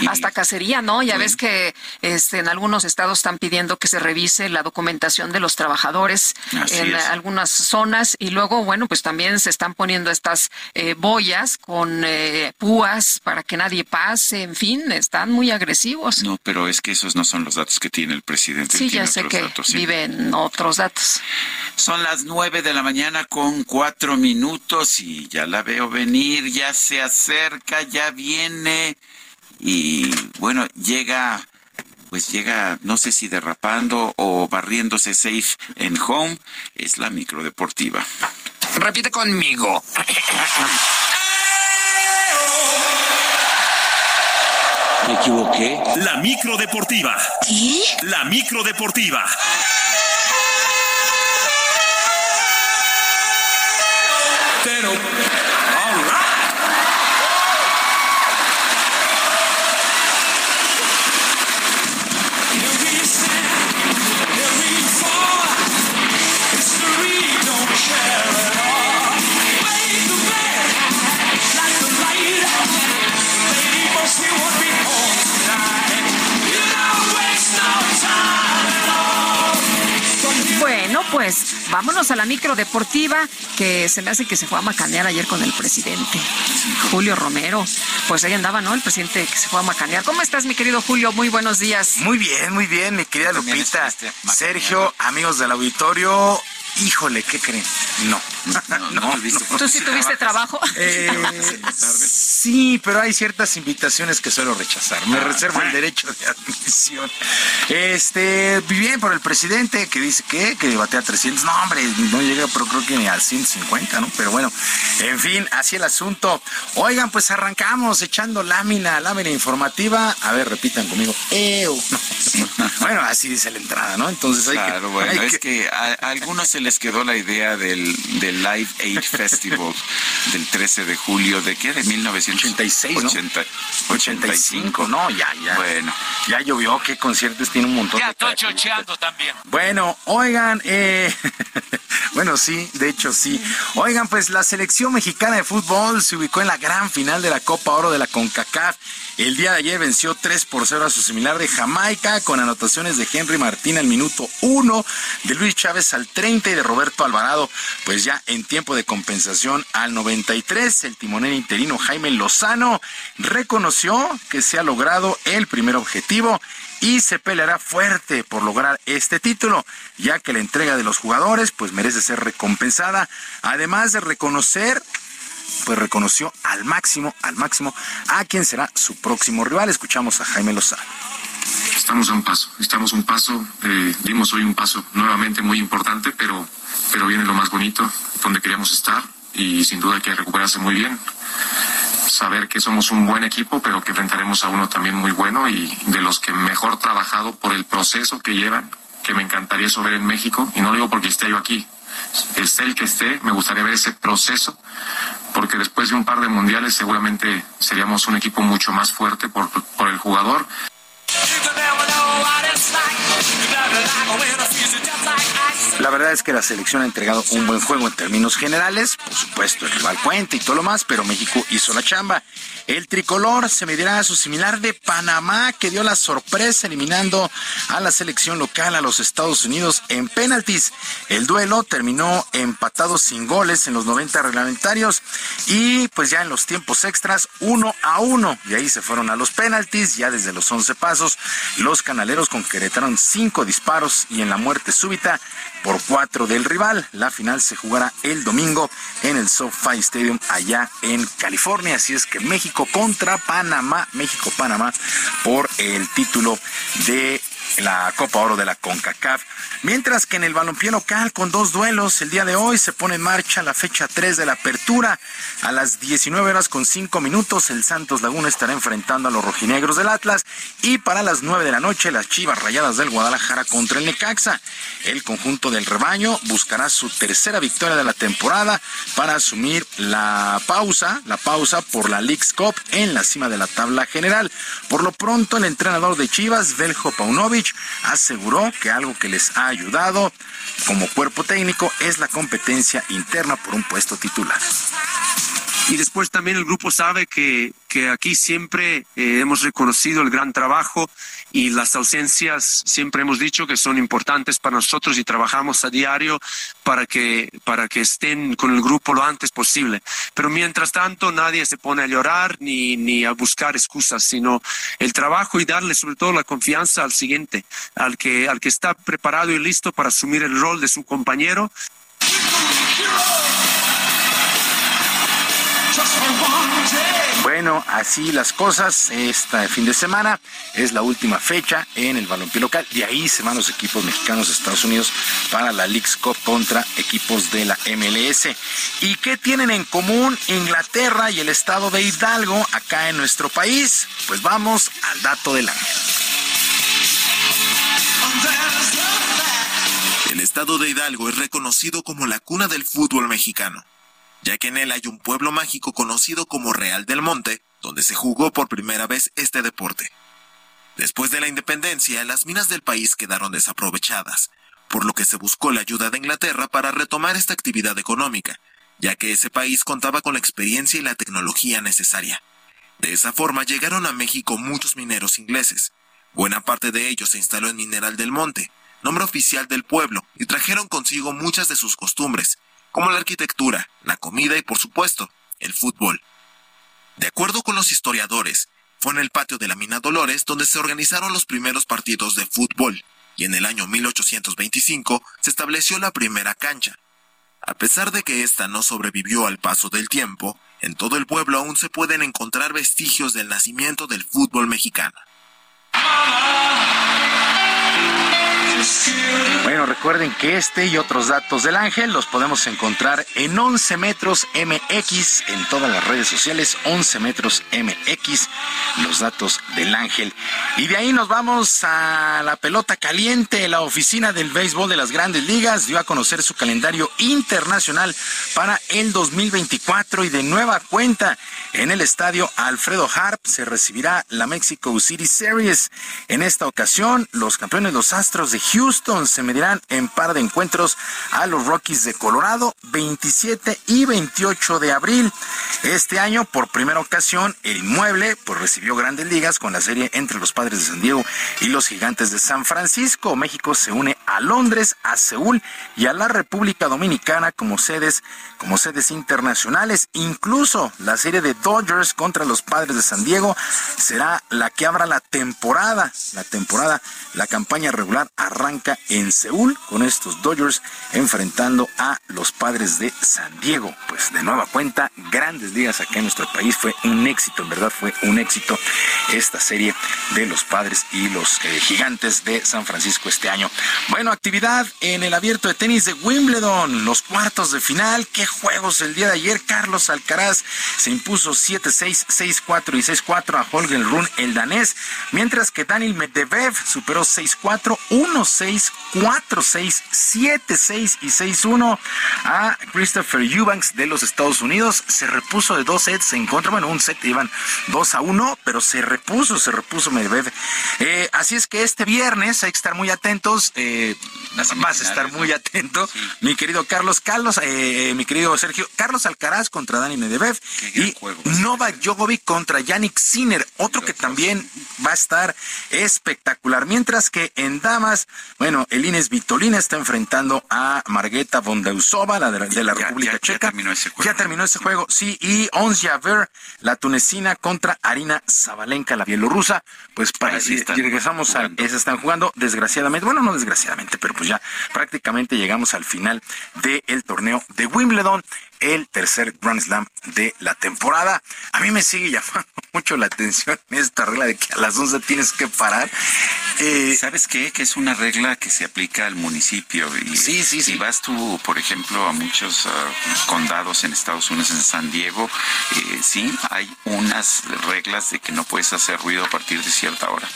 Y, Hasta cacería, ¿no? Ya bueno, ves que este, en algunos estados están pidiendo que se revise la documentación de los trabajadores Así en es. algunas zonas y luego, bueno, pues también se están poniendo estas eh, boyas con eh, púas para que nadie pase, en fin, están muy agresivos. No, pero es que esos no son los datos que tiene el presidente. Sí, ya sé que datos, sí. viven otros datos. Son las nueve de la mañana con cuatro minutos y ya la veo venir, ya se acerca, ya viene y bueno, llega pues llega, no sé si derrapando o barriéndose safe en home, es la micro deportiva. Repite conmigo. Me equivoqué. La micro deportiva. ¿Qué? La micro pues vámonos a la micro deportiva que se me hace que se fue a macanear ayer con el presidente, Julio Romero. Pues ahí andaba, ¿no? El presidente que se fue a macanear. ¿Cómo estás, mi querido Julio? Muy buenos días. Muy bien, muy bien, mi querida Lupita. Sergio, amigos del auditorio, híjole, ¿qué creen? No. No, no, no, ¿Tú sí tuviste trabajo? Eh, sí, pero hay ciertas invitaciones que suelo rechazar. Me ah, reservo el derecho de admisión. Este, bien por el presidente que dice que, que batea 300. No, hombre, no llega, pero creo que ni al 150, ¿no? Pero bueno, en fin, así el asunto. Oigan, pues arrancamos echando lámina, lámina informativa. A ver, repitan conmigo. ¡Ew! [LAUGHS] bueno, así dice la entrada, ¿no? Entonces hay claro, que. bueno, hay es que... que a, a algunos se les quedó la idea del, del Live Aid Festival [LAUGHS] del 13 de julio, ¿de qué? De 1986, 80, ¿no? 85, no, ya, ya. Bueno, ya llovió, qué conciertos tiene un montón ya de estoy chocheando también. Bueno, oigan, eh, [LAUGHS] bueno, sí, de hecho sí. Oigan, pues la selección mexicana de fútbol se ubicó en la gran final de la Copa Oro de la CONCACAF. El día de ayer venció 3 por 0 a su similar de Jamaica con anotaciones de Henry Martín al minuto 1, de Luis Chávez al 30 y de Roberto Alvarado, pues ya en tiempo de compensación al 93, el timonel interino Jaime Lozano reconoció que se ha logrado el primer objetivo y se peleará fuerte por lograr este título, ya que la entrega de los jugadores pues merece ser recompensada, además de reconocer pues reconoció al máximo, al máximo a quien será su próximo rival. Escuchamos a Jaime Lozano. Estamos a un paso, estamos a un paso, eh, dimos hoy un paso nuevamente muy importante, pero, pero viene lo más bonito, donde queríamos estar y sin duda hay que recuperarse muy bien saber que somos un buen equipo, pero que enfrentaremos a uno también muy bueno y de los que mejor trabajado por el proceso que llevan, que me encantaría eso ver en México, y no digo porque esté yo aquí, esté el que esté, me gustaría ver ese proceso, porque después de un par de mundiales seguramente seríamos un equipo mucho más fuerte por, por el jugador. La verdad es que la selección ha entregado un buen juego en términos generales. Por supuesto, el rival cuenta y todo lo más, pero México hizo la chamba. El tricolor se medirá a su similar de Panamá, que dio la sorpresa eliminando a la selección local a los Estados Unidos en penaltis. El duelo terminó empatado sin goles en los 90 reglamentarios y pues ya en los tiempos extras, uno a uno. Y ahí se fueron a los penaltis, ya desde los 11 pasos. Los canaleros concretaron cinco disparos y en la muerte súbita por cuatro del rival. La final se jugará el domingo en el SoFi Stadium allá en California. Así es que México contra Panamá, México-Panamá por el título de la Copa Oro de la CONCACAF. Mientras que en el balompié local, con dos duelos, el día de hoy se pone en marcha la fecha 3 de la apertura. A las 19 horas con 5 minutos, el Santos Laguna estará enfrentando a los rojinegros del Atlas. Y para las 9 de la noche, las Chivas Rayadas del Guadalajara contra el Necaxa. El conjunto del rebaño buscará su tercera victoria de la temporada para asumir la pausa, la pausa por la League's Cup en la cima de la tabla general. Por lo pronto, el entrenador de Chivas, Beljo Paunovic, aseguró que algo que les ha ayudado como cuerpo técnico es la competencia interna por un puesto titular. Y después también el grupo sabe que, que aquí siempre eh, hemos reconocido el gran trabajo y las ausencias siempre hemos dicho que son importantes para nosotros y trabajamos a diario para que, para que estén con el grupo lo antes posible. Pero mientras tanto nadie se pone a llorar ni, ni a buscar excusas, sino el trabajo y darle sobre todo la confianza al siguiente, al que, al que está preparado y listo para asumir el rol de su compañero. Bueno, así las cosas. Este fin de semana es la última fecha en el balompié local. De ahí se van los equipos mexicanos de Estados Unidos para la League's Cup contra equipos de la MLS. ¿Y qué tienen en común Inglaterra y el estado de Hidalgo acá en nuestro país? Pues vamos al dato del ángel. El estado de Hidalgo es reconocido como la cuna del fútbol mexicano ya que en él hay un pueblo mágico conocido como Real del Monte, donde se jugó por primera vez este deporte. Después de la independencia, las minas del país quedaron desaprovechadas, por lo que se buscó la ayuda de Inglaterra para retomar esta actividad económica, ya que ese país contaba con la experiencia y la tecnología necesaria. De esa forma llegaron a México muchos mineros ingleses. Buena parte de ellos se instaló en Mineral del Monte, nombre oficial del pueblo, y trajeron consigo muchas de sus costumbres, como la arquitectura, la comida y por supuesto, el fútbol. De acuerdo con los historiadores, fue en el patio de la mina Dolores donde se organizaron los primeros partidos de fútbol, y en el año 1825 se estableció la primera cancha. A pesar de que ésta no sobrevivió al paso del tiempo, en todo el pueblo aún se pueden encontrar vestigios del nacimiento del fútbol mexicano. Bueno, recuerden que este y otros datos del ángel los podemos encontrar en 11 metros MX en todas las redes sociales, 11 metros MX, los datos del ángel. Y de ahí nos vamos a la pelota caliente. La oficina del béisbol de las grandes ligas dio a conocer su calendario internacional para el 2024 y de nueva cuenta en el estadio Alfredo Harp se recibirá la Mexico City Series. En esta ocasión, los campeones, los Astros de Houston, se medirán en par de encuentros a los Rockies de Colorado 27 y 28 de abril. Este año, por primera ocasión, el inmueble pues, recibió grandes ligas con la serie entre los Padres de San Diego y los Gigantes de San Francisco. México se une a Londres, a Seúl y a la República Dominicana como sedes como sedes internacionales. Incluso la serie de Dodgers contra los Padres de San Diego será la que abra la temporada. La temporada, la campaña regular arranca en Seúl con estos Dodgers enfrentando a los Padres de San Diego. Pues de nueva cuenta, grandes ligas acá en nuestro país. Fue un éxito, en verdad fue un éxito esta serie de los Padres y los eh, Gigantes de San Francisco este año. Bueno, actividad en el abierto de tenis de Wimbledon, los cuartos de final. ¿Qué juegos el día de ayer. Carlos Alcaraz se impuso 7-6, 6-4 y 6-4 a Holger Run, el danés, mientras que Daniel Medvedev superó 6-4, 1-6, 4-6, 7-6 y 6-1 a Christopher Eubanks de los Estados Unidos. Se repuso de dos sets en contra, bueno, un set iban 2 a 1, pero se repuso, se repuso Medvedev. Eh, así es que este viernes hay que estar muy atentos, eh, vas a estar muy atento, mi querido Carlos. Carlos, eh, mi querido Sergio. Carlos Alcaraz contra Dani Medvedev y Novak Djokovic contra Yannick Sinner, otro que también va a estar espectacular. Mientras que en damas, bueno, el Ines Vitolina está enfrentando a Margeta Bondausova, la de, la República Checa. Ya terminó ese juego. Ya terminó ese juego, sí. Y Ons Javer, la tunecina contra Arina Zabalenka, la bielorrusa. Pues para y, regresamos a esa están jugando, desgraciadamente, bueno, no desgraciadamente, pero pues ya prácticamente llegamos al final del torneo de Wimbledon el tercer Grand Slam de la temporada. A mí me sigue llamando [LAUGHS] mucho la atención esta regla de que a las 11 tienes que parar. Eh, ¿Sabes qué? Que es una regla que se aplica al municipio. Y sí, sí, Si vas tú, por ejemplo, a muchos ah, condados en Estados Unidos, en San Diego, eh, sí, hay unas reglas de que no puedes hacer ruido a partir de cierta hora.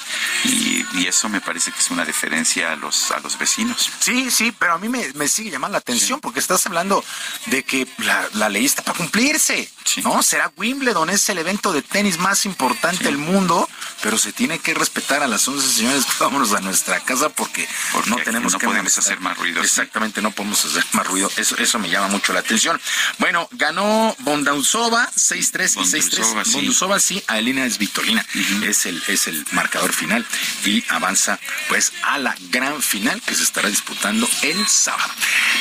Y, eso me parece que es una diferencia a los, a los vecinos. Sí, sí, pero a mí me, sigue llamando la atención porque estás hablando de que la, ley está para cumplirse. ¿No? Será Wimbledon, es el evento de tenis más importante del mundo, pero se tiene que respetar a las 11 señores. [LAUGHS] Vámonos a nuestra casa porque, no tenemos no que podemos hacer más ruido. Exactamente, no podemos hacer más ruido. Eso, eso me llama mucho la atención. Bueno, ganó Bondausova 6-3 y 6-3. Bondausova sí, a Elena es Vitolina. es, el, es el marcador final y avanza pues a la gran final que se estará disputando el sábado.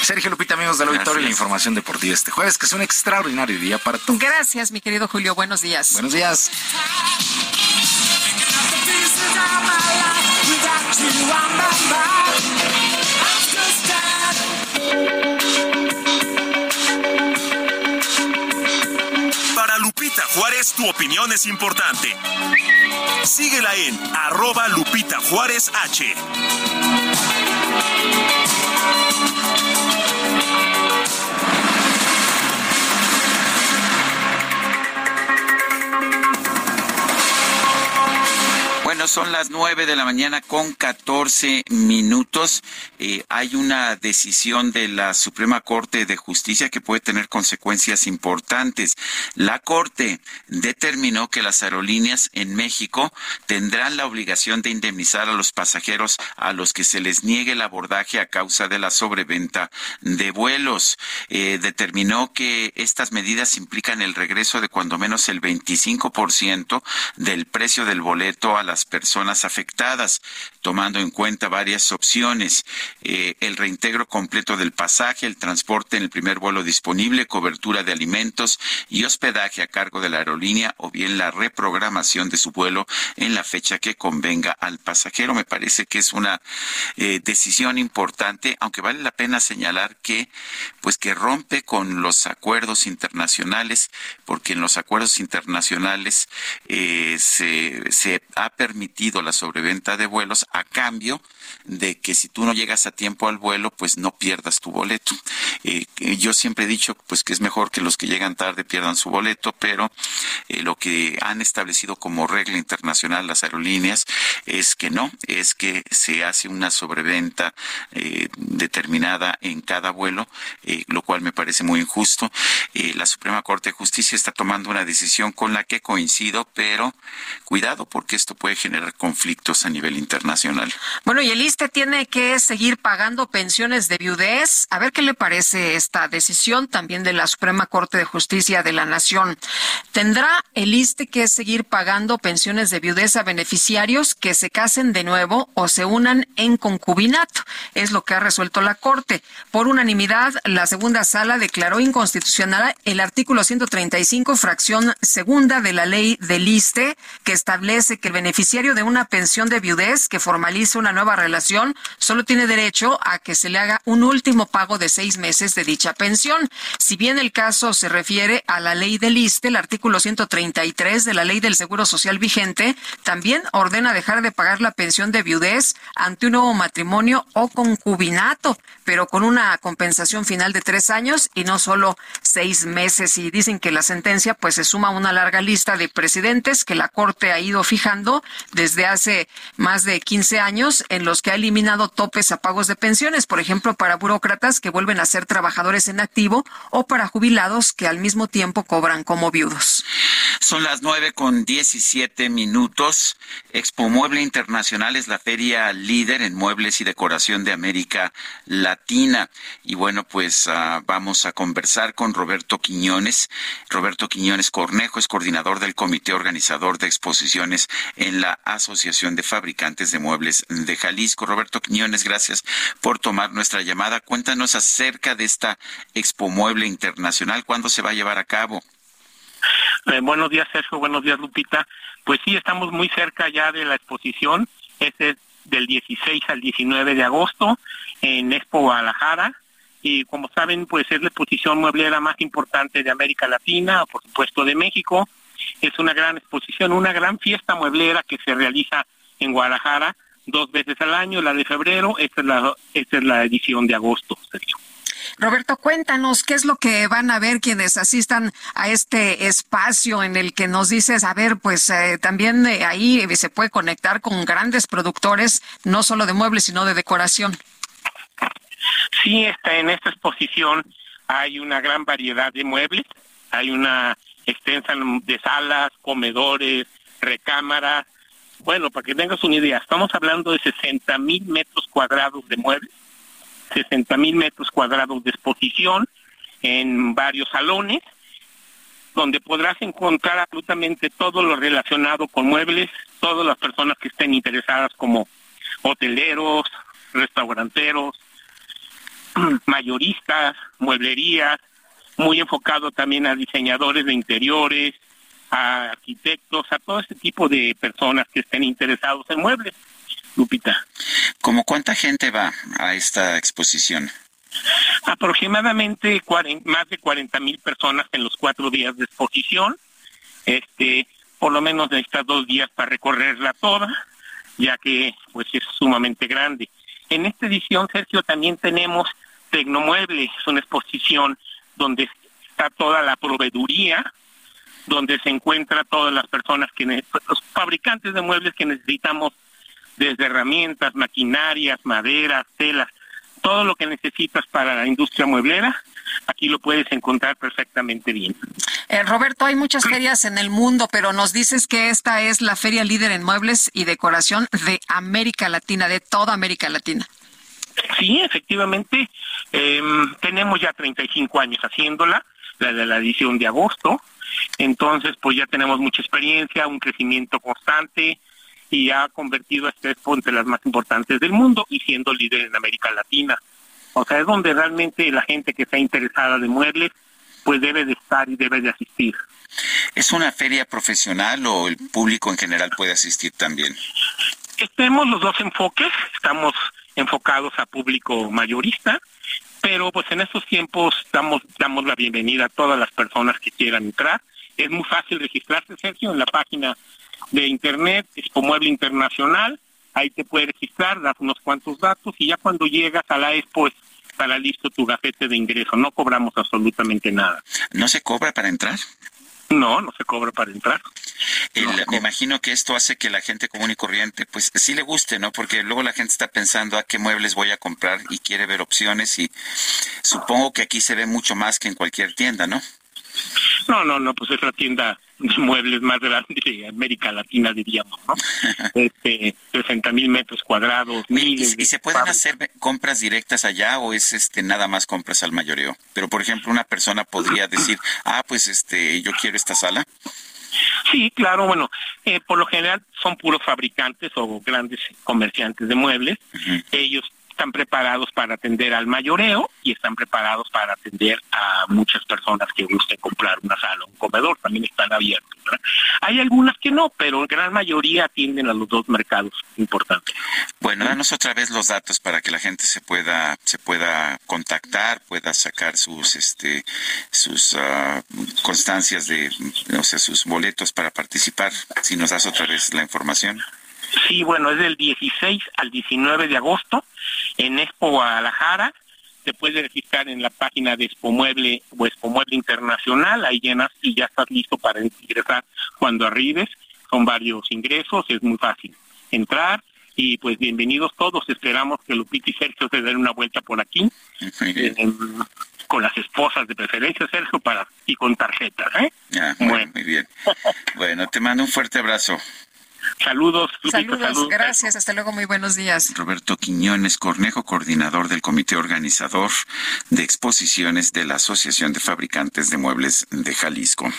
Sergio Lupita, amigos del auditorio, la información deportiva este jueves, que es un extraordinario día para todos. Gracias, mi querido Julio. Buenos días. Buenos días. Para Lupita Juárez, tu opinión es importante. Síguela en arroba Lupita Juárez H. Bueno, son las nueve de la mañana con catorce minutos. Eh, hay una decisión de la Suprema Corte de Justicia que puede tener consecuencias importantes. La Corte determinó que las aerolíneas en México tendrán la obligación de indemnizar a los pasajeros a los que se les niegue el abordaje a causa de la sobreventa de vuelos. Eh, determinó que estas medidas implican el regreso de cuando menos el 25% del precio del boleto a las personas afectadas, tomando en cuenta varias opciones, eh, el reintegro completo del pasaje, el transporte en el primer vuelo disponible, cobertura de alimentos y hospedaje a cargo de la aerolínea o bien la reprogramación de su vuelo en la fecha que convenga al pasajero. Me parece que es una eh, decisión importante, aunque vale la pena señalar que, pues que rompe con los acuerdos internacionales, porque en los acuerdos internacionales eh, se, se ha permitido la sobreventa de vuelos a cambio que si tú no llegas a tiempo al vuelo, pues no pierdas tu boleto. Eh, yo siempre he dicho pues que es mejor que los que llegan tarde pierdan su boleto, pero eh, lo que han establecido como regla internacional las aerolíneas es que no, es que se hace una sobreventa eh, determinada en cada vuelo, lo cual me parece muy injusto. la Suprema Corte de Justicia está tomando una decisión con la que coincido, pero cuidado porque esto puede generar generar conflictos a nivel internacional. Bueno, y el ISTE tiene que seguir pagando pensiones de viudez. A ver qué le parece esta decisión también de la Suprema Corte de Justicia de la Nación. ¿Tendrá el ISTE que seguir pagando pensiones de viudez a beneficiarios que se casen de nuevo o se unan en concubinato? Es lo que ha resuelto la Corte. Por unanimidad, la segunda sala declaró inconstitucional el artículo 135, fracción segunda de la ley del ISTE, que establece que el beneficiario de una pensión de viudez que formalice una nueva relación solo tiene derecho a que se le haga un último pago de seis meses de dicha pensión. Si bien el caso se refiere a la ley del ISTE, el artículo 133 de la ley del Seguro Social vigente también ordena dejar de pagar la pensión de viudez ante un nuevo matrimonio o concubinato, pero con una compensación final de tres años y no solo seis meses. Y dicen que la sentencia pues se suma a una larga lista de presidentes que la Corte ha ido fijando desde hace más de 15 años en los que ha eliminado topes a pagos de pensiones, por ejemplo, para burócratas que vuelven a ser trabajadores en activo o para jubilados que al mismo tiempo cobran como viudos. Son las nueve con diecisiete minutos. Expo Mueble Internacional es la feria líder en muebles y decoración de América Latina. Y bueno, pues uh, vamos a conversar con Roberto Quiñones. Roberto Quiñones Cornejo es coordinador del comité organizador de exposiciones en la Asociación de Fabricantes de Muebles de Jalisco. Roberto Quiñones, gracias por tomar nuestra llamada. Cuéntanos acerca de esta Expo Mueble Internacional. ¿Cuándo se va a llevar a cabo? Eh, buenos días, Sergio. Buenos días, Lupita. Pues sí, estamos muy cerca ya de la exposición. Este es del 16 al 19 de agosto en Expo Guadalajara. Y como saben, pues es la exposición mueblera más importante de América Latina, por supuesto de México. Es una gran exposición, una gran fiesta mueblera que se realiza en Guadalajara dos veces al año, la de febrero, esta es la, esta es la edición de agosto, Sergio. Roberto, cuéntanos qué es lo que van a ver quienes asistan a este espacio en el que nos dices, a ver, pues eh, también eh, ahí se puede conectar con grandes productores, no solo de muebles, sino de decoración. Sí, está en esta exposición hay una gran variedad de muebles, hay una extensa de salas, comedores, recámaras. Bueno, para que tengas una idea, estamos hablando de 60 mil metros cuadrados de muebles 60 mil metros cuadrados de exposición en varios salones, donde podrás encontrar absolutamente todo lo relacionado con muebles, todas las personas que estén interesadas como hoteleros, restauranteros, [CLEARS THROAT] mayoristas, mueblerías, muy enfocado también a diseñadores de interiores, a arquitectos, a todo este tipo de personas que estén interesados en muebles. Lupita. ¿Cómo cuánta gente va a esta exposición? Aproximadamente más de 40 mil personas en los cuatro días de exposición. Este, por lo menos necesitas dos días para recorrerla toda, ya que pues es sumamente grande. En esta edición, Sergio, también tenemos Tecnomueble, es una exposición donde está toda la proveeduría, donde se encuentra todas las personas que los fabricantes de muebles que necesitamos desde herramientas, maquinarias, maderas, telas, todo lo que necesitas para la industria mueblera, aquí lo puedes encontrar perfectamente bien. Eh, Roberto, hay muchas ferias en el mundo, pero nos dices que esta es la feria líder en muebles y decoración de América Latina, de toda América Latina. Sí, efectivamente, em, tenemos ya 35 años haciéndola, la de la edición de agosto, entonces pues ya tenemos mucha experiencia, un crecimiento constante, y ha convertido a este expo entre las más importantes del mundo y siendo líder en América Latina. O sea, es donde realmente la gente que está interesada de muebles pues debe de estar y debe de asistir. ¿Es una feria profesional o el público en general puede asistir también? Tenemos los dos enfoques, estamos enfocados a público mayorista, pero pues en estos tiempos damos, damos la bienvenida a todas las personas que quieran entrar. Es muy fácil registrarse, Sergio, en la página de Internet, Expo Mueble Internacional, ahí te puedes registrar, das unos cuantos datos y ya cuando llegas a la Expo estará listo tu gafete de ingreso, no cobramos absolutamente nada. ¿No se cobra para entrar? No, no se cobra para entrar. me imagino que esto hace que la gente común y corriente, pues sí le guste, ¿no? Porque luego la gente está pensando a qué muebles voy a comprar y quiere ver opciones y supongo que aquí se ve mucho más que en cualquier tienda, ¿no? No, no, no, pues es la tienda [LAUGHS] muebles más grandes de América Latina, diríamos, ¿no? Este, 60 mil metros cuadrados. ¿Y, se pueden hacer compras directas allá o es este nada más compras al mayoreo? Pero, por ejemplo, una persona podría decir, ah, pues este, yo quiero esta sala. Sí, claro, bueno, eh, por lo general son puros fabricantes o grandes comerciantes de muebles. Ellos están preparados para atender al mayoreo y están preparados para atender a muchas personas que gusten comprar una sala o un comedor, también están abiertos. Hay algunas que no, pero en gran mayoría atienden a los dos mercados importantes. Bueno, danos otra vez los datos para que la gente se pueda se pueda contactar, pueda sacar sus este sus ah, constancias de, o sea, sus boletos para participar. Si nos das otra vez la información. Sí, bueno, es del 16 al 19 de agosto en Expo Guadalajara. Te puedes registrar en la página de Expo Mueble o Expo Mueble Internacional. Ahí llenas y ya estás listo para ingresar cuando arribes. Son varios ingresos, es muy fácil entrar. Y pues bienvenidos todos. Esperamos que Lupita y Sergio se den una vuelta por aquí. con las esposas de preferencia, Sergio, para y con tarjetas. ¿eh? bueno, muy bien. bueno, te mando un fuerte abrazo. Saludos. saludos, gracias. Hasta luego, muy buenos días. Roberto Quiñones Cornejo, coordinador del comité organizador de exposiciones de la Asociación de Fabricantes de Muebles de Jalisco.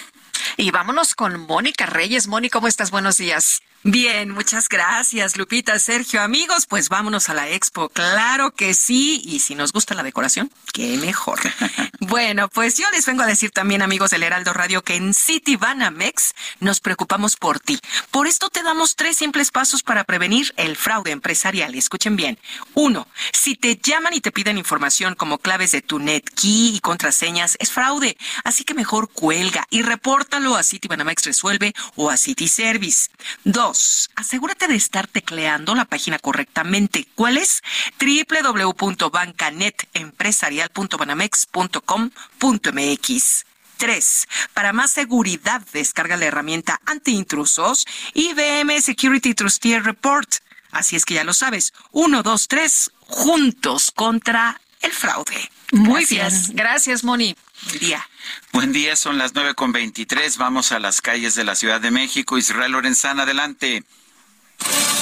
Y vámonos con Mónica Reyes. Mónica, ¿cómo estás? Buenos días. Bien, muchas gracias, Lupita, Sergio. Amigos, pues vámonos a la expo. Claro que sí. Y si nos gusta la decoración, qué mejor. [LAUGHS] bueno, pues yo les vengo a decir también, amigos del Heraldo Radio, que en City Banamex nos preocupamos por ti. Por esto te damos tres simples pasos para prevenir el fraude empresarial. Escuchen bien. Uno, si te llaman y te piden información como claves de tu NetKey y contraseñas, es fraude. Así que mejor cuelga y repórtalo a City Banamex Resuelve o a City Service. Dos, asegúrate de estar tecleando la página correctamente. ¿Cuál es? www.bancanetempresarial.banamex.com.mx. 3. Para más seguridad, descarga la herramienta antiintrusos IBM Security Trustier Report. Así es que ya lo sabes. 1, 2, 3, juntos contra el fraude. Muy bien. Gracias, Moni. Buen día. Buen día, son las nueve con veintitrés. Vamos a las calles de la Ciudad de México. Israel Lorenzana, adelante.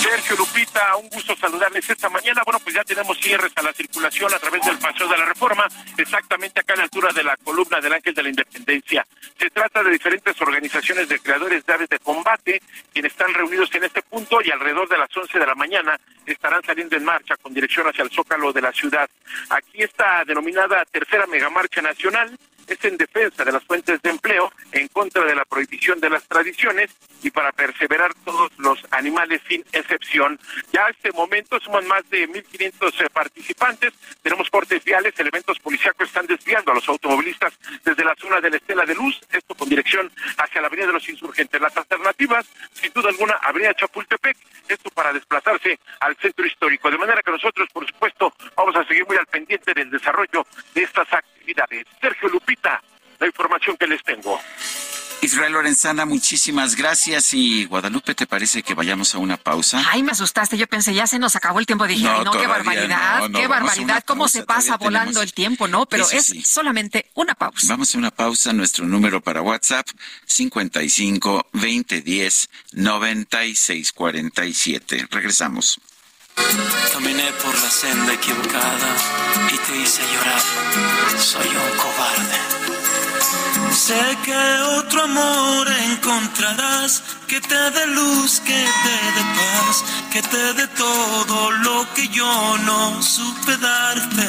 Sergio Lupita, un gusto saludarles esta mañana. Bueno, pues ya tenemos cierres a la circulación a través del Paseo de la Reforma, exactamente acá a la altura de la columna del Ángel de la Independencia. Se trata de diferentes organizaciones de creadores de aves de combate, quienes están reunidos en este punto y alrededor de las 11 de la mañana estarán saliendo en marcha con dirección hacia el Zócalo de la ciudad. Aquí está denominada Tercera Megamarcha Nacional es en defensa de las fuentes de empleo, en contra de la prohibición de las tradiciones y para perseverar todos los animales sin excepción. Ya a este momento suman más de 1.500 eh, participantes, tenemos cortes viales, elementos policíacos están desviando a los automovilistas desde la zona de la Estela de Luz, esto con dirección hacia la Avenida de los Insurgentes. Las alternativas, sin duda alguna, Avenida Chapultepec, esto para desplazarse al centro histórico. De manera que nosotros, por supuesto, vamos a seguir muy al pendiente del desarrollo de estas actividades. Sergio Lupita, la información que les tengo. Israel Lorenzana, muchísimas gracias. Y Guadalupe, ¿te parece que vayamos a una pausa? Ay, me asustaste. Yo pensé, ya se nos acabó el tiempo. Dije, no, no qué barbaridad, qué barbaridad, cómo se pasa volando el tiempo, ¿no? Pero es solamente una pausa. Vamos a una pausa. Nuestro número para WhatsApp, 55 20 10 96 47. Regresamos. Caminé por la senda equivocada y te hice llorar. Soy un cobarde. Sé que otro amor encontrarás que te dé luz, que te dé paz, que te dé todo lo que yo no supe darte.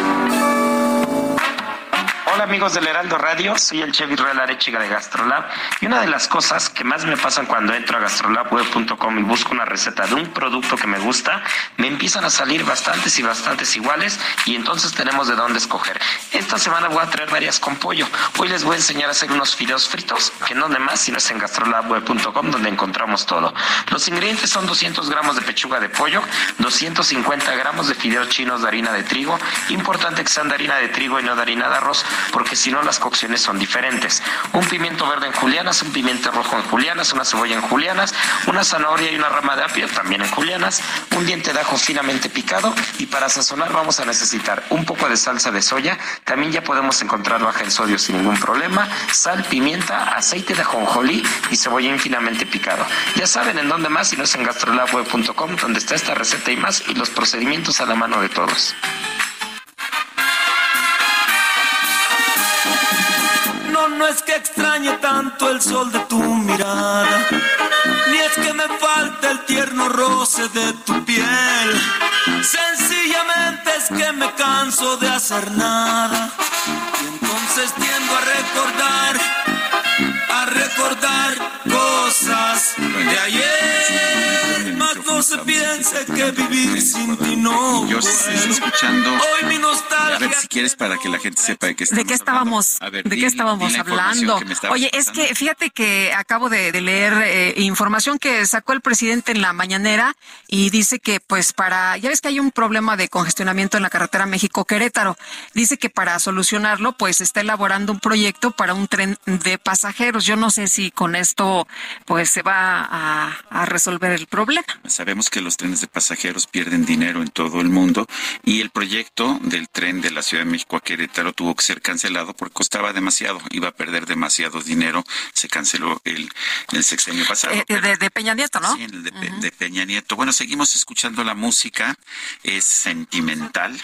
Hola amigos del Heraldo Radio, soy el chef Israel Arechiga de Gastrolab y una de las cosas que más me pasan cuando entro a gastrolabweb.com y busco una receta de un producto que me gusta, me empiezan a salir bastantes y bastantes iguales y entonces tenemos de dónde escoger. Esta semana voy a traer varias con pollo. Hoy les voy a enseñar a hacer unos fideos fritos, que no de más, sino es en gastrolabweb.com donde encontramos todo. Los ingredientes son 200 gramos de pechuga de pollo, 250 gramos de fideos chinos de harina de trigo, importante que sean de harina de trigo y no de harina de arroz, porque si no las cocciones son diferentes. Un pimiento verde en julianas, un pimiento rojo en julianas, una cebolla en julianas, una zanahoria y una rama de apio también en julianas, un diente de ajo finamente picado y para sazonar vamos a necesitar un poco de salsa de soya, también ya podemos encontrar baja en sodio sin ningún problema, sal, pimienta, aceite de ajonjolí y cebolla finamente picado. Ya saben en dónde más si no es en gastrolabweb.com donde está esta receta y más y los procedimientos a la mano de todos. No es que extrañe tanto el sol de tu mirada, ni es que me falte el tierno roce de tu piel. Sencillamente es que me canso de hacer nada y entonces tiendo a recordar, a recordar cosas de ayer. Más no se piense que vivir sin ti no. Yo estoy escuchando. Hoy mi nostalgia. A ver si quieres para que la gente sepa de qué estamos ¿De qué estábamos, ver, de qué estábamos hablando? Oye, es que fíjate que acabo de, leer eh, información que sacó el presidente en la mañanera y dice que pues para, ya ves que hay un problema de congestionamiento en la carretera México-Querétaro. Dice que para solucionarlo pues está elaborando un proyecto para un tren de pasajeros. Yo no sé si con esto pues se va a, a resolver el problema. Sabemos que los trenes de pasajeros pierden dinero en todo el mundo y el proyecto del tren de la Ciudad de México a Querétaro tuvo que ser cancelado porque costaba demasiado, iba a perder demasiado dinero, se canceló el, el sexenio pasado. Eh, de, Peña Nieto, ¿no? Sí, el de, de, Peña Nieto. Bueno, seguimos escuchando la música, es sentimental,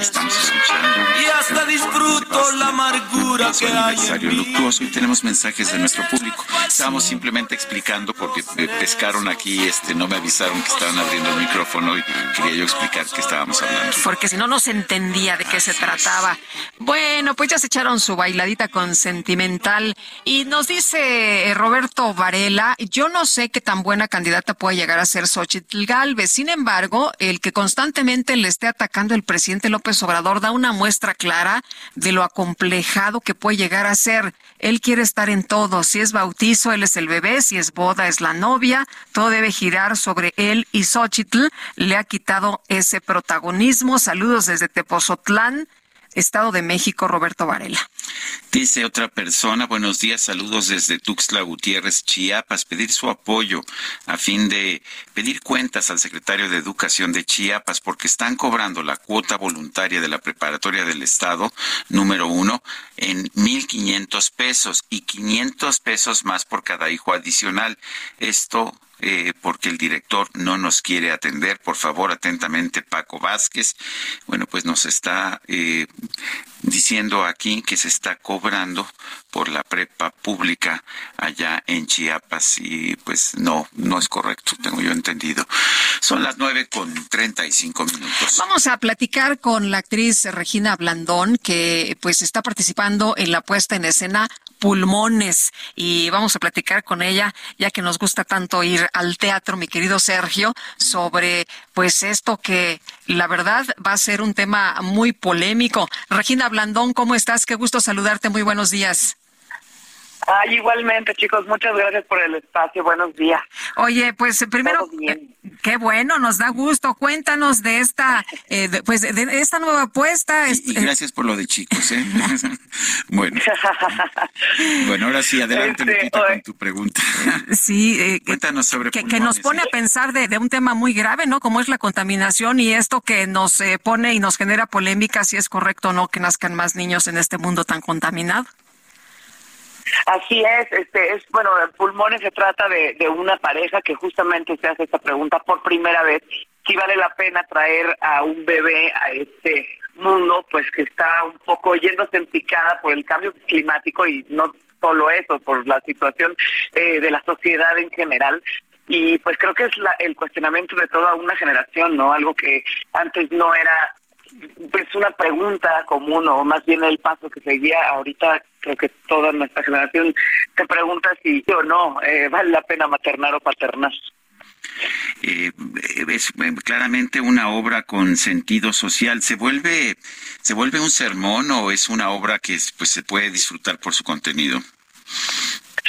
estamos escuchando. Y hasta disfruto la amargura que hay. aniversario luctuoso y tenemos mensajes de nuestro público. Estábamos simplemente explicando porque eh, pescaron aquí, este, no me avisaron que estaban abriendo el micrófono y quería yo explicar qué estábamos hablando. Porque si no, no se entendía de qué se trataba. Bueno, pues ya se echaron su bailadita con sentimental. Y nos dice eh, Roberto Varela, yo no sé qué tan buena candidata puede llegar a ser Xochitl Galvez. Sin embargo, el que constantemente le esté atacando el presidente López Obrador da una muestra clara de lo acomplejado que puede llegar a ser. Él quiere estar en todo. Si es bautizo, él es el bebé. Si es boda, es la novia. Todo debe girar sobre él y Xochitl le ha quitado ese protagonismo. Saludos desde Tepozotlán. Estado de México, Roberto Varela. Dice otra persona, buenos días, saludos desde Tuxtla Gutiérrez, Chiapas, pedir su apoyo a fin de pedir cuentas al secretario de Educación de Chiapas porque están cobrando la cuota voluntaria de la preparatoria del Estado número uno en 1.500 pesos y 500 pesos más por cada hijo adicional. Esto eh, porque el director no nos quiere atender. Por favor, atentamente, Paco Vázquez. Bueno, pues nos está eh, diciendo aquí que se está cobrando por la prepa pública allá en Chiapas y pues no, no es correcto, tengo yo entendido. Son las nueve con treinta y cinco minutos. Vamos a platicar con la actriz Regina Blandón, que pues está participando en la puesta en escena pulmones y vamos a platicar con ella ya que nos gusta tanto ir al teatro mi querido Sergio sobre pues esto que la verdad va a ser un tema muy polémico. Regina Blandón, ¿cómo estás? Qué gusto saludarte. Muy buenos días. Ay, igualmente, chicos, muchas gracias por el espacio. Buenos días. Oye, pues primero, eh, qué bueno, nos da gusto. Cuéntanos de esta, eh, de, pues de esta nueva apuesta. Y, y, gracias por lo de chicos, ¿eh? [LAUGHS] bueno. bueno, ahora sí, adelante, este, Lupita, con tu pregunta. sí, eh, cuéntanos sobre que, que nos pone a pensar de, de, un tema muy grave, ¿no? Como es la contaminación y esto que nos eh, pone y nos genera polémica si es correcto o no que nazcan más niños en este mundo tan contaminado. Así es, este es bueno, pulmones se trata de, de una pareja que justamente se hace esta pregunta por primera vez, si vale la pena traer a un bebé a este mundo, pues que está un poco yéndose en picada por el cambio climático y no solo eso, por la situación eh, de la sociedad en general. Y pues creo que es la, el cuestionamiento de toda una generación, ¿no? Algo que antes no era pues una pregunta común o más bien el paso que seguía ahorita creo que toda nuestra generación se pregunta si sí o no eh, vale la pena maternar o paternar. Eh, es claramente una obra con sentido social. ¿Se vuelve, se vuelve un sermón o es una obra que pues, se puede disfrutar por su contenido?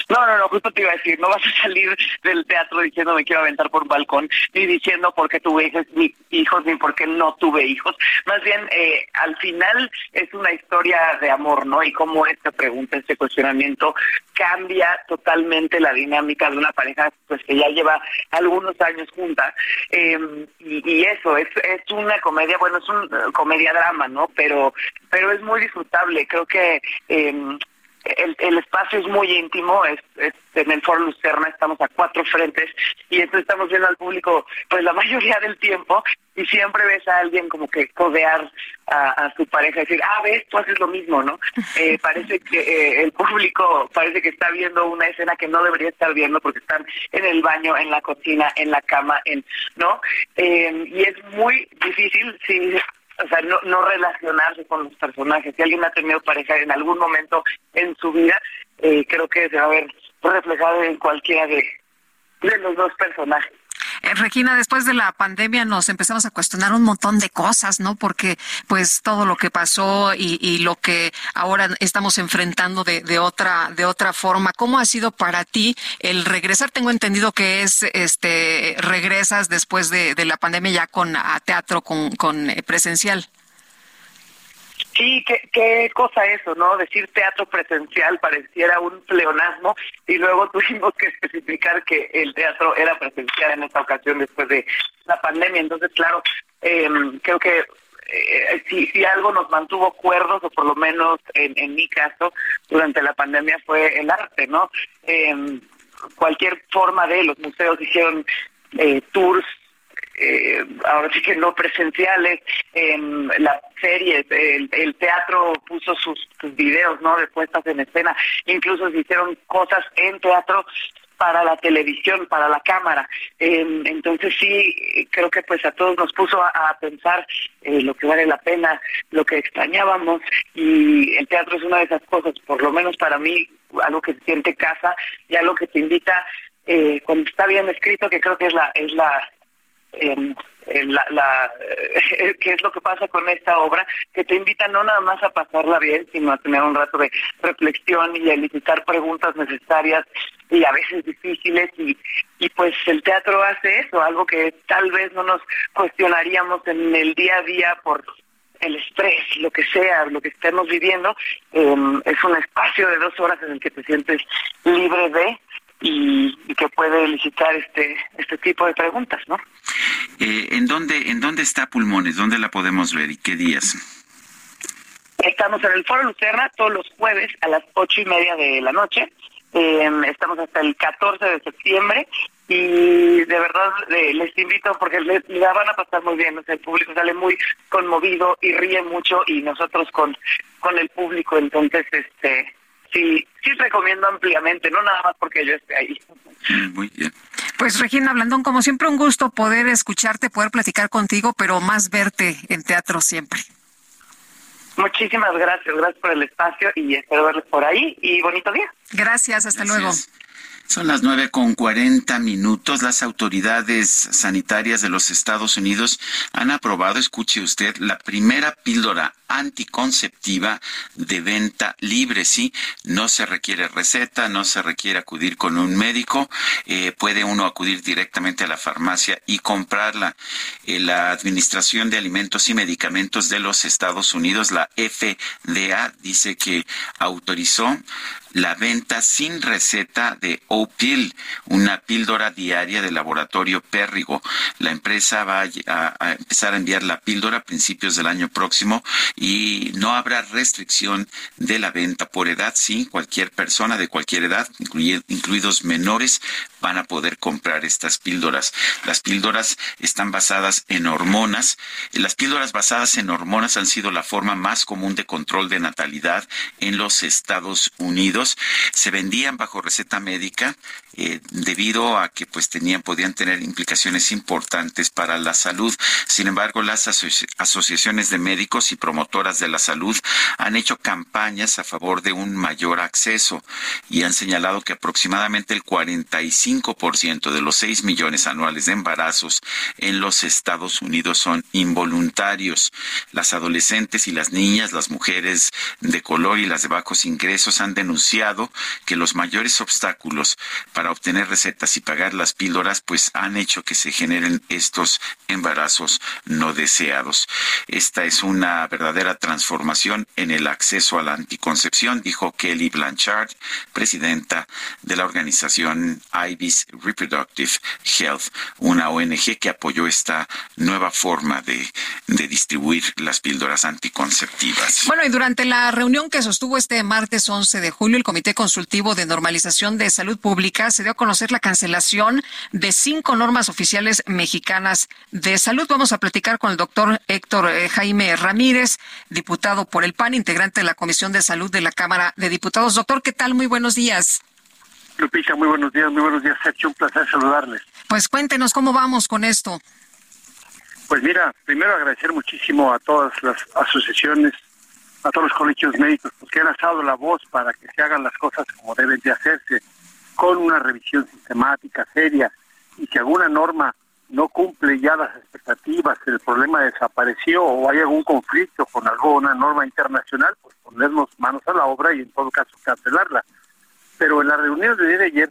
No, no, no, justo te iba a decir, no vas a salir del teatro diciendo me quiero aventar por un balcón, ni diciendo por qué tuve hijos, ni, hijos, por qué no tuve hijos. Más bien, eh, al final es una historia de amor, ¿no? Y cómo esta pregunta, este cuestionamiento cambia totalmente la dinámica de una pareja pues que ya lleva algunos años junta. Eh, y, y, eso, es, es una comedia, bueno, es un uh, comedia drama, ¿no? Pero, pero es muy disfrutable. Creo que... Eh, el, el, espacio es muy íntimo, es, es, en el Foro Lucerna estamos a cuatro frentes y entonces estamos viendo al público pues la [LAUGHS] mayoría del tiempo y siempre ves a alguien como que codear a, a su pareja y decir, ah, ves, tú haces lo mismo, ¿no? [LAUGHS] Eh, parece que eh, el público parece que está viendo una escena que no debería estar viendo porque están en el baño, en la cocina, en la cama, en ¿no? Eh, y es muy difícil, sí, o sea, no, no relacionarse con los personajes. Si alguien ha tenido pareja en algún momento en su vida, eh, creo que se va a ver reflejado en cualquiera de, de los dos personajes. Eh, Regina, después de la pandemia nos empezamos a cuestionar un montón de cosas, ¿no? Porque pues todo lo que pasó y, y lo que ahora estamos enfrentando de, de, otra de otra forma. ¿Cómo ha sido para ti el regresar? Tengo entendido que es este regresas después de, de la pandemia ya con a teatro con, con eh, presencial. Sí, qué, qué cosa eso, ¿no? Decir teatro presencial pareciera un pleonasmo y luego [LAUGHS] tuvimos que especificar que el teatro era presencial en esta ocasión después de la pandemia. Entonces, claro, eh, creo que eh, si, si algo nos mantuvo cuerdos, o por lo menos en, en mi caso, durante la pandemia fue el arte, ¿no? Eh, cualquier forma de, los museos hicieron eh, tours eh, ahora sí que no presenciales, en las series, el, el teatro puso sus, sus, videos, ¿no? De puestas en escena, incluso se hicieron cosas en teatro para la televisión, para la cámara. Eh, entonces sí, creo que pues a todos nos puso a, pensar eh, lo que vale la pena, lo que extrañábamos y el teatro es una de esas cosas, por lo menos para mí, algo que siente casa y algo que te invita eh, cuando está bien escrito, que creo que es la es la eh, la, la [LAUGHS] eh, qué es lo que pasa con esta obra, que te invita no nada más a pasarla bien, sino a tener un rato de reflexión y a elicitar preguntas necesarias y a veces difíciles. Y, y pues el teatro hace eso, algo que tal vez no nos cuestionaríamos en el día a día por el estrés, lo que sea, lo que estemos viviendo, eh, es un espacio de dos horas en el que te sientes libre de y, y, que puede elicitar este este tipo de preguntas, ¿no? Eh, ¿En dónde en dónde está Pulmones? ¿Dónde la podemos ver y qué días? Estamos en el Foro Lucerna todos los jueves a las ocho y media de la noche. Eh, estamos hasta el 14 de septiembre y de verdad les invito porque les, la van a pasar muy bien, o sea, el público sale muy conmovido y ríe mucho y nosotros con, con el público, entonces este sí, sí recomiendo ampliamente, no nada más porque yo esté ahí. Muy bien. Pues Regina Blandón, como siempre un gusto poder escucharte, poder platicar contigo, pero más verte en teatro siempre. Muchísimas gracias, gracias por el espacio y espero verles por ahí y bonito día. Gracias, hasta luego. Son las nueve con cuarenta minutos. Las autoridades sanitarias de los Estados Unidos han aprobado, escuche usted, la primera píldora anticonceptiva de venta libre. Sí, no se requiere receta, no se requiere acudir con un médico. Eh, puede uno acudir directamente a la farmacia y comprarla. Eh, la Administración de Alimentos y Medicamentos de los Estados Unidos, la FDA, dice que autorizó la venta sin receta de Opil, una píldora diaria del laboratorio Pérrigo. La empresa va a, empezar a enviar la píldora a principios del año próximo y no habrá restricción de la venta por edad. Sí, cualquier persona de cualquier edad, incluidos menores, van a poder comprar estas píldoras. Las píldoras están basadas en hormonas. Las píldoras basadas en hormonas han sido la forma más común de control de natalidad en los Estados Unidos. Se vendían bajo receta médica eh, debido a que pues tenían podían tener implicaciones importantes para la salud. Sin embargo, las asociaciones de médicos y promotoras de la salud han hecho campañas a favor de un mayor acceso y han señalado que aproximadamente el 45 5% de los 6 millones anuales de embarazos en los Estados Unidos son involuntarios. Las adolescentes y las niñas, las mujeres de color y las de bajos ingresos han denunciado que los mayores obstáculos obtener recetas y pagar las píldoras pues han hecho que se generen estos embarazos no deseados. Esta es una verdadera transformación en el acceso a la anticoncepción, dijo Kelly Blanchard, presidenta de la organización Reproductive Health, una ONG que apoyó esta nueva forma de distribuir las píldoras anticonceptivas. Bueno, y durante la reunión que sostuvo este martes 11 de julio, el Comité Consultivo de Normalización de Salud Pública se dio a conocer la cancelación de cinco normas oficiales mexicanas de salud. Vamos a platicar con el doctor Héctor eh, Jaime Ramírez, diputado por el PAN, integrante de la Comisión de Salud de la Cámara de Diputados. Doctor, ¿qué tal? Muy buenos días. Lupita, muy buenos días, muy buenos días, Sergio, un placer saludarles. Pues cuéntenos cómo vamos con esto. Pues mira, primero agradecer muchísimo a todas las asociaciones, a todos los colegios médicos, pues, que han alzado la voz para que se hagan las cosas como deben de hacerse, con una revisión sistemática, seria, y si alguna norma no cumple ya las expectativas, el problema desapareció o hay algún conflicto con alguna norma internacional, pues ponernos manos a la obra y en todo caso cancelarla pero en la reunión de ayer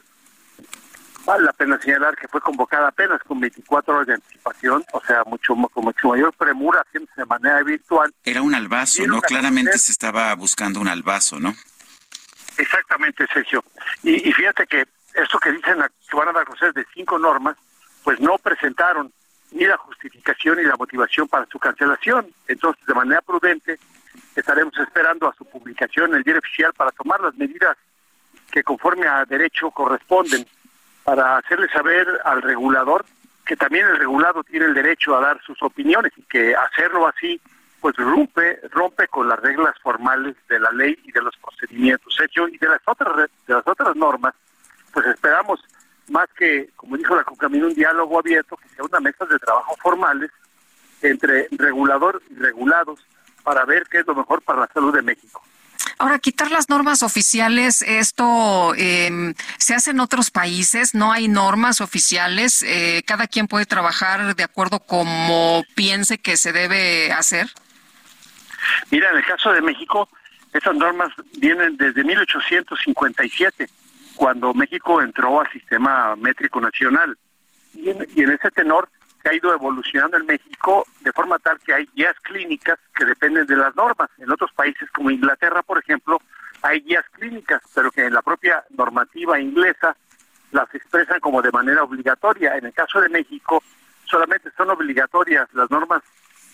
vale la pena señalar que fue convocada apenas con 24 horas de anticipación, o sea, mucho con mucho mayor premura, haciéndose de manera virtual. Era un albazo, ¿no? Claramente se estaba buscando un albazo, ¿no? Exactamente, Sergio. Y, fíjate que esto que dicen que van a dar a de cinco normas, pues no presentaron ni la justificación ni la motivación para su cancelación. Entonces, de manera prudente, estaremos esperando a su publicación en el diario oficial para tomar las medidas que conforme a derecho corresponden para hacerle saber al regulador que también el regulado tiene el derecho a dar sus opiniones y que hacerlo así pues rompe rompe con las reglas formales de la ley y de los procedimientos hechos y de las otras de las otras normas pues esperamos más que como dijo la Concamino un diálogo abierto que sea una mesa de trabajo formales entre regulador y regulados para ver qué es lo mejor para la salud de México. Ahora, quitar las normas oficiales, esto eh, se hace en otros países, no hay normas oficiales, eh, cada quien puede trabajar de acuerdo como piense que se debe hacer. Mira, en el caso de México, esas normas vienen desde 1857, cuando México entró al sistema métrico nacional. Y en, ese tenor, ha ido evolucionando en México de forma tal que hay guías clínicas que dependen de las normas. En otros países como Inglaterra, por ejemplo, hay guías clínicas, pero que en la propia normativa inglesa las expresan como de manera obligatoria. En el caso de México, solamente son obligatorias las normas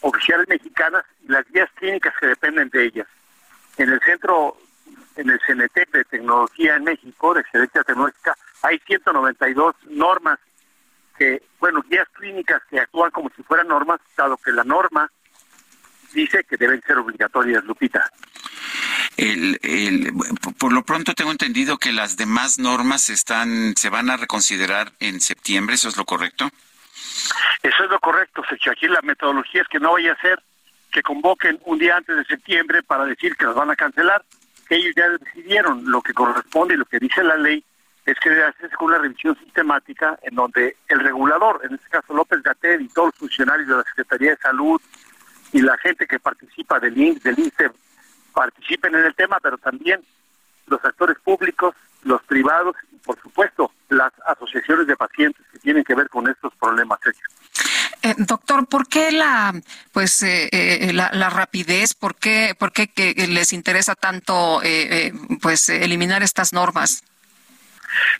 oficiales mexicanas y las guías clínicas que dependen de ellas. En el centro, en el CNT de tecnología en México, de excelencia tecnológica, hay 192 normas que, bueno, guías clínicas que actúan como si fueran normas, dado que la norma dice que deben ser obligatorias, Lupita. El, el, por lo pronto tengo entendido que las demás normas están, se van a reconsiderar en septiembre, ¿eso es lo correcto? Eso es lo correcto, Sergio. Aquí la metodología es que no vaya a ser que convoquen un día antes de septiembre para decir que las van a cancelar, ellos ya decidieron lo que corresponde y lo que dice la ley es que debe hacerse una revisión sistemática en donde el regulador, en este caso López Gatel y todos los funcionarios de la Secretaría de Salud y la gente que participa del INSS, del INSE, participen en el tema, pero también los actores públicos, los privados y, por supuesto, las asociaciones de pacientes que tienen que ver con estos problemas. Eh, doctor, ¿por qué la pues eh, eh, la, rapidez? ¿Por qué, por qué que les interesa tanto pues eliminar estas normas?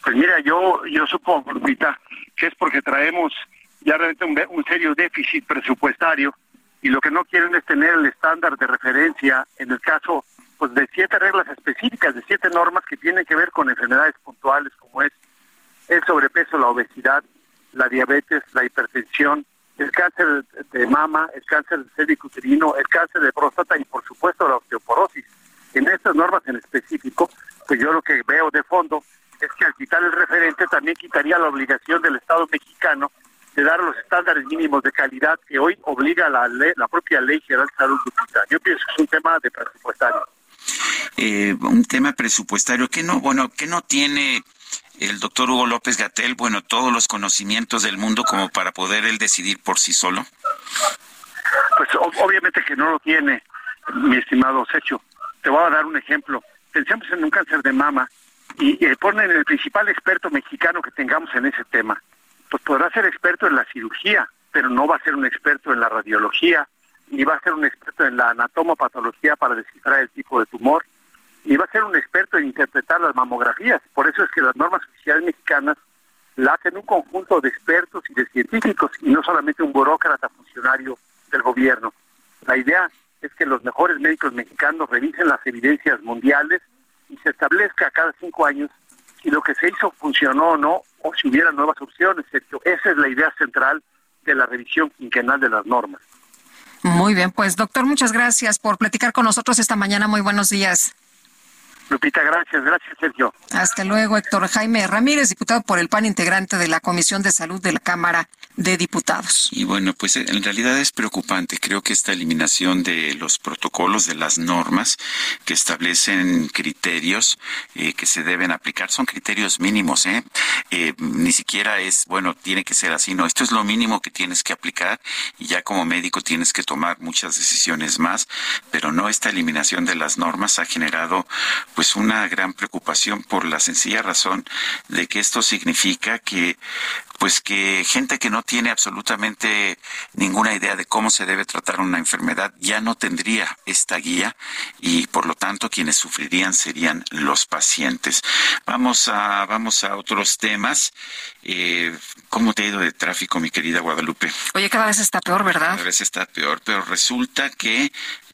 Pues mira, yo yo supongo, Lupita, que es porque traemos ya realmente un, un serio déficit presupuestario y lo que no quieren es tener el estándar de referencia en el caso pues de siete reglas específicas, de siete normas que tienen que ver con enfermedades puntuales como es el sobrepeso, la obesidad, la diabetes, la hipertensión, el cáncer de mama, el cáncer uterino, el cáncer de próstata y por supuesto la osteoporosis. En estas normas en específico, pues yo lo que veo de fondo es que al quitar el referente también quitaría la obligación del Estado mexicano de dar los estándares mínimos de calidad que hoy obliga la ley, la propia ley general de salud Yo pienso que es un tema de presupuestario. Eh, un tema presupuestario que no, bueno, que no tiene el doctor Hugo López Gatel, bueno, todos los conocimientos del mundo como para poder él decidir por sí solo. Pues obviamente que no lo tiene, mi estimado Secho. Te voy a dar un ejemplo. Pensemos en un cáncer de mama y ponen el principal experto mexicano que tengamos en ese tema pues podrá ser experto en la cirugía, pero no va a ser un experto en la radiología, ni va a ser un experto en la anatomopatología para descifrar el tipo de tumor, ni va a ser un experto en interpretar las mamografías. Por eso es que las normas oficiales mexicanas la hacen un conjunto de expertos y de científicos y no solamente un burócrata funcionario del gobierno. La idea es que los mejores médicos mexicanos revisen las evidencias mundiales y se establezca cada cinco años si lo que se hizo funcionó o no, o si hubiera nuevas opciones. Esa es la idea central de la revisión quinquenal de las normas. Muy bien, pues doctor, muchas gracias por platicar con nosotros esta mañana. Muy buenos días. Lupita, gracias, gracias Sergio. Hasta luego, Héctor Jaime Ramírez, diputado por el PAN, integrante de la Comisión de Salud de la Cámara de Diputados. Y bueno, pues en realidad es preocupante. Creo que esta eliminación de los protocolos, de las normas que establecen criterios eh, que se deben aplicar, son criterios mínimos, ¿eh? ¿eh? Ni siquiera es, bueno, tiene que ser así, no, esto es lo mínimo que tienes que aplicar y ya como médico tienes que tomar muchas decisiones más, pero no esta eliminación de las normas ha generado pues una gran preocupación por la sencilla razón de que esto significa que pues que gente que no tiene absolutamente ninguna idea de cómo se debe tratar una enfermedad ya no tendría esta guía y por lo tanto quienes sufrirían serían los pacientes. Vamos a vamos a otros temas. Eh, ¿Cómo te ha ido de tráfico, mi querida Guadalupe? Oye, cada vez está peor, ¿verdad? Cada vez está peor, pero resulta que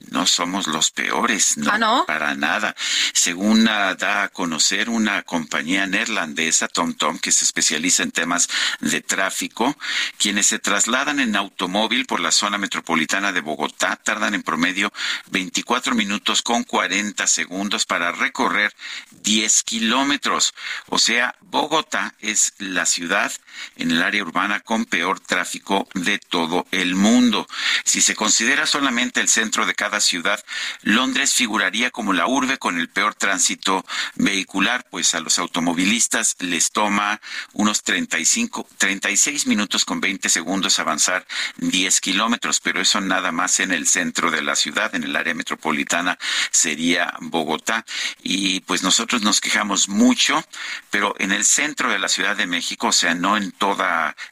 no somos los peores, no, ¿Ah, no? para nada. Según da a conocer una compañía neerlandesa, TomTom, que se especializa en temas de tráfico, quienes se trasladan en automóvil por la zona metropolitana de Bogotá tardan en promedio 24 minutos con 40 segundos para recorrer 10 kilómetros. O sea, Bogotá es la ciudad en el área urbana con peor tráfico de todo el mundo. Si se considera solamente el centro de cada ciudad, Londres figuraría como la urbe con el peor tránsito vehicular, pues a los automovilistas les toma unos 35, 36 minutos con 20 segundos avanzar 10 kilómetros, pero eso nada más en el centro de la ciudad, en el área metropolitana sería Bogotá. Y pues nosotros nos quejamos mucho, pero en el centro de la Ciudad de México, o sea, no en toda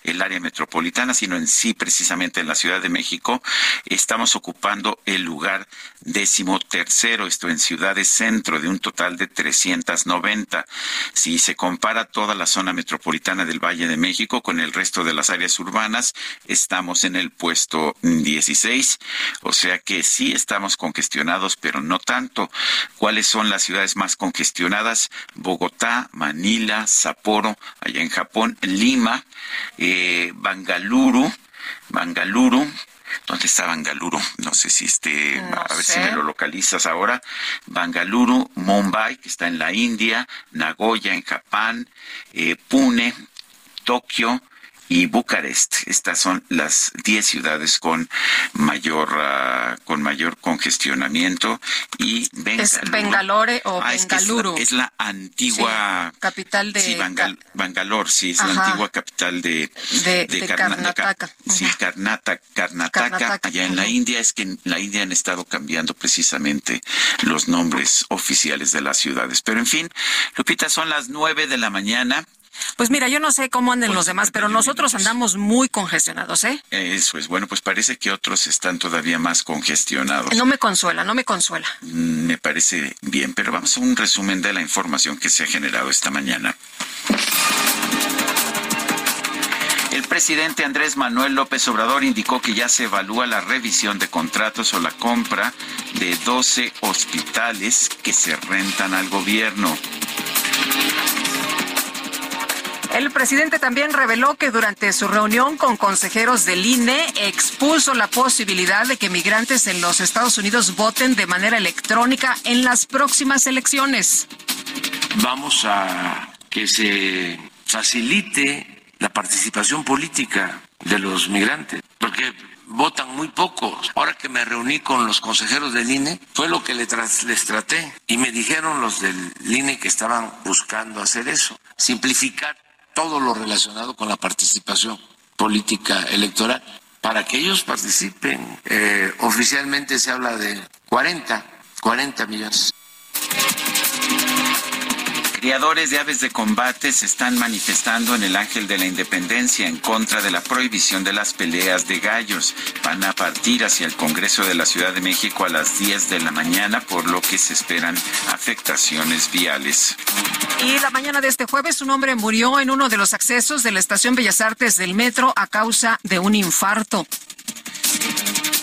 el área metropolitana, sino en sí precisamente en la Ciudad de México, estamos ocupando el lugar décimo tercero, esto en ciudades centro de un total de 390. Si se compara toda la zona metropolitana del Valle de México, con el resto de las áreas urbanas estamos en el puesto 16, o sea que sí estamos congestionados, pero no tanto. ¿Cuáles son las ciudades más congestionadas? Bogotá, Manila, Sapporo, allá en Japón, Lima, eh, Bangaluru, Bangaluru, ¿Dónde está Bangaluru? No sé si esté, a ver si me lo localizas ahora. Bangaluru, Mumbai, que está en la India, Nagoya en Japón, eh, Pune, Tokio, y Bucarest. Estas son las 10 ciudades con mayor uh, con mayor congestionamiento y Bengaluru. Es Bengalore o ah, Bengaluru. Es, la, antigua sí, capital de sí, Bangal, Bangalore, sí, es Ajá. la antigua capital de de, de, de Karnataka. Sí, Karnataka, Karnataka, Karnataka, allá en la India es que en la India han estado cambiando precisamente los nombres oficiales de las ciudades. Pero en fin, Lupita, son las nueve de la mañana. Pues mira, yo no sé cómo anden los demás, pero nosotros andamos muy congestionados, ¿eh? Eso es. Bueno, pues parece que otros están todavía más congestionados. No me consuela, no me consuela. Mm, me parece bien, pero vamos a un resumen de la información que se ha generado esta mañana. El presidente Andrés Manuel López Obrador indicó que ya se evalúa la revisión de contratos o la compra de 12 hospitales que se rentan al gobierno. El presidente también reveló que durante su reunión con consejeros del INE expuso la posibilidad de que migrantes en los Estados Unidos voten de manera electrónica en las próximas elecciones. Vamos a que se facilite la participación política de los migrantes, porque votan muy pocos. Ahora que me reuní con los consejeros del INE, fue lo que les, traté y me dijeron los del INE que estaban buscando hacer eso, simplificar todo lo relacionado con la participación política electoral. Para que ellos participen, eh, oficialmente se habla de 40, 40 millones. Criadores de aves de combate se están manifestando en el Ángel de la Independencia en contra de la prohibición de las peleas de gallos. Van a partir hacia el Congreso de la Ciudad de México a las 10 de la mañana, por lo que se esperan afectaciones viales. Y la mañana de este jueves un hombre murió en uno de los accesos de la Estación Bellas Artes del Metro a causa de un infarto.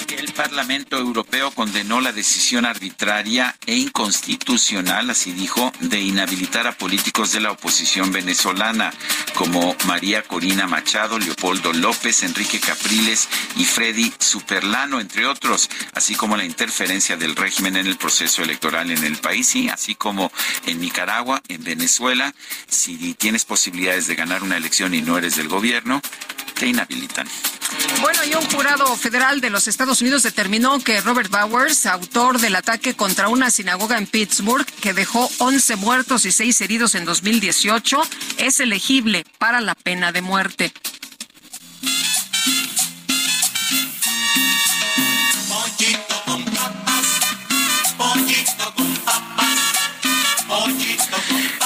El Parlamento Europeo condenó la decisión arbitraria e inconstitucional, así dijo, de inhabilitar a políticos de la oposición venezolana como María Corina Machado, Leopoldo López, Enrique Capriles y Freddy Superlano, entre otros, así como la interferencia del régimen en el proceso electoral en el país y así como en Nicaragua, en Venezuela, si tienes posibilidades de ganar una elección y no eres del gobierno, te inhabilitan. Bueno, y un jurado federal de los Estados Unidos determinó que Robert Bowers, autor del ataque contra una sinagoga en Pittsburgh que dejó 11 muertos y 6 heridos en 2018, es elegible para la pena de muerte.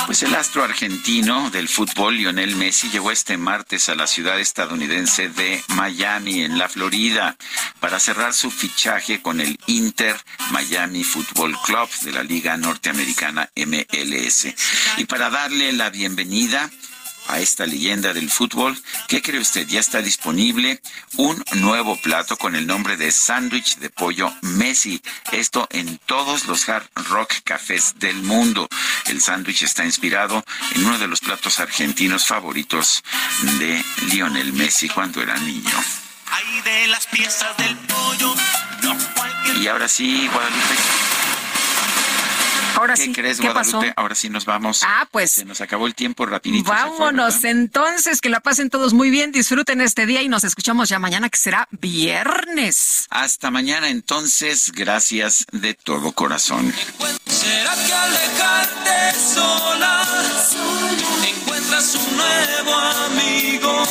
Pues el astro argentino del fútbol, Lionel Messi, llegó este martes a la ciudad estadounidense de Miami, en la Florida, para cerrar su fichaje con el Inter Miami Football Club de la Liga Norteamericana MLS. Y para darle la bienvenida, a esta leyenda del fútbol. ¿Qué cree usted? Ya está disponible un nuevo plato con el nombre de sándwich de pollo Messi. Esto en todos los hard rock cafés del mundo. El sándwich está inspirado en uno de los platos argentinos favoritos de Lionel Messi cuando era niño. de las piezas del pollo, y ahora sí, Guadalupe. Ahora ¿Qué sí, crees, ¿qué Guadalupe? pasó? Ahora sí nos vamos. Ah, pues. Se nos acabó el tiempo rapidito. fue, Vámonos entonces, que la pasen todos muy bien, disfruten este día y nos escuchamos ya mañana que será viernes. Hasta mañana entonces, gracias de todo corazón. ¿Será que al dejarte sola encuentras un nuevo amigo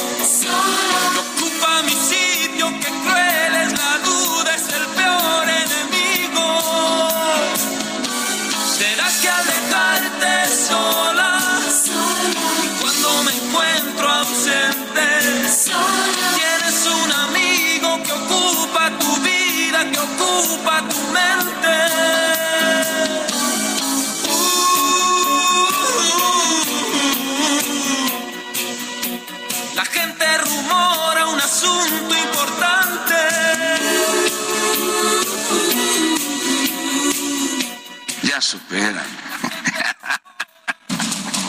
sola cuando me encuentro ausente tienes un amigo que ocupa tu vida, que ocupa tu mente? asunto importante. Ya supera.